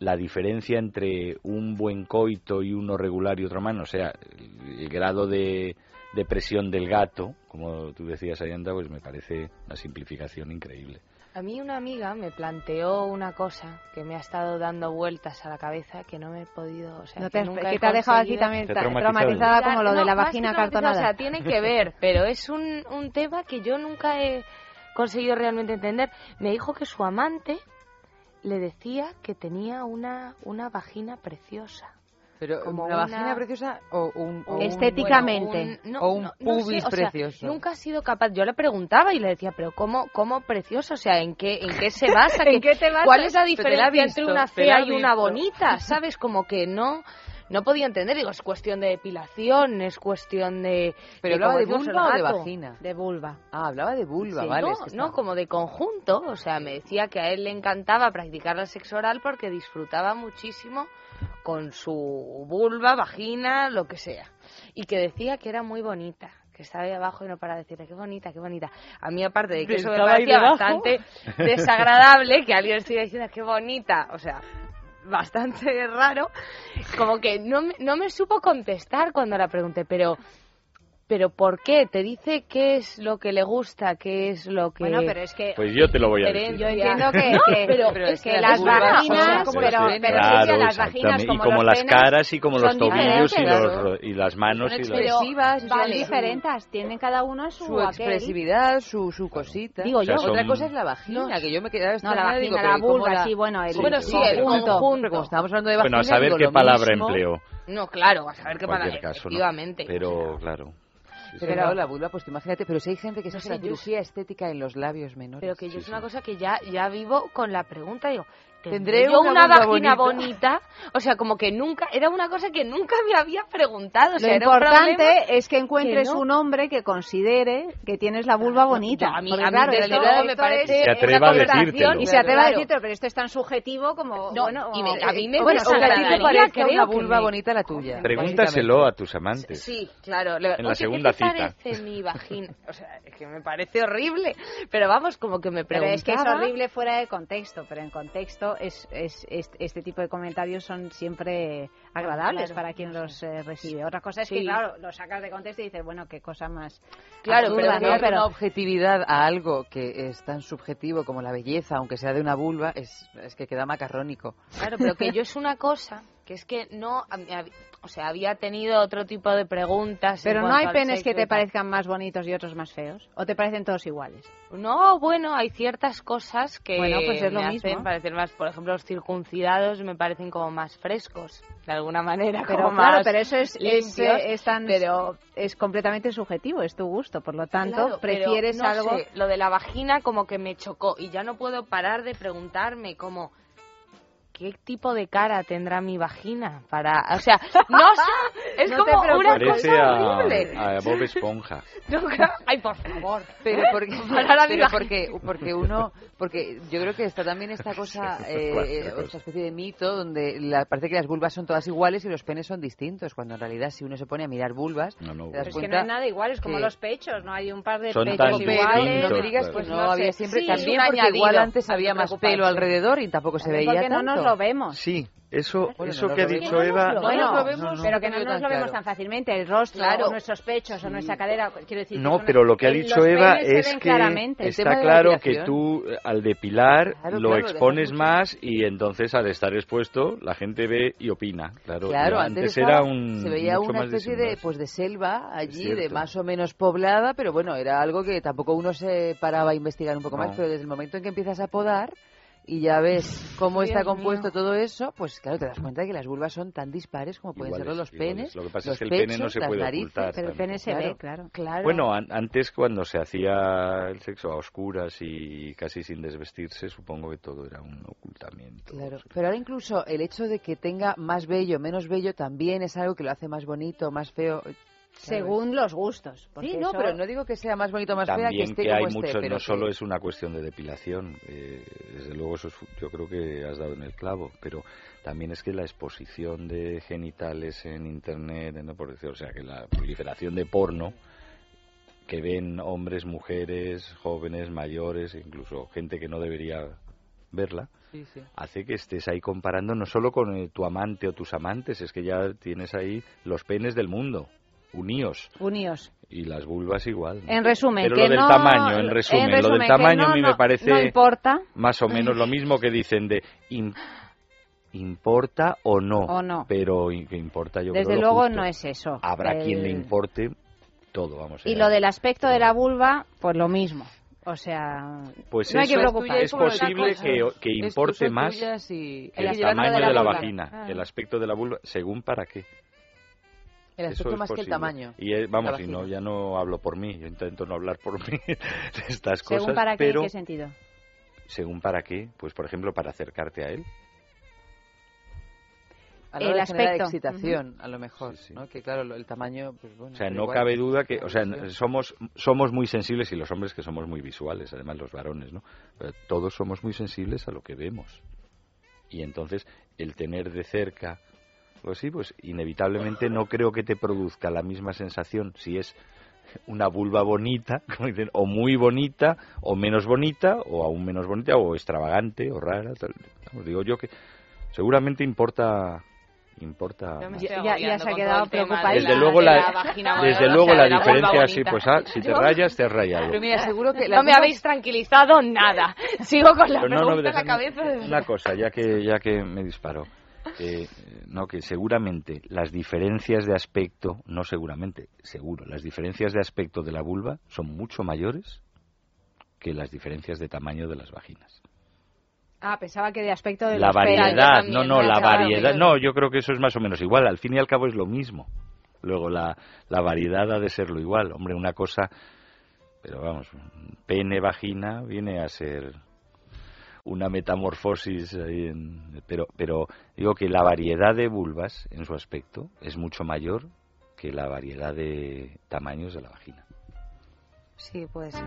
la diferencia entre un buen coito y uno regular y otro mano, o sea, el, el grado de, de presión del gato, como tú decías, Ayanda, pues me parece una simplificación increíble. A mí una amiga me planteó una cosa que me ha estado dando vueltas a la cabeza que no me he podido, o sea, No que te- nunca que he te ha dejado aquí también traumatizada como lo de la vagina acartonada. O sea, tiene que ver, pero es un, un tema que yo nunca he conseguido realmente entender. Me dijo que su amante le decía que tenía una, una vagina preciosa. Pero Como una una- vagina preciosa o un, o un- Estéticamente. Bueno, un- no, o un no- no sé, pubis o sea, precioso. nunca ha sido capaz. Yo le preguntaba y le decía, pero ¿cómo, cómo precioso? O sea, ¿en qué, en qué se basa? ¿En ¿Qué- te basas? ¿Cuál es la la diferencia visto, entre una la fea y una bonita? ¿Sabes? Como que no... No podía entender, digo, es cuestión de depilación, es cuestión de... ¿Pero hablaba de vulva o de vagina? De vulva. Ah, hablaba de vulva, Sí, vale. no, es que no, como de conjunto. O sea, me decía que a él le encantaba practicar el sexo oral porque disfrutaba muchísimo con su vulva, vagina, lo que sea. Y que decía que era muy bonita. Que estaba ahí abajo y no para decirle, qué bonita, qué bonita. A mí, aparte de que eso me parecía bastante desagradable, que alguien estuviera diciendo, qué bonita. O sea, bastante raro. Como que no no me supo contestar cuando la pregunté, pero... Pero ¿por qué? Te dice qué es lo que le gusta, qué es lo que... Bueno, pero es que Pues yo te lo voy a decir. yo entiendo que, No, que, pero- pero es que que las vaginas, pero, como pero, los sí, penes. Silvia, las vaginas y como, como los las caras y como los tobillos y los, y las manos y Son los... Pero expresivas, van son- diferentes, tienen cada uno su, su expresividad, su, su cosita. Digo yo. O sea, Otra son- cosa es la vagina, que yo me quedaba No, la vagina, la ¿y vulva, la- sí, bueno, el, Bueno, sí, el conjunto. como estábamos hablando de vagina, Bueno, a saber qué palabra empleó. No, claro, a saber qué ¿no? efectivamente. Pero, claro. Sí, sí. Pero claro, la vulva, pues imagínate, pero si hay gente que se No hace sé, la yo cirugía estética en los labios menores. Pero que yo es una cosa que ya, ya vivo con la pregunta, digo, Tendré ¿tendré yo una una, vagina bonita. bonita? O sea, como que nunca, era una cosa que nunca me había preguntado. O sea, Lo era un importante problema es que encuentres que no. un hombre que considere que tienes la vulva bonita. a mí- Porque, a mí claro, desde esto- luego me parece Se atreva a decírtelo. Y se atreva a decírtelo, pero esto es tan subjetivo como... No, bueno, y me- a mí me bueno, o que a ti te desagradaría, parezca creo una vulva me- bonita la tuya. Pregúntaselo a tus amantes. Sí, claro. Le- En la segunda ¿qué te cita. parece mi vagina? O sea, es que me parece horrible. Pero vamos, como que me Pero preguntaba... es que es horrible fuera de contexto, pero en contexto es, es, es- este tipo de comentarios son siempre agradables Claro, para quien los eh, recibe. Otra cosa es que, claro, lo sacas de contexto y dices, bueno, qué cosa más Claro, absurda, pero ¿no? Pero- una objetividad a algo que es tan subjetivo como la belleza, aunque sea de una vulva, es, es que queda macarrónico. Claro, pero que yo es una cosa que es que no, o sea, había tenido otro tipo de preguntas. Pero no hay penes que te parezcan más bonitos y otros más feos. ¿O te parecen todos iguales? No, bueno, hay ciertas cosas que Bueno, pues es lo me mismo. hacen parecer más, por ejemplo, los circuncidados me parecen como más frescos, de alguna manera, Pero como claro, más pero eso es, es, limpios. eh, es tan- es completamente subjetivo, es tu gusto. Por lo tanto, Claro, pero prefieres no algo... sé, lo de la vagina como que me chocó y ya no puedo parar de preguntarme como ¿qué tipo de cara tendrá mi vagina para, o sea, no sé, es No como una cosa a, horrible. a Bob Esponja. No. Ay, por favor. pero porque, pero porque porque uno porque yo creo que está también esta cosa eh, eh, esta especie de mito donde la- parece que las vulvas son todas iguales y los penes son distintos cuando en realidad si uno se pone a mirar vulvas te das Pero es que cuenta no hay nada igual, es como que- los pechos, no hay un par de Son pechos tan iguales. distintos, no me digas que no, no había siempre Sí, también es porque añadido, igual antes no te había más pelo alrededor y tampoco se veía no tanto nos lo vemos. Sí, eso, Bueno, eso no que ha dicho. Eva. No Bueno, lo vemos, pero que no nos lo vemos tan fácilmente, el rostro, Claro. o nuestros pechos, o nuestra cadera, quiero decir... No, que pero lo que ha dicho Eva es que está claro que tú al depilar Claro, lo claro, expones más y entonces al estar expuesto la gente ve y opina. Claro, Claro, antes, era un se veía mucho una especie de pues de selva allí, de más o menos poblada, pero bueno, era algo que tampoco uno se paraba a investigar un poco más, pero desde el momento en que empiezas a podar y ya ves cómo Dios está compuesto mío. todo eso, pues claro, te das cuenta de que las vulvas son tan dispares como pueden Iguales, serlo los iguales. penes, Lo que pasa los es que el pene no se las puede narices. ocultar Pero el pene se Claro. ve, claro. Claro. Bueno, an- antes cuando se hacía el sexo a oscuras y casi sin desvestirse, supongo que todo era un ocultamiento. Claro, pero ahora incluso el hecho de que tenga más vello, menos vello, también es algo que lo hace más bonito, más feo. Según los gustos. Sí, no, eso- pero no digo que sea más bonito o más fea que También esté que como hay esté, mucho, pero no solo es una cuestión de depilación, eh, desde luego eso es- yo creo que has dado en el clavo, pero también es que la exposición de genitales en internet, ¿no? por decir, o sea, que la proliferación de porno que ven hombres, mujeres, jóvenes, mayores, incluso gente que no debería verla, Sí, sí. hace que estés ahí comparando no solo con eh, tu amante o tus amantes, es que ya tienes ahí los penes del mundo, uníos. Uníos. Y las vulvas igual. En resumen, Pero que lo del no- tamaño, en resumen, lo resumen, del tamaño no- a mí no- me parece no importa. más o menos lo mismo que dicen de im- importa o no. O no. Pero que importa yo Desde creo lo luego justo. no es eso. Habrá El- quien le importe todo, vamos. Y eh, lo del aspecto de la vulva, pues lo mismo. O sea, Pues no hay que preocuparse. es posible que, que importe más y... el tamaño de la, vagina, el aspecto de la vulva, según para qué. El aspecto es más que el posible. tamaño. Y vamos, y no, ya no hablo por mí, yo intento no hablar por mí de estas cosas, ¿Según para qué? pero ¿En qué sentido? según para qué, pues por ejemplo para acercarte a él. A la El de generar aspecto. excitación, a lo mejor, ¿no? Que claro, lo- el tamaño, pues bueno. O sea, no igual. cabe duda que, o sea, somos somos muy sensibles y los hombres que somos muy visuales, además los varones, ¿no? Pero todos somos muy sensibles a lo que vemos. Y entonces el tener de cerca pues sí, pues inevitablemente no creo que te produzca la misma sensación si es una vulva bonita, como dicen, o muy bonita, o menos bonita, o aún menos bonita, o extravagante, o rara. tal. Vamos, digo yo que seguramente importa importa Ya- se ha quedado preocupada. de Desde la- luego la, desde luego o sea, la diferencia sí, pues ah, si te Yo- rayas te has rayado. Pero mira, seguro que No me habéis tranquilizado nada. Sigo con la Pero no, no, pregunta en la cabeza. Una cosa, ya que ya que me disparo, eh, no que seguramente las diferencias de aspecto, no seguramente, seguro, las diferencias de aspecto de la vulva son mucho mayores que las diferencias de tamaño de las vaginas. Ah, pensaba que de aspecto de La los variedad, también, no, no, la variedad, no, yo creo que eso es más o menos igual, al fin y al cabo es lo mismo. Luego la, la variedad ha de ser lo igual, hombre, una cosa, pero vamos, pene, vagina viene a ser una metamorfosis pero pero digo que la variedad de vulvas en su aspecto es mucho mayor que la variedad de tamaños de la vagina. Sí, puede ser.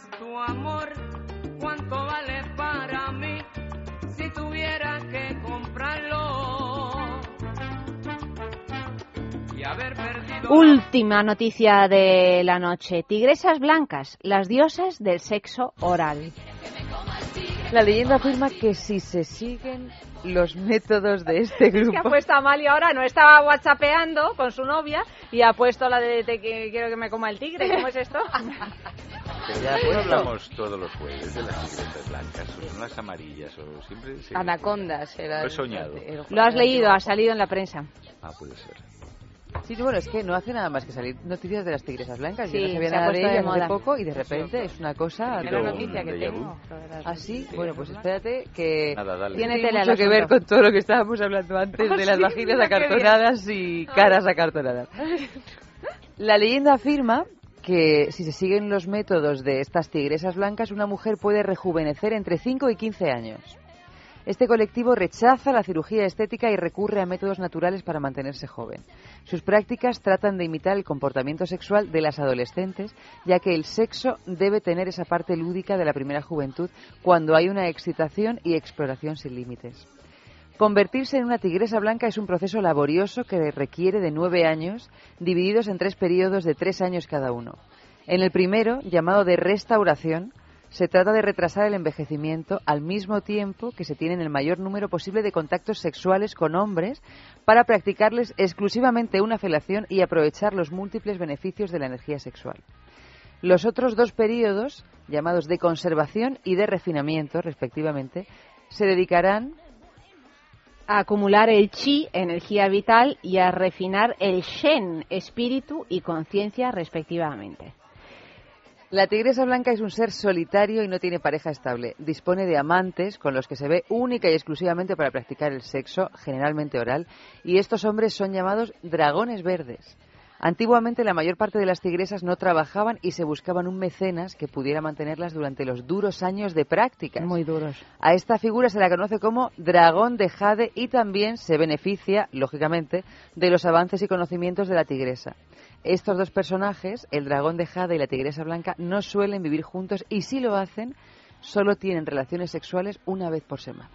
Es tu amor? ¿Cuánto vale para mí si tuviera que comprarlo? haber perdido Última noticia de la noche. Tigresas blancas, las diosas del sexo oral. La leyenda afirma que si se siguen los métodos de este Es que ha grupo... puesto Amalia ahora, no estaba whatsappeando con su novia y ha puesto la de, de que quiero que me coma el tigre. ¿Cómo es esto? Pero Ya, no pues, hablamos todos los jueves de las tigresas blancas, o son las amarillas, o siempre... se- Anacondas era Lo he soñado. el- Lo has leído, ha salido en la prensa. Ah, puede ser. Sí, bueno, es que no hace nada más que salir noticias de las tigresas blancas. Yo Sí, no sabía nada de ellas hace poco y de repente es una cosa... Era de- noticia que tengo, ¿Ah, sí? Bueno, pues espérate que Nada, dale. tiene mucho que ver con todo lo que estábamos hablando antes Ah, de las vaginas acartonadas y caras acartonadas. La leyenda afirma que si se siguen los métodos de estas tigresas blancas, una mujer puede rejuvenecer entre 5 y 15 años. Este colectivo rechaza la cirugía estética y recurre a métodos naturales para mantenerse joven. Sus prácticas tratan de imitar el comportamiento sexual de las adolescentes, ya que el sexo debe tener esa parte lúdica de la primera juventud cuando hay una excitación y exploración sin límites. Convertirse en una tigresa blanca es un proceso laborioso que requiere de nueve años, divididos en tres periodos de tres años cada uno. En el primero, llamado de restauración, se trata de retrasar el envejecimiento al mismo tiempo que se tienen el mayor número posible de contactos sexuales con hombres para practicarles exclusivamente una felación y aprovechar los múltiples beneficios de la energía sexual. Los otros dos periodos, llamados de conservación y de refinamiento, respectivamente, se dedicarán A acumular el chi, energía vital, y a refinar el shen, espíritu y conciencia, respectivamente. La tigresa blanca es un ser solitario y no tiene pareja estable. Dispone de amantes con los que se ve única y exclusivamente para practicar el sexo, generalmente oral, y estos hombres son llamados dragones verdes. Antiguamente la mayor parte de las tigresas no trabajaban y se buscaban un mecenas que pudiera mantenerlas durante los duros años de práctica. Muy duros. A esta figura se la conoce como dragón de jade y también se beneficia, lógicamente, de los avances y conocimientos de la tigresa. Estos dos personajes, el dragón de jade y la tigresa blanca, no suelen vivir juntos y si lo hacen, solo tienen relaciones sexuales una vez por semana.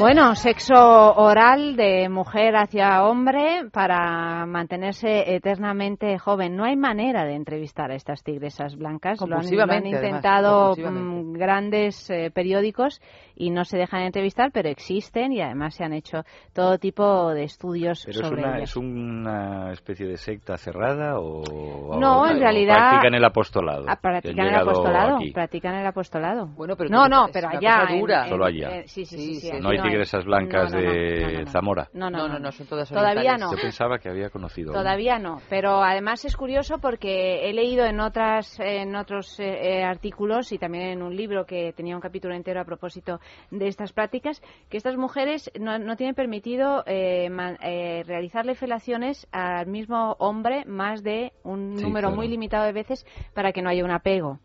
Bueno, sexo oral de mujer hacia hombre para mantenerse eternamente joven. No hay manera de entrevistar a estas tigresas blancas. Lo han, lo han Compulsivamente, además, intentado mm, grandes eh, periódicos y no se dejan entrevistar, pero existen y además se han hecho todo tipo de estudios ¿Pero es sobre una, ellas. es una especie de secta cerrada o, No, o- en realidad- practican el apostolado? Ah, practican el apostolado, aquí? practican el apostolado. Bueno, pero no, no, es pero allá. en- Solo allá. eh, sí, sí, sí, Sí, sí, sí. aquí No hay hay. Tigresas blancas No, no, no, de. Zamora. No, no, No, son todas Todavía no. Yo pensaba que había conocido. Todavía no, pero además es curioso porque he leído en otras en otros eh, eh, artículos y también en un libro que tenía un capítulo entero a propósito de estas prácticas que estas mujeres no, no tienen permitido eh, man- eh, realizarle felaciones al mismo hombre más de un Sí, número claro. muy limitado de veces para que no haya un apego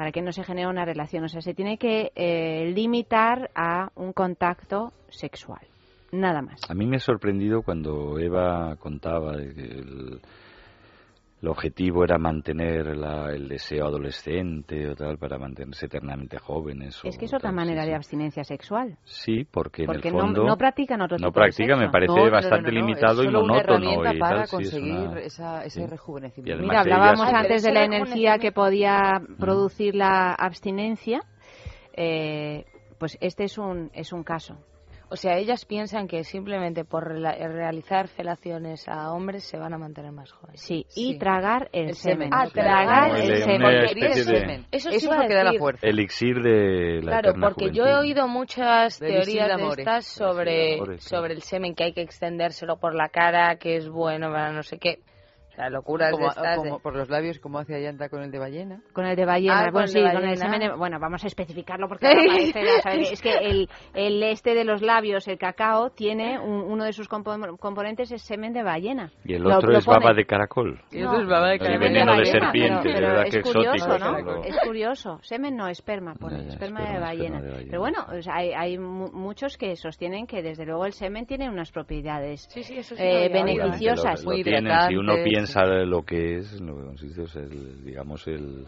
para que no se genere una relación. O sea, se tiene que eh, limitar a un contacto sexual. Nada más. A mí me ha sorprendido cuando Eva contaba el, el objetivo era mantener la- el deseo adolescente o tal para mantenerse eternamente jóvenes. Es que es otra manera sí, de abstinencia sexual. Sí, porque, Porque en no- el fondo no practican otro no tipo de practica, me sexo. parece No, no, no, bastante no, no, limitado es y monótono herramienta y para tal, sí, es conseguir una- esa- ese sí. rejuvenecimiento. Mira, hablábamos antes de la energía que podía producir la abstinencia. eh, pues este es un, es un caso. O sea, ellas piensan que simplemente por realizar felaciones a hombres se van a mantener más jóvenes. Sí, y tragar el, El semen. semen. Ah, tragar el el- semen. Eso Eso sí es iba lo a que da la fuerza. elixir de la Claro, porque yo he oído muchas teorías de estas sobre, sobre el semen, que hay que extendérselo por la cara, que es bueno para no sé qué. Sea, locuras Como, de estas. como de- por los labios, como hace Allanta con el de ballena. Con el de ballena, Ah, con bueno, el sí, de con el ballena. semen. Bueno, vamos a especificarlo porque ahora parece, ya sabes, es que el, el este de los labios, el cacao, tiene un- uno de sus compo- componentes es semen de ballena. Y el Lo- otro lo es baba pone. de caracol. Y otro es baba de El caracol. veneno de ballena, serpiente, pero, de pero verdad es que curioso, exótico. ¿no? Es curioso. Semen no, esperma, pone, Ya, ya, esperma, esperma, de ballena. esperma de ballena, Pero bueno, o sea, hay, hay mu- muchos que sostienen que desde luego el semen tiene unas propiedades Sí, sí, eso sí eh, lo beneficiosas. Lo- lo Muy tienen, si uno hidratantes, piensa lo que es, lo que consiste, o sea, el- digamos, el,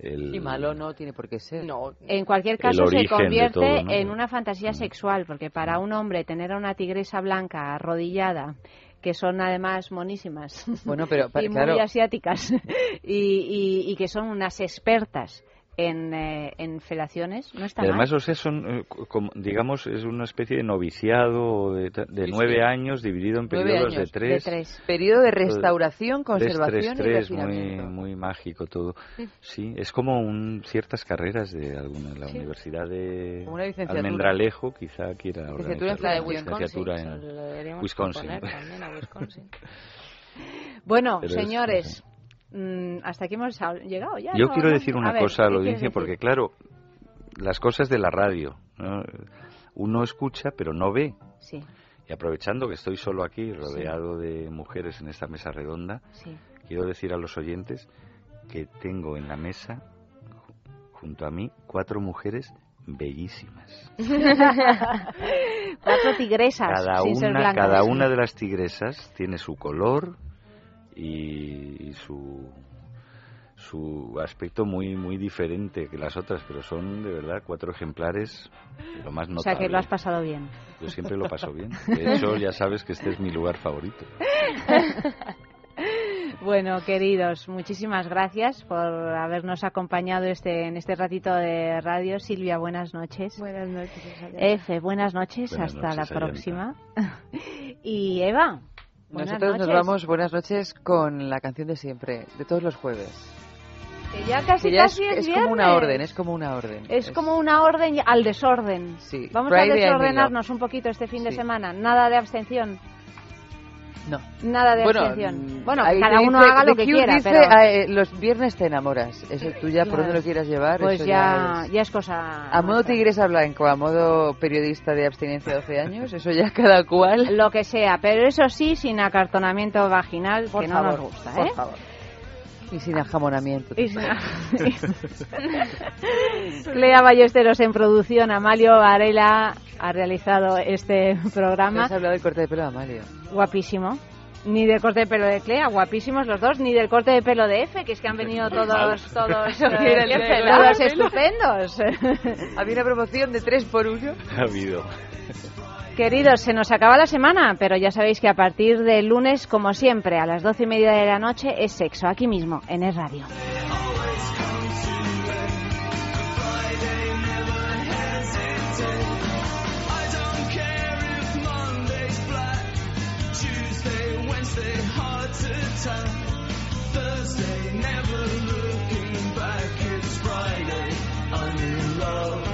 el- Y malo no tiene por qué ser. No. En cualquier caso se convierte todo, ¿no? en una fantasía sexual, porque para un hombre tener a una tigresa blanca arrodillada, que son además monísimas Bueno, pero pa- y muy claro. asiáticas, y, y- y que son unas expertas en, eh, en felaciones, no está Y además, mal. o sea, son, eh, como, digamos, es una especie de noviciado de, de Sí, nueve sí. años dividido en Nueve periodos años, de tres. de tres. Periodo de restauración, tres, conservación tres, y tres, muy, refinamiento. muy mágico todo. Sí, es como un, ciertas carreras de alguna, la Sí. Universidad de. Almendralejo quizá quiera Licenciatura en organizar La de licenciatura en Wisconsin. también a Wisconsin. Bueno, Pero señores, hasta aquí hemos llegado ya. Yo ¿no? quiero decir una A ver, cosa a la ¿qué quieres audiencia, porque claro, las cosas de la radio, ¿no? uno escucha pero no ve. Sí, Y aprovechando que estoy solo aquí, rodeado de mujeres en esta mesa redonda, sí. quiero decir a los oyentes que tengo en la mesa, ju- junto a mí, cuatro mujeres bellísimas. Cuatro tigresas, Cada sin una, cada una de las tigresas tiene su color y, y su su aspecto muy muy diferente que las otras, pero son de verdad cuatro ejemplares lo más O notable. sea que lo has pasado bien. Yo siempre lo paso bien. De hecho, ya sabes que este es mi lugar favorito. Bueno, queridos, muchísimas gracias por habernos acompañado este en este ratito de radio. Silvia, buenas noches. Buenas noches. Efe, buenas noches. Buenas hasta noches, la próxima. y Eva, buenas Nosotros noches. nos vamos, buenas noches, con la canción de siempre, de todos los jueves. Que ya casi, Que ya casi es, es, es como una orden, es como una orden. Es como una orden al desorden. Sí. Vamos Friday a desordenarnos un poquito este fin de semana. Nada de abstención. No. Nada de Bueno, abstención. mm, Bueno, cada uno dice- haga lo que quiera, dice, pero ah, eh, los viernes te enamoras. Eso tú ya por donde lo quieras llevar. pues eso ya, es- ya es cosa. A modo tigresa blanco, a modo periodista de abstinencia de 12 años, eso ya cada cual. Lo que sea, pero eso sí, sin acartonamiento vaginal, Por que no nos gusta, por ¿eh? favor. Y sin ajamonamiento. Y sin- Clea Ballesteros en producción, Amalio Varela ha realizado este ¿Me programa. has hablado del corte de pelo, Amalio? Guapísimo. Ni del corte de pelo de Clea, guapísimos los dos, ni del corte de pelo de F, que es que han venido todos, todos, Pero eh, todos estupendos. Había una promoción de 3 por 1 Ha habido. Queridos, se nos acaba la semana, pero ya sabéis que a partir del lunes, como siempre, a las doce y media de la noche, es sexo, aquí mismo, en Es Radio. Thursday, never looking back, it's Friday, I'm in love.